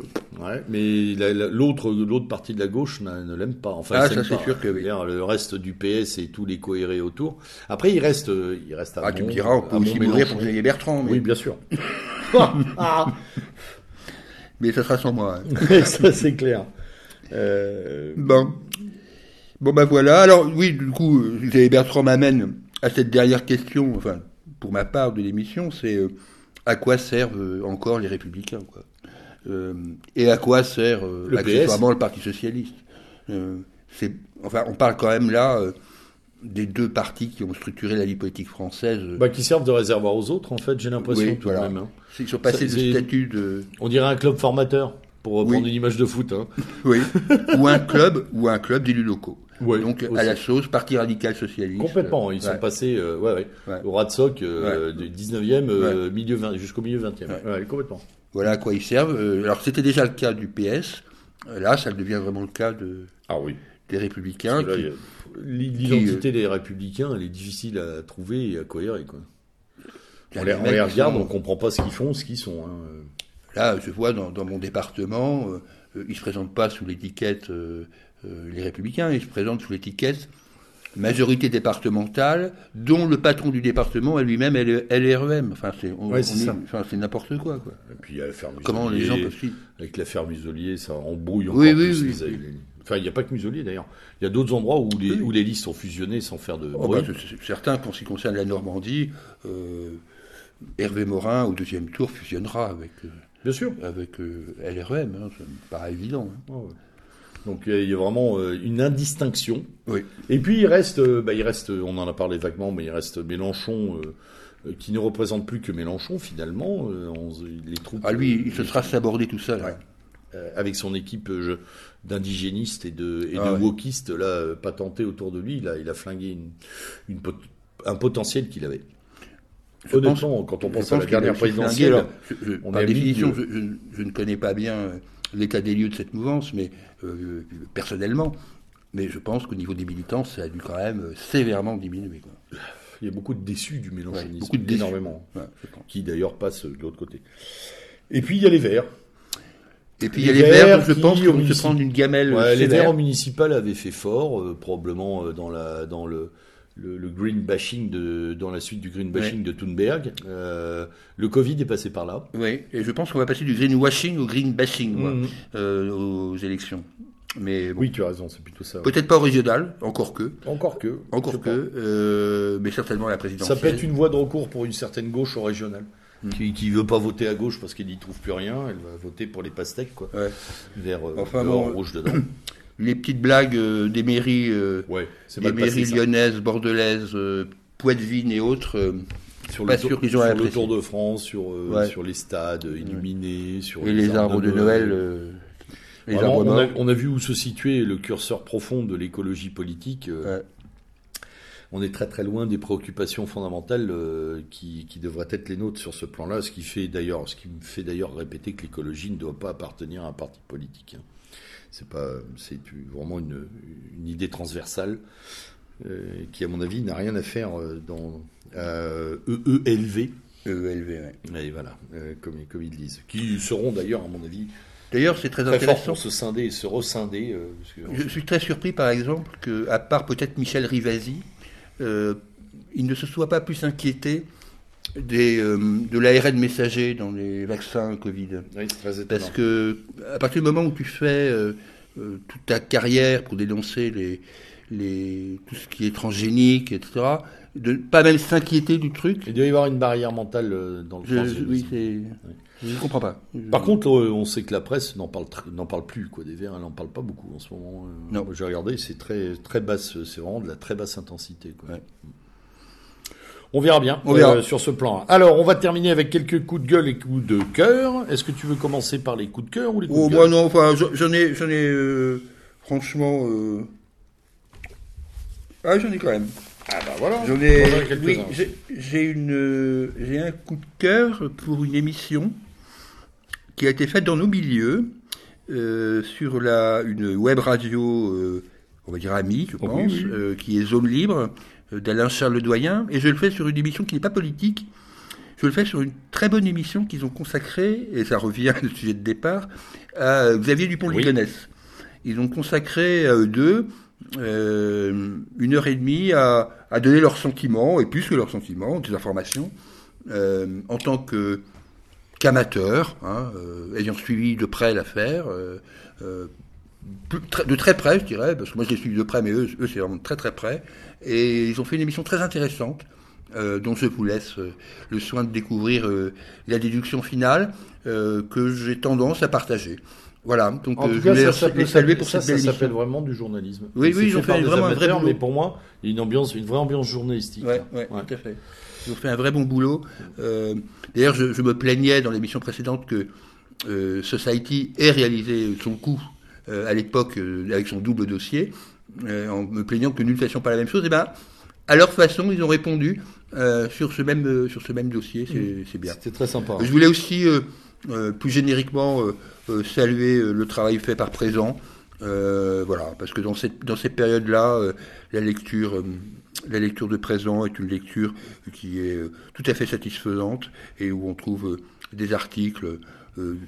ouais, mais la- la- l'autre l'autre partie de la gauche ne l'aime pas. Enfin, Ah, ça, c'est sûr que oui. Le reste du PS et tous les cohérés autour. Après, il reste euh, il reste à Ah, tu me diras, on peut aussi mourir pour Xavier Bertrand, mais, Oui, bien sûr. Mais ça sera sans moi. hein. ça c'est clair. Euh, Bon. Bon, bah voilà. Alors, oui, du coup, euh, Xavier Bertrand m'amène à cette dernière question, enfin, pour ma part de l'émission, c'est euh, à quoi servent euh, encore les Républicains, quoi? Euh, Et à quoi sert Le accessoirement le Parti Socialiste? Enfin, on parle quand même là des deux partis qui ont structuré la vie politique française. bah, qui servent de réservoir aux autres, en fait, j'ai l'impression Oui, tout voilà. même. hein. Ils sont passés Ça, de c'est- statut de... On dirait un club formateur, pour reprendre Oui. une image de foot. Hein. Oui. ou un club, ou un club d'élus locaux. Ouais, Donc, aussi. à la sauce, Parti radical socialiste. Complètement, ils sont passés euh, ouais, ouais, Ouais. au Ratsoc euh, du 19e euh, milieu 20, jusqu'au milieu 20e. Ouais. Ouais, complètement. Voilà à quoi ils servent. Alors, c'était déjà le cas du PS. Là, ça devient vraiment le cas de, Ah oui. des Républicains. L'identité des républicains, elle est difficile à trouver et à cohérer. Quoi. On les, on regarde, on comprend pas ce qu'ils font, ce qu'ils sont. hein. Là, je vois dans, dans mon département, euh, euh, ils ne se présentent pas sous l'étiquette euh, euh, les Républicains, ils se présentent sous l'étiquette majorité départementale, dont le patron du département est lui-même L- LREM. Enfin, c'est Ouais, est- ça. enfin, c'est n'importe quoi, quoi. Et puis il y a l'affaire Comment les gens peuvent suivre Avec l'affaire Muselier, ça embrouille encore Oui, oui, plus oui. les, les- Enfin, il n'y a pas que Muselier d'ailleurs. Il y a d'autres endroits où les, Oui. où les listes sont fusionnées sans faire de Oh, bruit. bah, c'est- c'est certain qu'en ce qui concerne la Normandie, euh, Hervé Morin, au deuxième tour, fusionnera avec, euh, Bien sûr. avec euh, LREM. hein, ça me paraît évident. hein. Ouais. Donc il y a- il y a vraiment euh, une indistinction. Oui. Et puis il reste, euh, bah, il reste, euh, on en a parlé vaguement, mais il reste Mélenchon euh, euh, qui ne représente plus que Mélenchon finalement. euh, on- les troupes. Ah, lui, euh, il se sera sabordé tout seul. Ouais. hein. euh, avec son équipe euh, d'indigénistes et de, et Ah de ouais. wokistes là euh, patentés autour de lui, il a, il a flingué une, une pot- un potentiel qu'il avait. Honnêtement, quand on pense à la dernière présidentielle, je- je- on par définition, je, je- je ne connais pas bien euh, l'état des lieux de cette mouvance, mais euh, personnellement, mais je pense qu'au niveau des militants, ça a dû quand même euh, sévèrement diminuer. Quoi. il y a beaucoup de déçus du mélanchonisme, Ouais, beaucoup de déçus. énormément, Ouais, qui d'ailleurs passent de l'autre côté. Et puis il y a les Verts. Et puis il y a les Verts verts, je qui, pense, se municipal- prendre une gamelle Ouais, les. Verts au municipal avaient fait fort, euh, probablement euh, dans la dans le le, le green bashing de dans la suite du green bashing de Thunberg. Euh, le Covid est passé par là. Oui, et je pense qu'on va passer du greenwashing au green bashing Mhm. euh, aux élections. Mais bon, Oui, tu as raison, c'est plutôt ça. peut-être pas au régional, encore que, Encore que. encore que, euh, mais certainement à la pas. présidentielle. Ça peut être une voie de recours pour une certaine gauche au régional. Mm. Qui, qui veut pas voter à gauche parce qu'elle n'y trouve plus rien, elle va voter pour les pastèques, quoi. Ouais. Euh, Enfin, bon, rouge dedans. Les petites blagues euh, des mairies, euh, Ouais, des passé. mairies lyonnaises, bordelaises, euh, poitevines et autres. Sur pas le, tour, sur le. Tour de France, sur, euh, Ouais. sur les stades illuminés, sur et les arbres de Noël. euh, les Vraiment, arbres on, a, morts. on a vu où se situait le curseur profond de l'écologie politique. euh, Ouais. On est très très loin des préoccupations fondamentales qui, qui devraient être les nôtres sur ce plan-là, ce qui fait d'ailleurs, ce qui me fait d'ailleurs répéter que l'écologie ne doit pas appartenir à un parti politique. hein. C'est pas, c'est vraiment une, une idée transversale euh, qui, à mon avis, n'a rien à faire euh, dans euh, EELV. EELV, ouais. Et voilà, euh, comme, comme ils disent. Qui seront d'ailleurs, à mon avis, D'ailleurs, c'est très, très intéressant. Fort pour se scinder et se rescinder. Euh, je suis très surpris, par exemple, que, à part peut-être Michel Rivasi, euh, il ne se soit pas plus inquiété des, euh, de l'ARN messager dans les vaccins Covid. Oui, c'est très Parce que à partir du moment où tu fais toute ta carrière pour dénoncer les, les, tout ce qui est transgénique, etc., de pas même s'inquiéter du truc. Il doit y avoir une barrière mentale dans le je, Oui, c'est... Je ne comprends pas. Par contre, euh, on sait que la presse n'en parle, n'en parle plus, quoi. Des verts, elle n'en parle pas beaucoup en ce moment. Euh. Non. J'ai regardé, c'est très, très basse, c'est vraiment de la très basse intensité, quoi. On verra bien on verra. Euh, sur ce plan. Alors, on va terminer avec quelques coups de gueule et coups de cœur. Est-ce que tu veux commencer par les coups de cœur ou les coups oh, de moi gueule? non, enfin, j'en ai, j'en ai, franchement, ah, j'en ai quand même. Ah bah voilà. J'en ai, oui, j'ai une, j'ai un coup de cœur pour une émission qui a été faite dans nos milieux, euh, sur la, une web radio, euh, on va dire amie, je oh pense, euh, qui est Zone Libre, d'Alain Charles Doyen, et je le fais sur une émission qui n'est pas politique, je le fais sur une très bonne émission qu'ils ont consacrée, et ça revient au sujet de départ, à Xavier Dupont-Ligonnès. Ils ont consacré à eux deux une heure et demie à, à, donner leurs sentiments, et plus que leurs sentiments, des informations, en tant que qu'amateur, hein, euh, ayant suivi de près l'affaire, euh, euh, de très près, je dirais, parce que moi je l'ai suivi de près, mais eux, eux c'est vraiment très très près. Et ils ont fait une émission très intéressante, dont je vous laisse le soin de découvrir la déduction finale, que j'ai tendance à partager. Voilà, donc en tout cas, ça saluer pour ça, ça s'appelle vraiment du journalisme. Oui, oui, ils ont fait, vraiment un vrai mais pour moi, il y a une ambiance, une vraie ambiance journalistique. Ouais, ouais, tout à fait. Ils ont fait un vrai bon boulot. Euh, D'ailleurs, je, je, me plaignais dans l'émission précédente que euh, Society ait réalisé son coup euh, à l'époque euh, avec son double dossier, euh, en me plaignant que nous ne fassions pas la même chose. Et eh ben, à leur façon, ils ont répondu sur ce même sur ce même dossier. C'est bien. C'était très sympa. Je voulais aussi plus génériquement saluer le travail fait par présent. voilà, parce que dans cette dans ces périodes-là, la lecture la lecture de présent est une lecture qui est euh, tout à fait satisfaisante et où on trouve euh, des articles euh, de,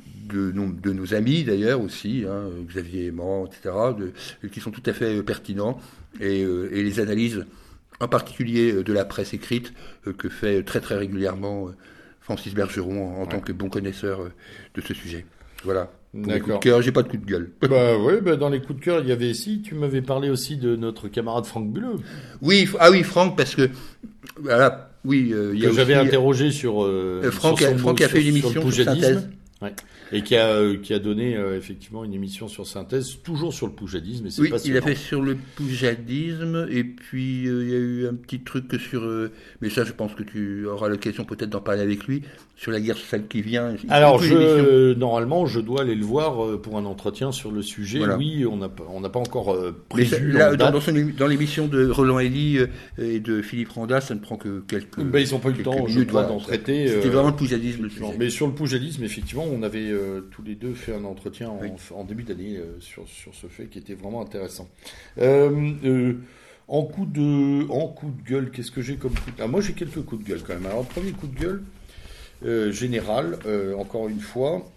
de nos amis d'ailleurs aussi, hein, Xavier Aimant, etc., qui sont tout à fait pertinents et, les analyses en particulier de la presse écrite que fait très très régulièrement Francis Bergeron en, tant que bon connaisseur de ce sujet. Voilà. D'accord. j'ai pas de coup de gueule. Bah oui, bah dans les coups de cœur, il y avait ici, tu m'avais parlé aussi de notre camarade Franck Buleux. Oui, ah oui, Franck, parce que voilà, oui, euh, il y que j'avais interrogé sur. Euh, euh Franck, a, Franck a fait une émission sur, synthèse. Ouais. Et qui a, euh, qui a donné euh, effectivement une émission sur synthèse, toujours sur le poujadisme. Et oui, il a fait sur le poujadisme, et puis euh, il y a eu un petit truc sur. mais ça, je pense que tu auras l'occasion peut-être d'en parler avec lui, sur la guerre celle qui vient. Alors, je, normalement, je dois aller le voir pour un entretien sur le sujet. Oui, on n'a on pas encore prévu. là, dans, dans, l'émission de Roland Elie et de Philippe Randa, ça ne prend que quelques. Ben, ils n'ont pas eu le temps, je crois, d'en traiter. C'était vraiment le poujadisme. Le mais sur le poujadisme, effectivement, on avait euh, tous les deux fait un entretien en, début d'année euh, sur, sur ce fait qui était vraiment intéressant. Euh, en coup de en coup de gueule, qu'est-ce que j'ai comme coup de... ah, Moi j'ai quelques coups de gueule quand même. Alors premier coup de gueule général, encore une fois,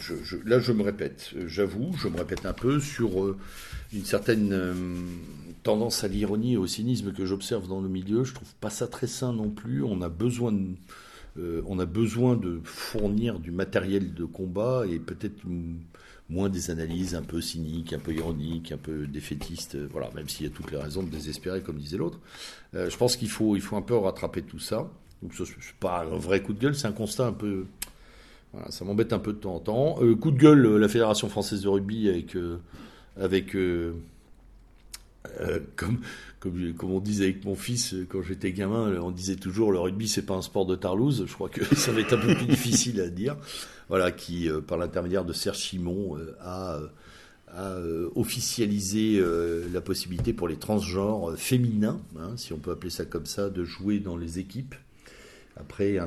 je, là je me répète, j'avoue, je me répète un peu sur une certaine tendance à l'ironie et au cynisme que j'observe dans le milieu. Je trouve pas ça très sain non plus. On a besoin de euh, on a besoin de fournir du matériel de combat et peut-être moins des analyses un peu cyniques, un peu ironiques, un peu défaitistes, euh, voilà, même s'il y a toutes les raisons de désespérer, comme disait l'autre. Euh, je pense qu'il faut, il faut un peu rattraper tout ça. Donc, ce n'est pas un vrai coup de gueule, c'est un constat un peu. Ça m'embête un peu de temps en temps. coup de gueule, la Fédération française de rugby avec comme, comme, on disait avec mon fils euh, quand j'étais gamin, on disait toujours le rugby c'est pas un sport de Tarlouse. Je crois que ça va être un peu plus difficile à dire. Voilà, qui euh, par l'intermédiaire de Serge Chimon euh, a, a officialisé la possibilité pour les transgenres féminins, hein, si on peut appeler ça comme ça, de jouer dans les équipes après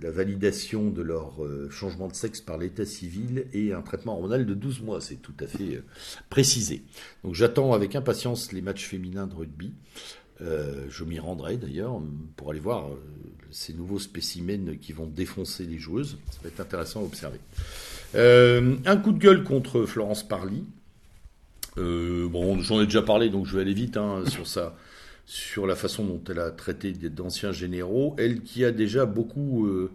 la validation de leur euh, changement de sexe par l'état civil et un traitement hormonal de 12 mois. C'est tout à fait euh, précisé. Donc j'attends avec impatience les matchs féminins de rugby. je m'y rendrai d'ailleurs pour aller voir ces nouveaux spécimens qui vont défoncer les joueuses. Ça va être intéressant à observer. un coup de gueule contre Florence Parly. bon, j'en ai déjà parlé, donc je vais aller vite hein, sur ça sur la façon dont elle a traité d'anciens généraux, elle qui a déjà beaucoup euh,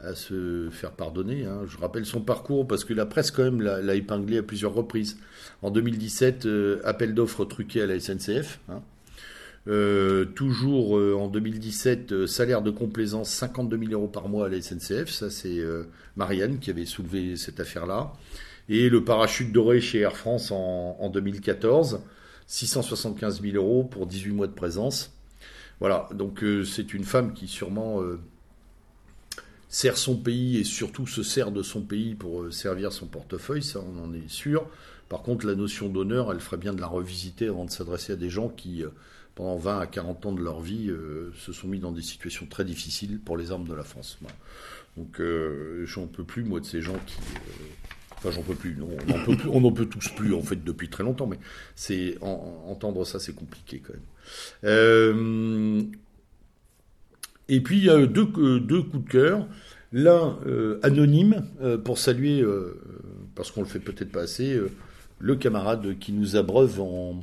à se faire pardonner. Hein. Je rappelle son parcours parce que la presse quand même l'a épinglé à plusieurs reprises. En 2017, euh, appel d'offres truqué à la SNCF. Hein. Euh, toujours en 2017, salaire de complaisance 52 000 euros par mois à la SNCF. Ça, c'est Marianne qui avait soulevé cette affaire-là. Et le parachute doré chez Air France en, en 2014. 675 000 euros pour 18 mois de présence. Voilà, donc euh, c'est une femme qui sûrement euh, sert son pays et surtout se sert de son pays pour euh, servir son portefeuille, ça on en est sûr. Par contre, la notion d'honneur, elle ferait bien de la revisiter avant de s'adresser à des gens qui, pendant 20 à 40 ans de leur vie, se sont mis dans des situations très difficiles pour les armes de la France. Donc j'en peux plus, moi, de ces gens qui Enfin, j'en peux plus. on n'en peut, tous plus, en fait, depuis très longtemps. Mais c'est entendre ça, c'est compliqué quand même. Euh, et puis, y a deux, deux coups de cœur. L'un euh, anonyme, euh, pour saluer, parce qu'on le fait peut-être pas assez, le camarade qui nous abreuve en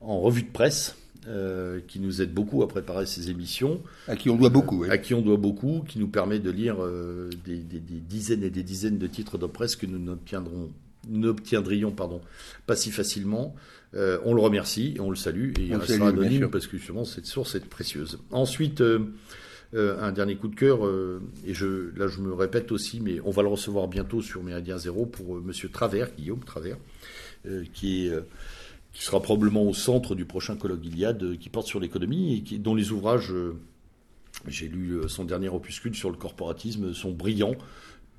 revue de presse. Euh, qui nous aide beaucoup à préparer ces émissions. À qui on doit beaucoup. À qui on doit beaucoup, qui nous permet de lire euh, des, dizaines et des dizaines de titres de presse que nous n'obtiendrions pardon, pas si facilement. Euh, on le remercie, on le salue, et il restera anonyme parce que justement cette source est précieuse. Ensuite, un dernier coup de cœur, et je, là je me répète aussi, mais on va le recevoir bientôt sur Méridien Zéro pour Monsieur Travers, Guillaume Travers, qui est qui sera probablement au centre du prochain colloque Iliade, euh, qui porte sur l'économie et qui, dont les ouvrages, euh, j'ai lu euh, son dernier opuscule sur le corporatisme, sont brillants,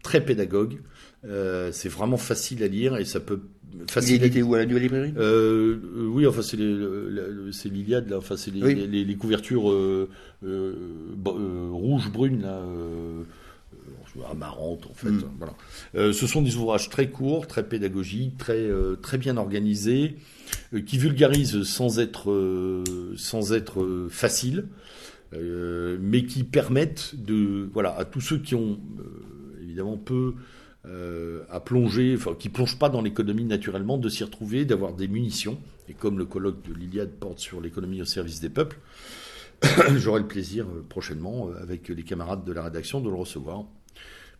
très pédagogues. c'est vraiment facile à lire et ça peut faciliter. Il était où à la nouvelle librairie Oui, enfin c'est l'Iliade, là, enfin c'est les, couvertures rouges brunes là. Amarantes en fait. Mm. Voilà. ce sont des ouvrages très courts, très pédagogiques, très, très bien organisés. Euh, qui vulgarise sans être, euh, sans être euh, facile, mais qui permettent de, voilà, à tous ceux qui ont évidemment peu à plonger, enfin, qui plongent pas dans l'économie naturellement, de s'y retrouver, d'avoir des munitions. Et comme le colloque de l'Iliade porte sur l'économie au service des peuples, j'aurai le plaisir prochainement, avec les camarades de la rédaction, de le recevoir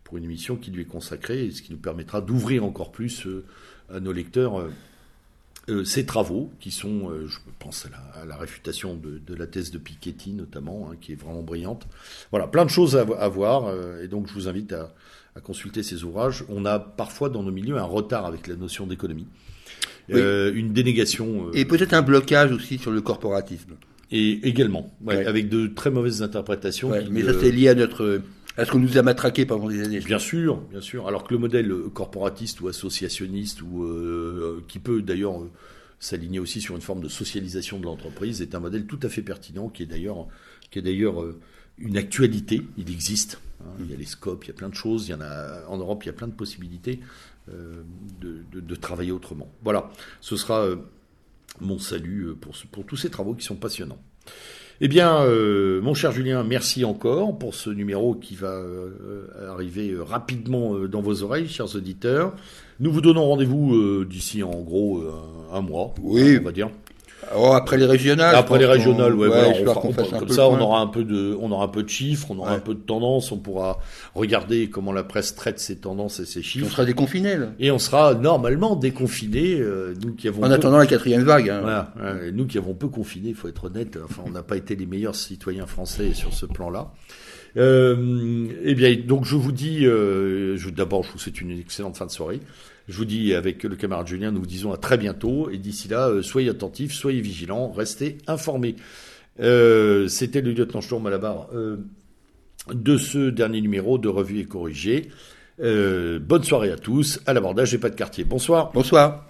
pour une émission qui lui est consacrée, ce qui nous permettra d'ouvrir encore plus à nos lecteurs euh, ces travaux, qui sont, euh, je pense à la, réfutation de, la thèse de Piketty notamment, hein, qui est vraiment brillante. Voilà, plein de choses à, voir, euh, et donc je vous invite à, consulter ces ouvrages. On a parfois dans nos milieux un retard avec la notion d'économie, une dénégation. et peut-être un blocage aussi sur le corporatisme. Et également, avec de très mauvaises interprétations. mais ça c'est lié à notre est-ce qu'on nous a matraqué pendant des années? Bien sûr, bien sûr. Alors que le modèle corporatiste ou associationniste, ou euh, qui peut d'ailleurs euh, s'aligner aussi sur une forme de socialisation de l'entreprise, est un modèle tout à fait pertinent, qui est d'ailleurs, qui est d'ailleurs euh, une actualité. Il existe. Hein. Il y a les scopes, il y a plein de choses. Il y en a en Europe, il y a plein de possibilités de, travailler autrement. Voilà. Ce sera mon salut pour, pour tous ces travaux qui sont passionnants. Eh bien, euh, mon cher Julien, merci encore pour ce numéro qui va euh, arriver euh, rapidement dans vos oreilles, chers auditeurs. Nous vous donnons rendez-vous d'ici en gros un mois, oui. on va dire. Oh, après les régionales. Après les régionales, ouais, comme ça, on aura un peu de, on aura un peu de chiffres, on aura un peu de tendances, on pourra regarder comment la presse traite ces tendances et ces chiffres. on sera déconfiné là. Et on sera normalement déconfiné, euh, nous qui avons. En attendant la quatrième vague. Hein. Voilà, nous qui avons peu confiné, il faut être honnête. Enfin, on n'a pas été les meilleurs citoyens français sur ce plan-là. Euh, eh bien, donc je vous dis, euh, d'abord, je vous souhaite une excellente fin de soirée. Je vous dis avec le camarade Julien, nous vous disons à très bientôt. Et d'ici là, euh, soyez attentifs, soyez vigilants, restez informés. Euh, c'était le lieutenant Sturm à la euh, de ce dernier numéro de Revue et Corrigé. bonne soirée à tous, à l'abordage et pas de quartier. Bonsoir. Bonsoir.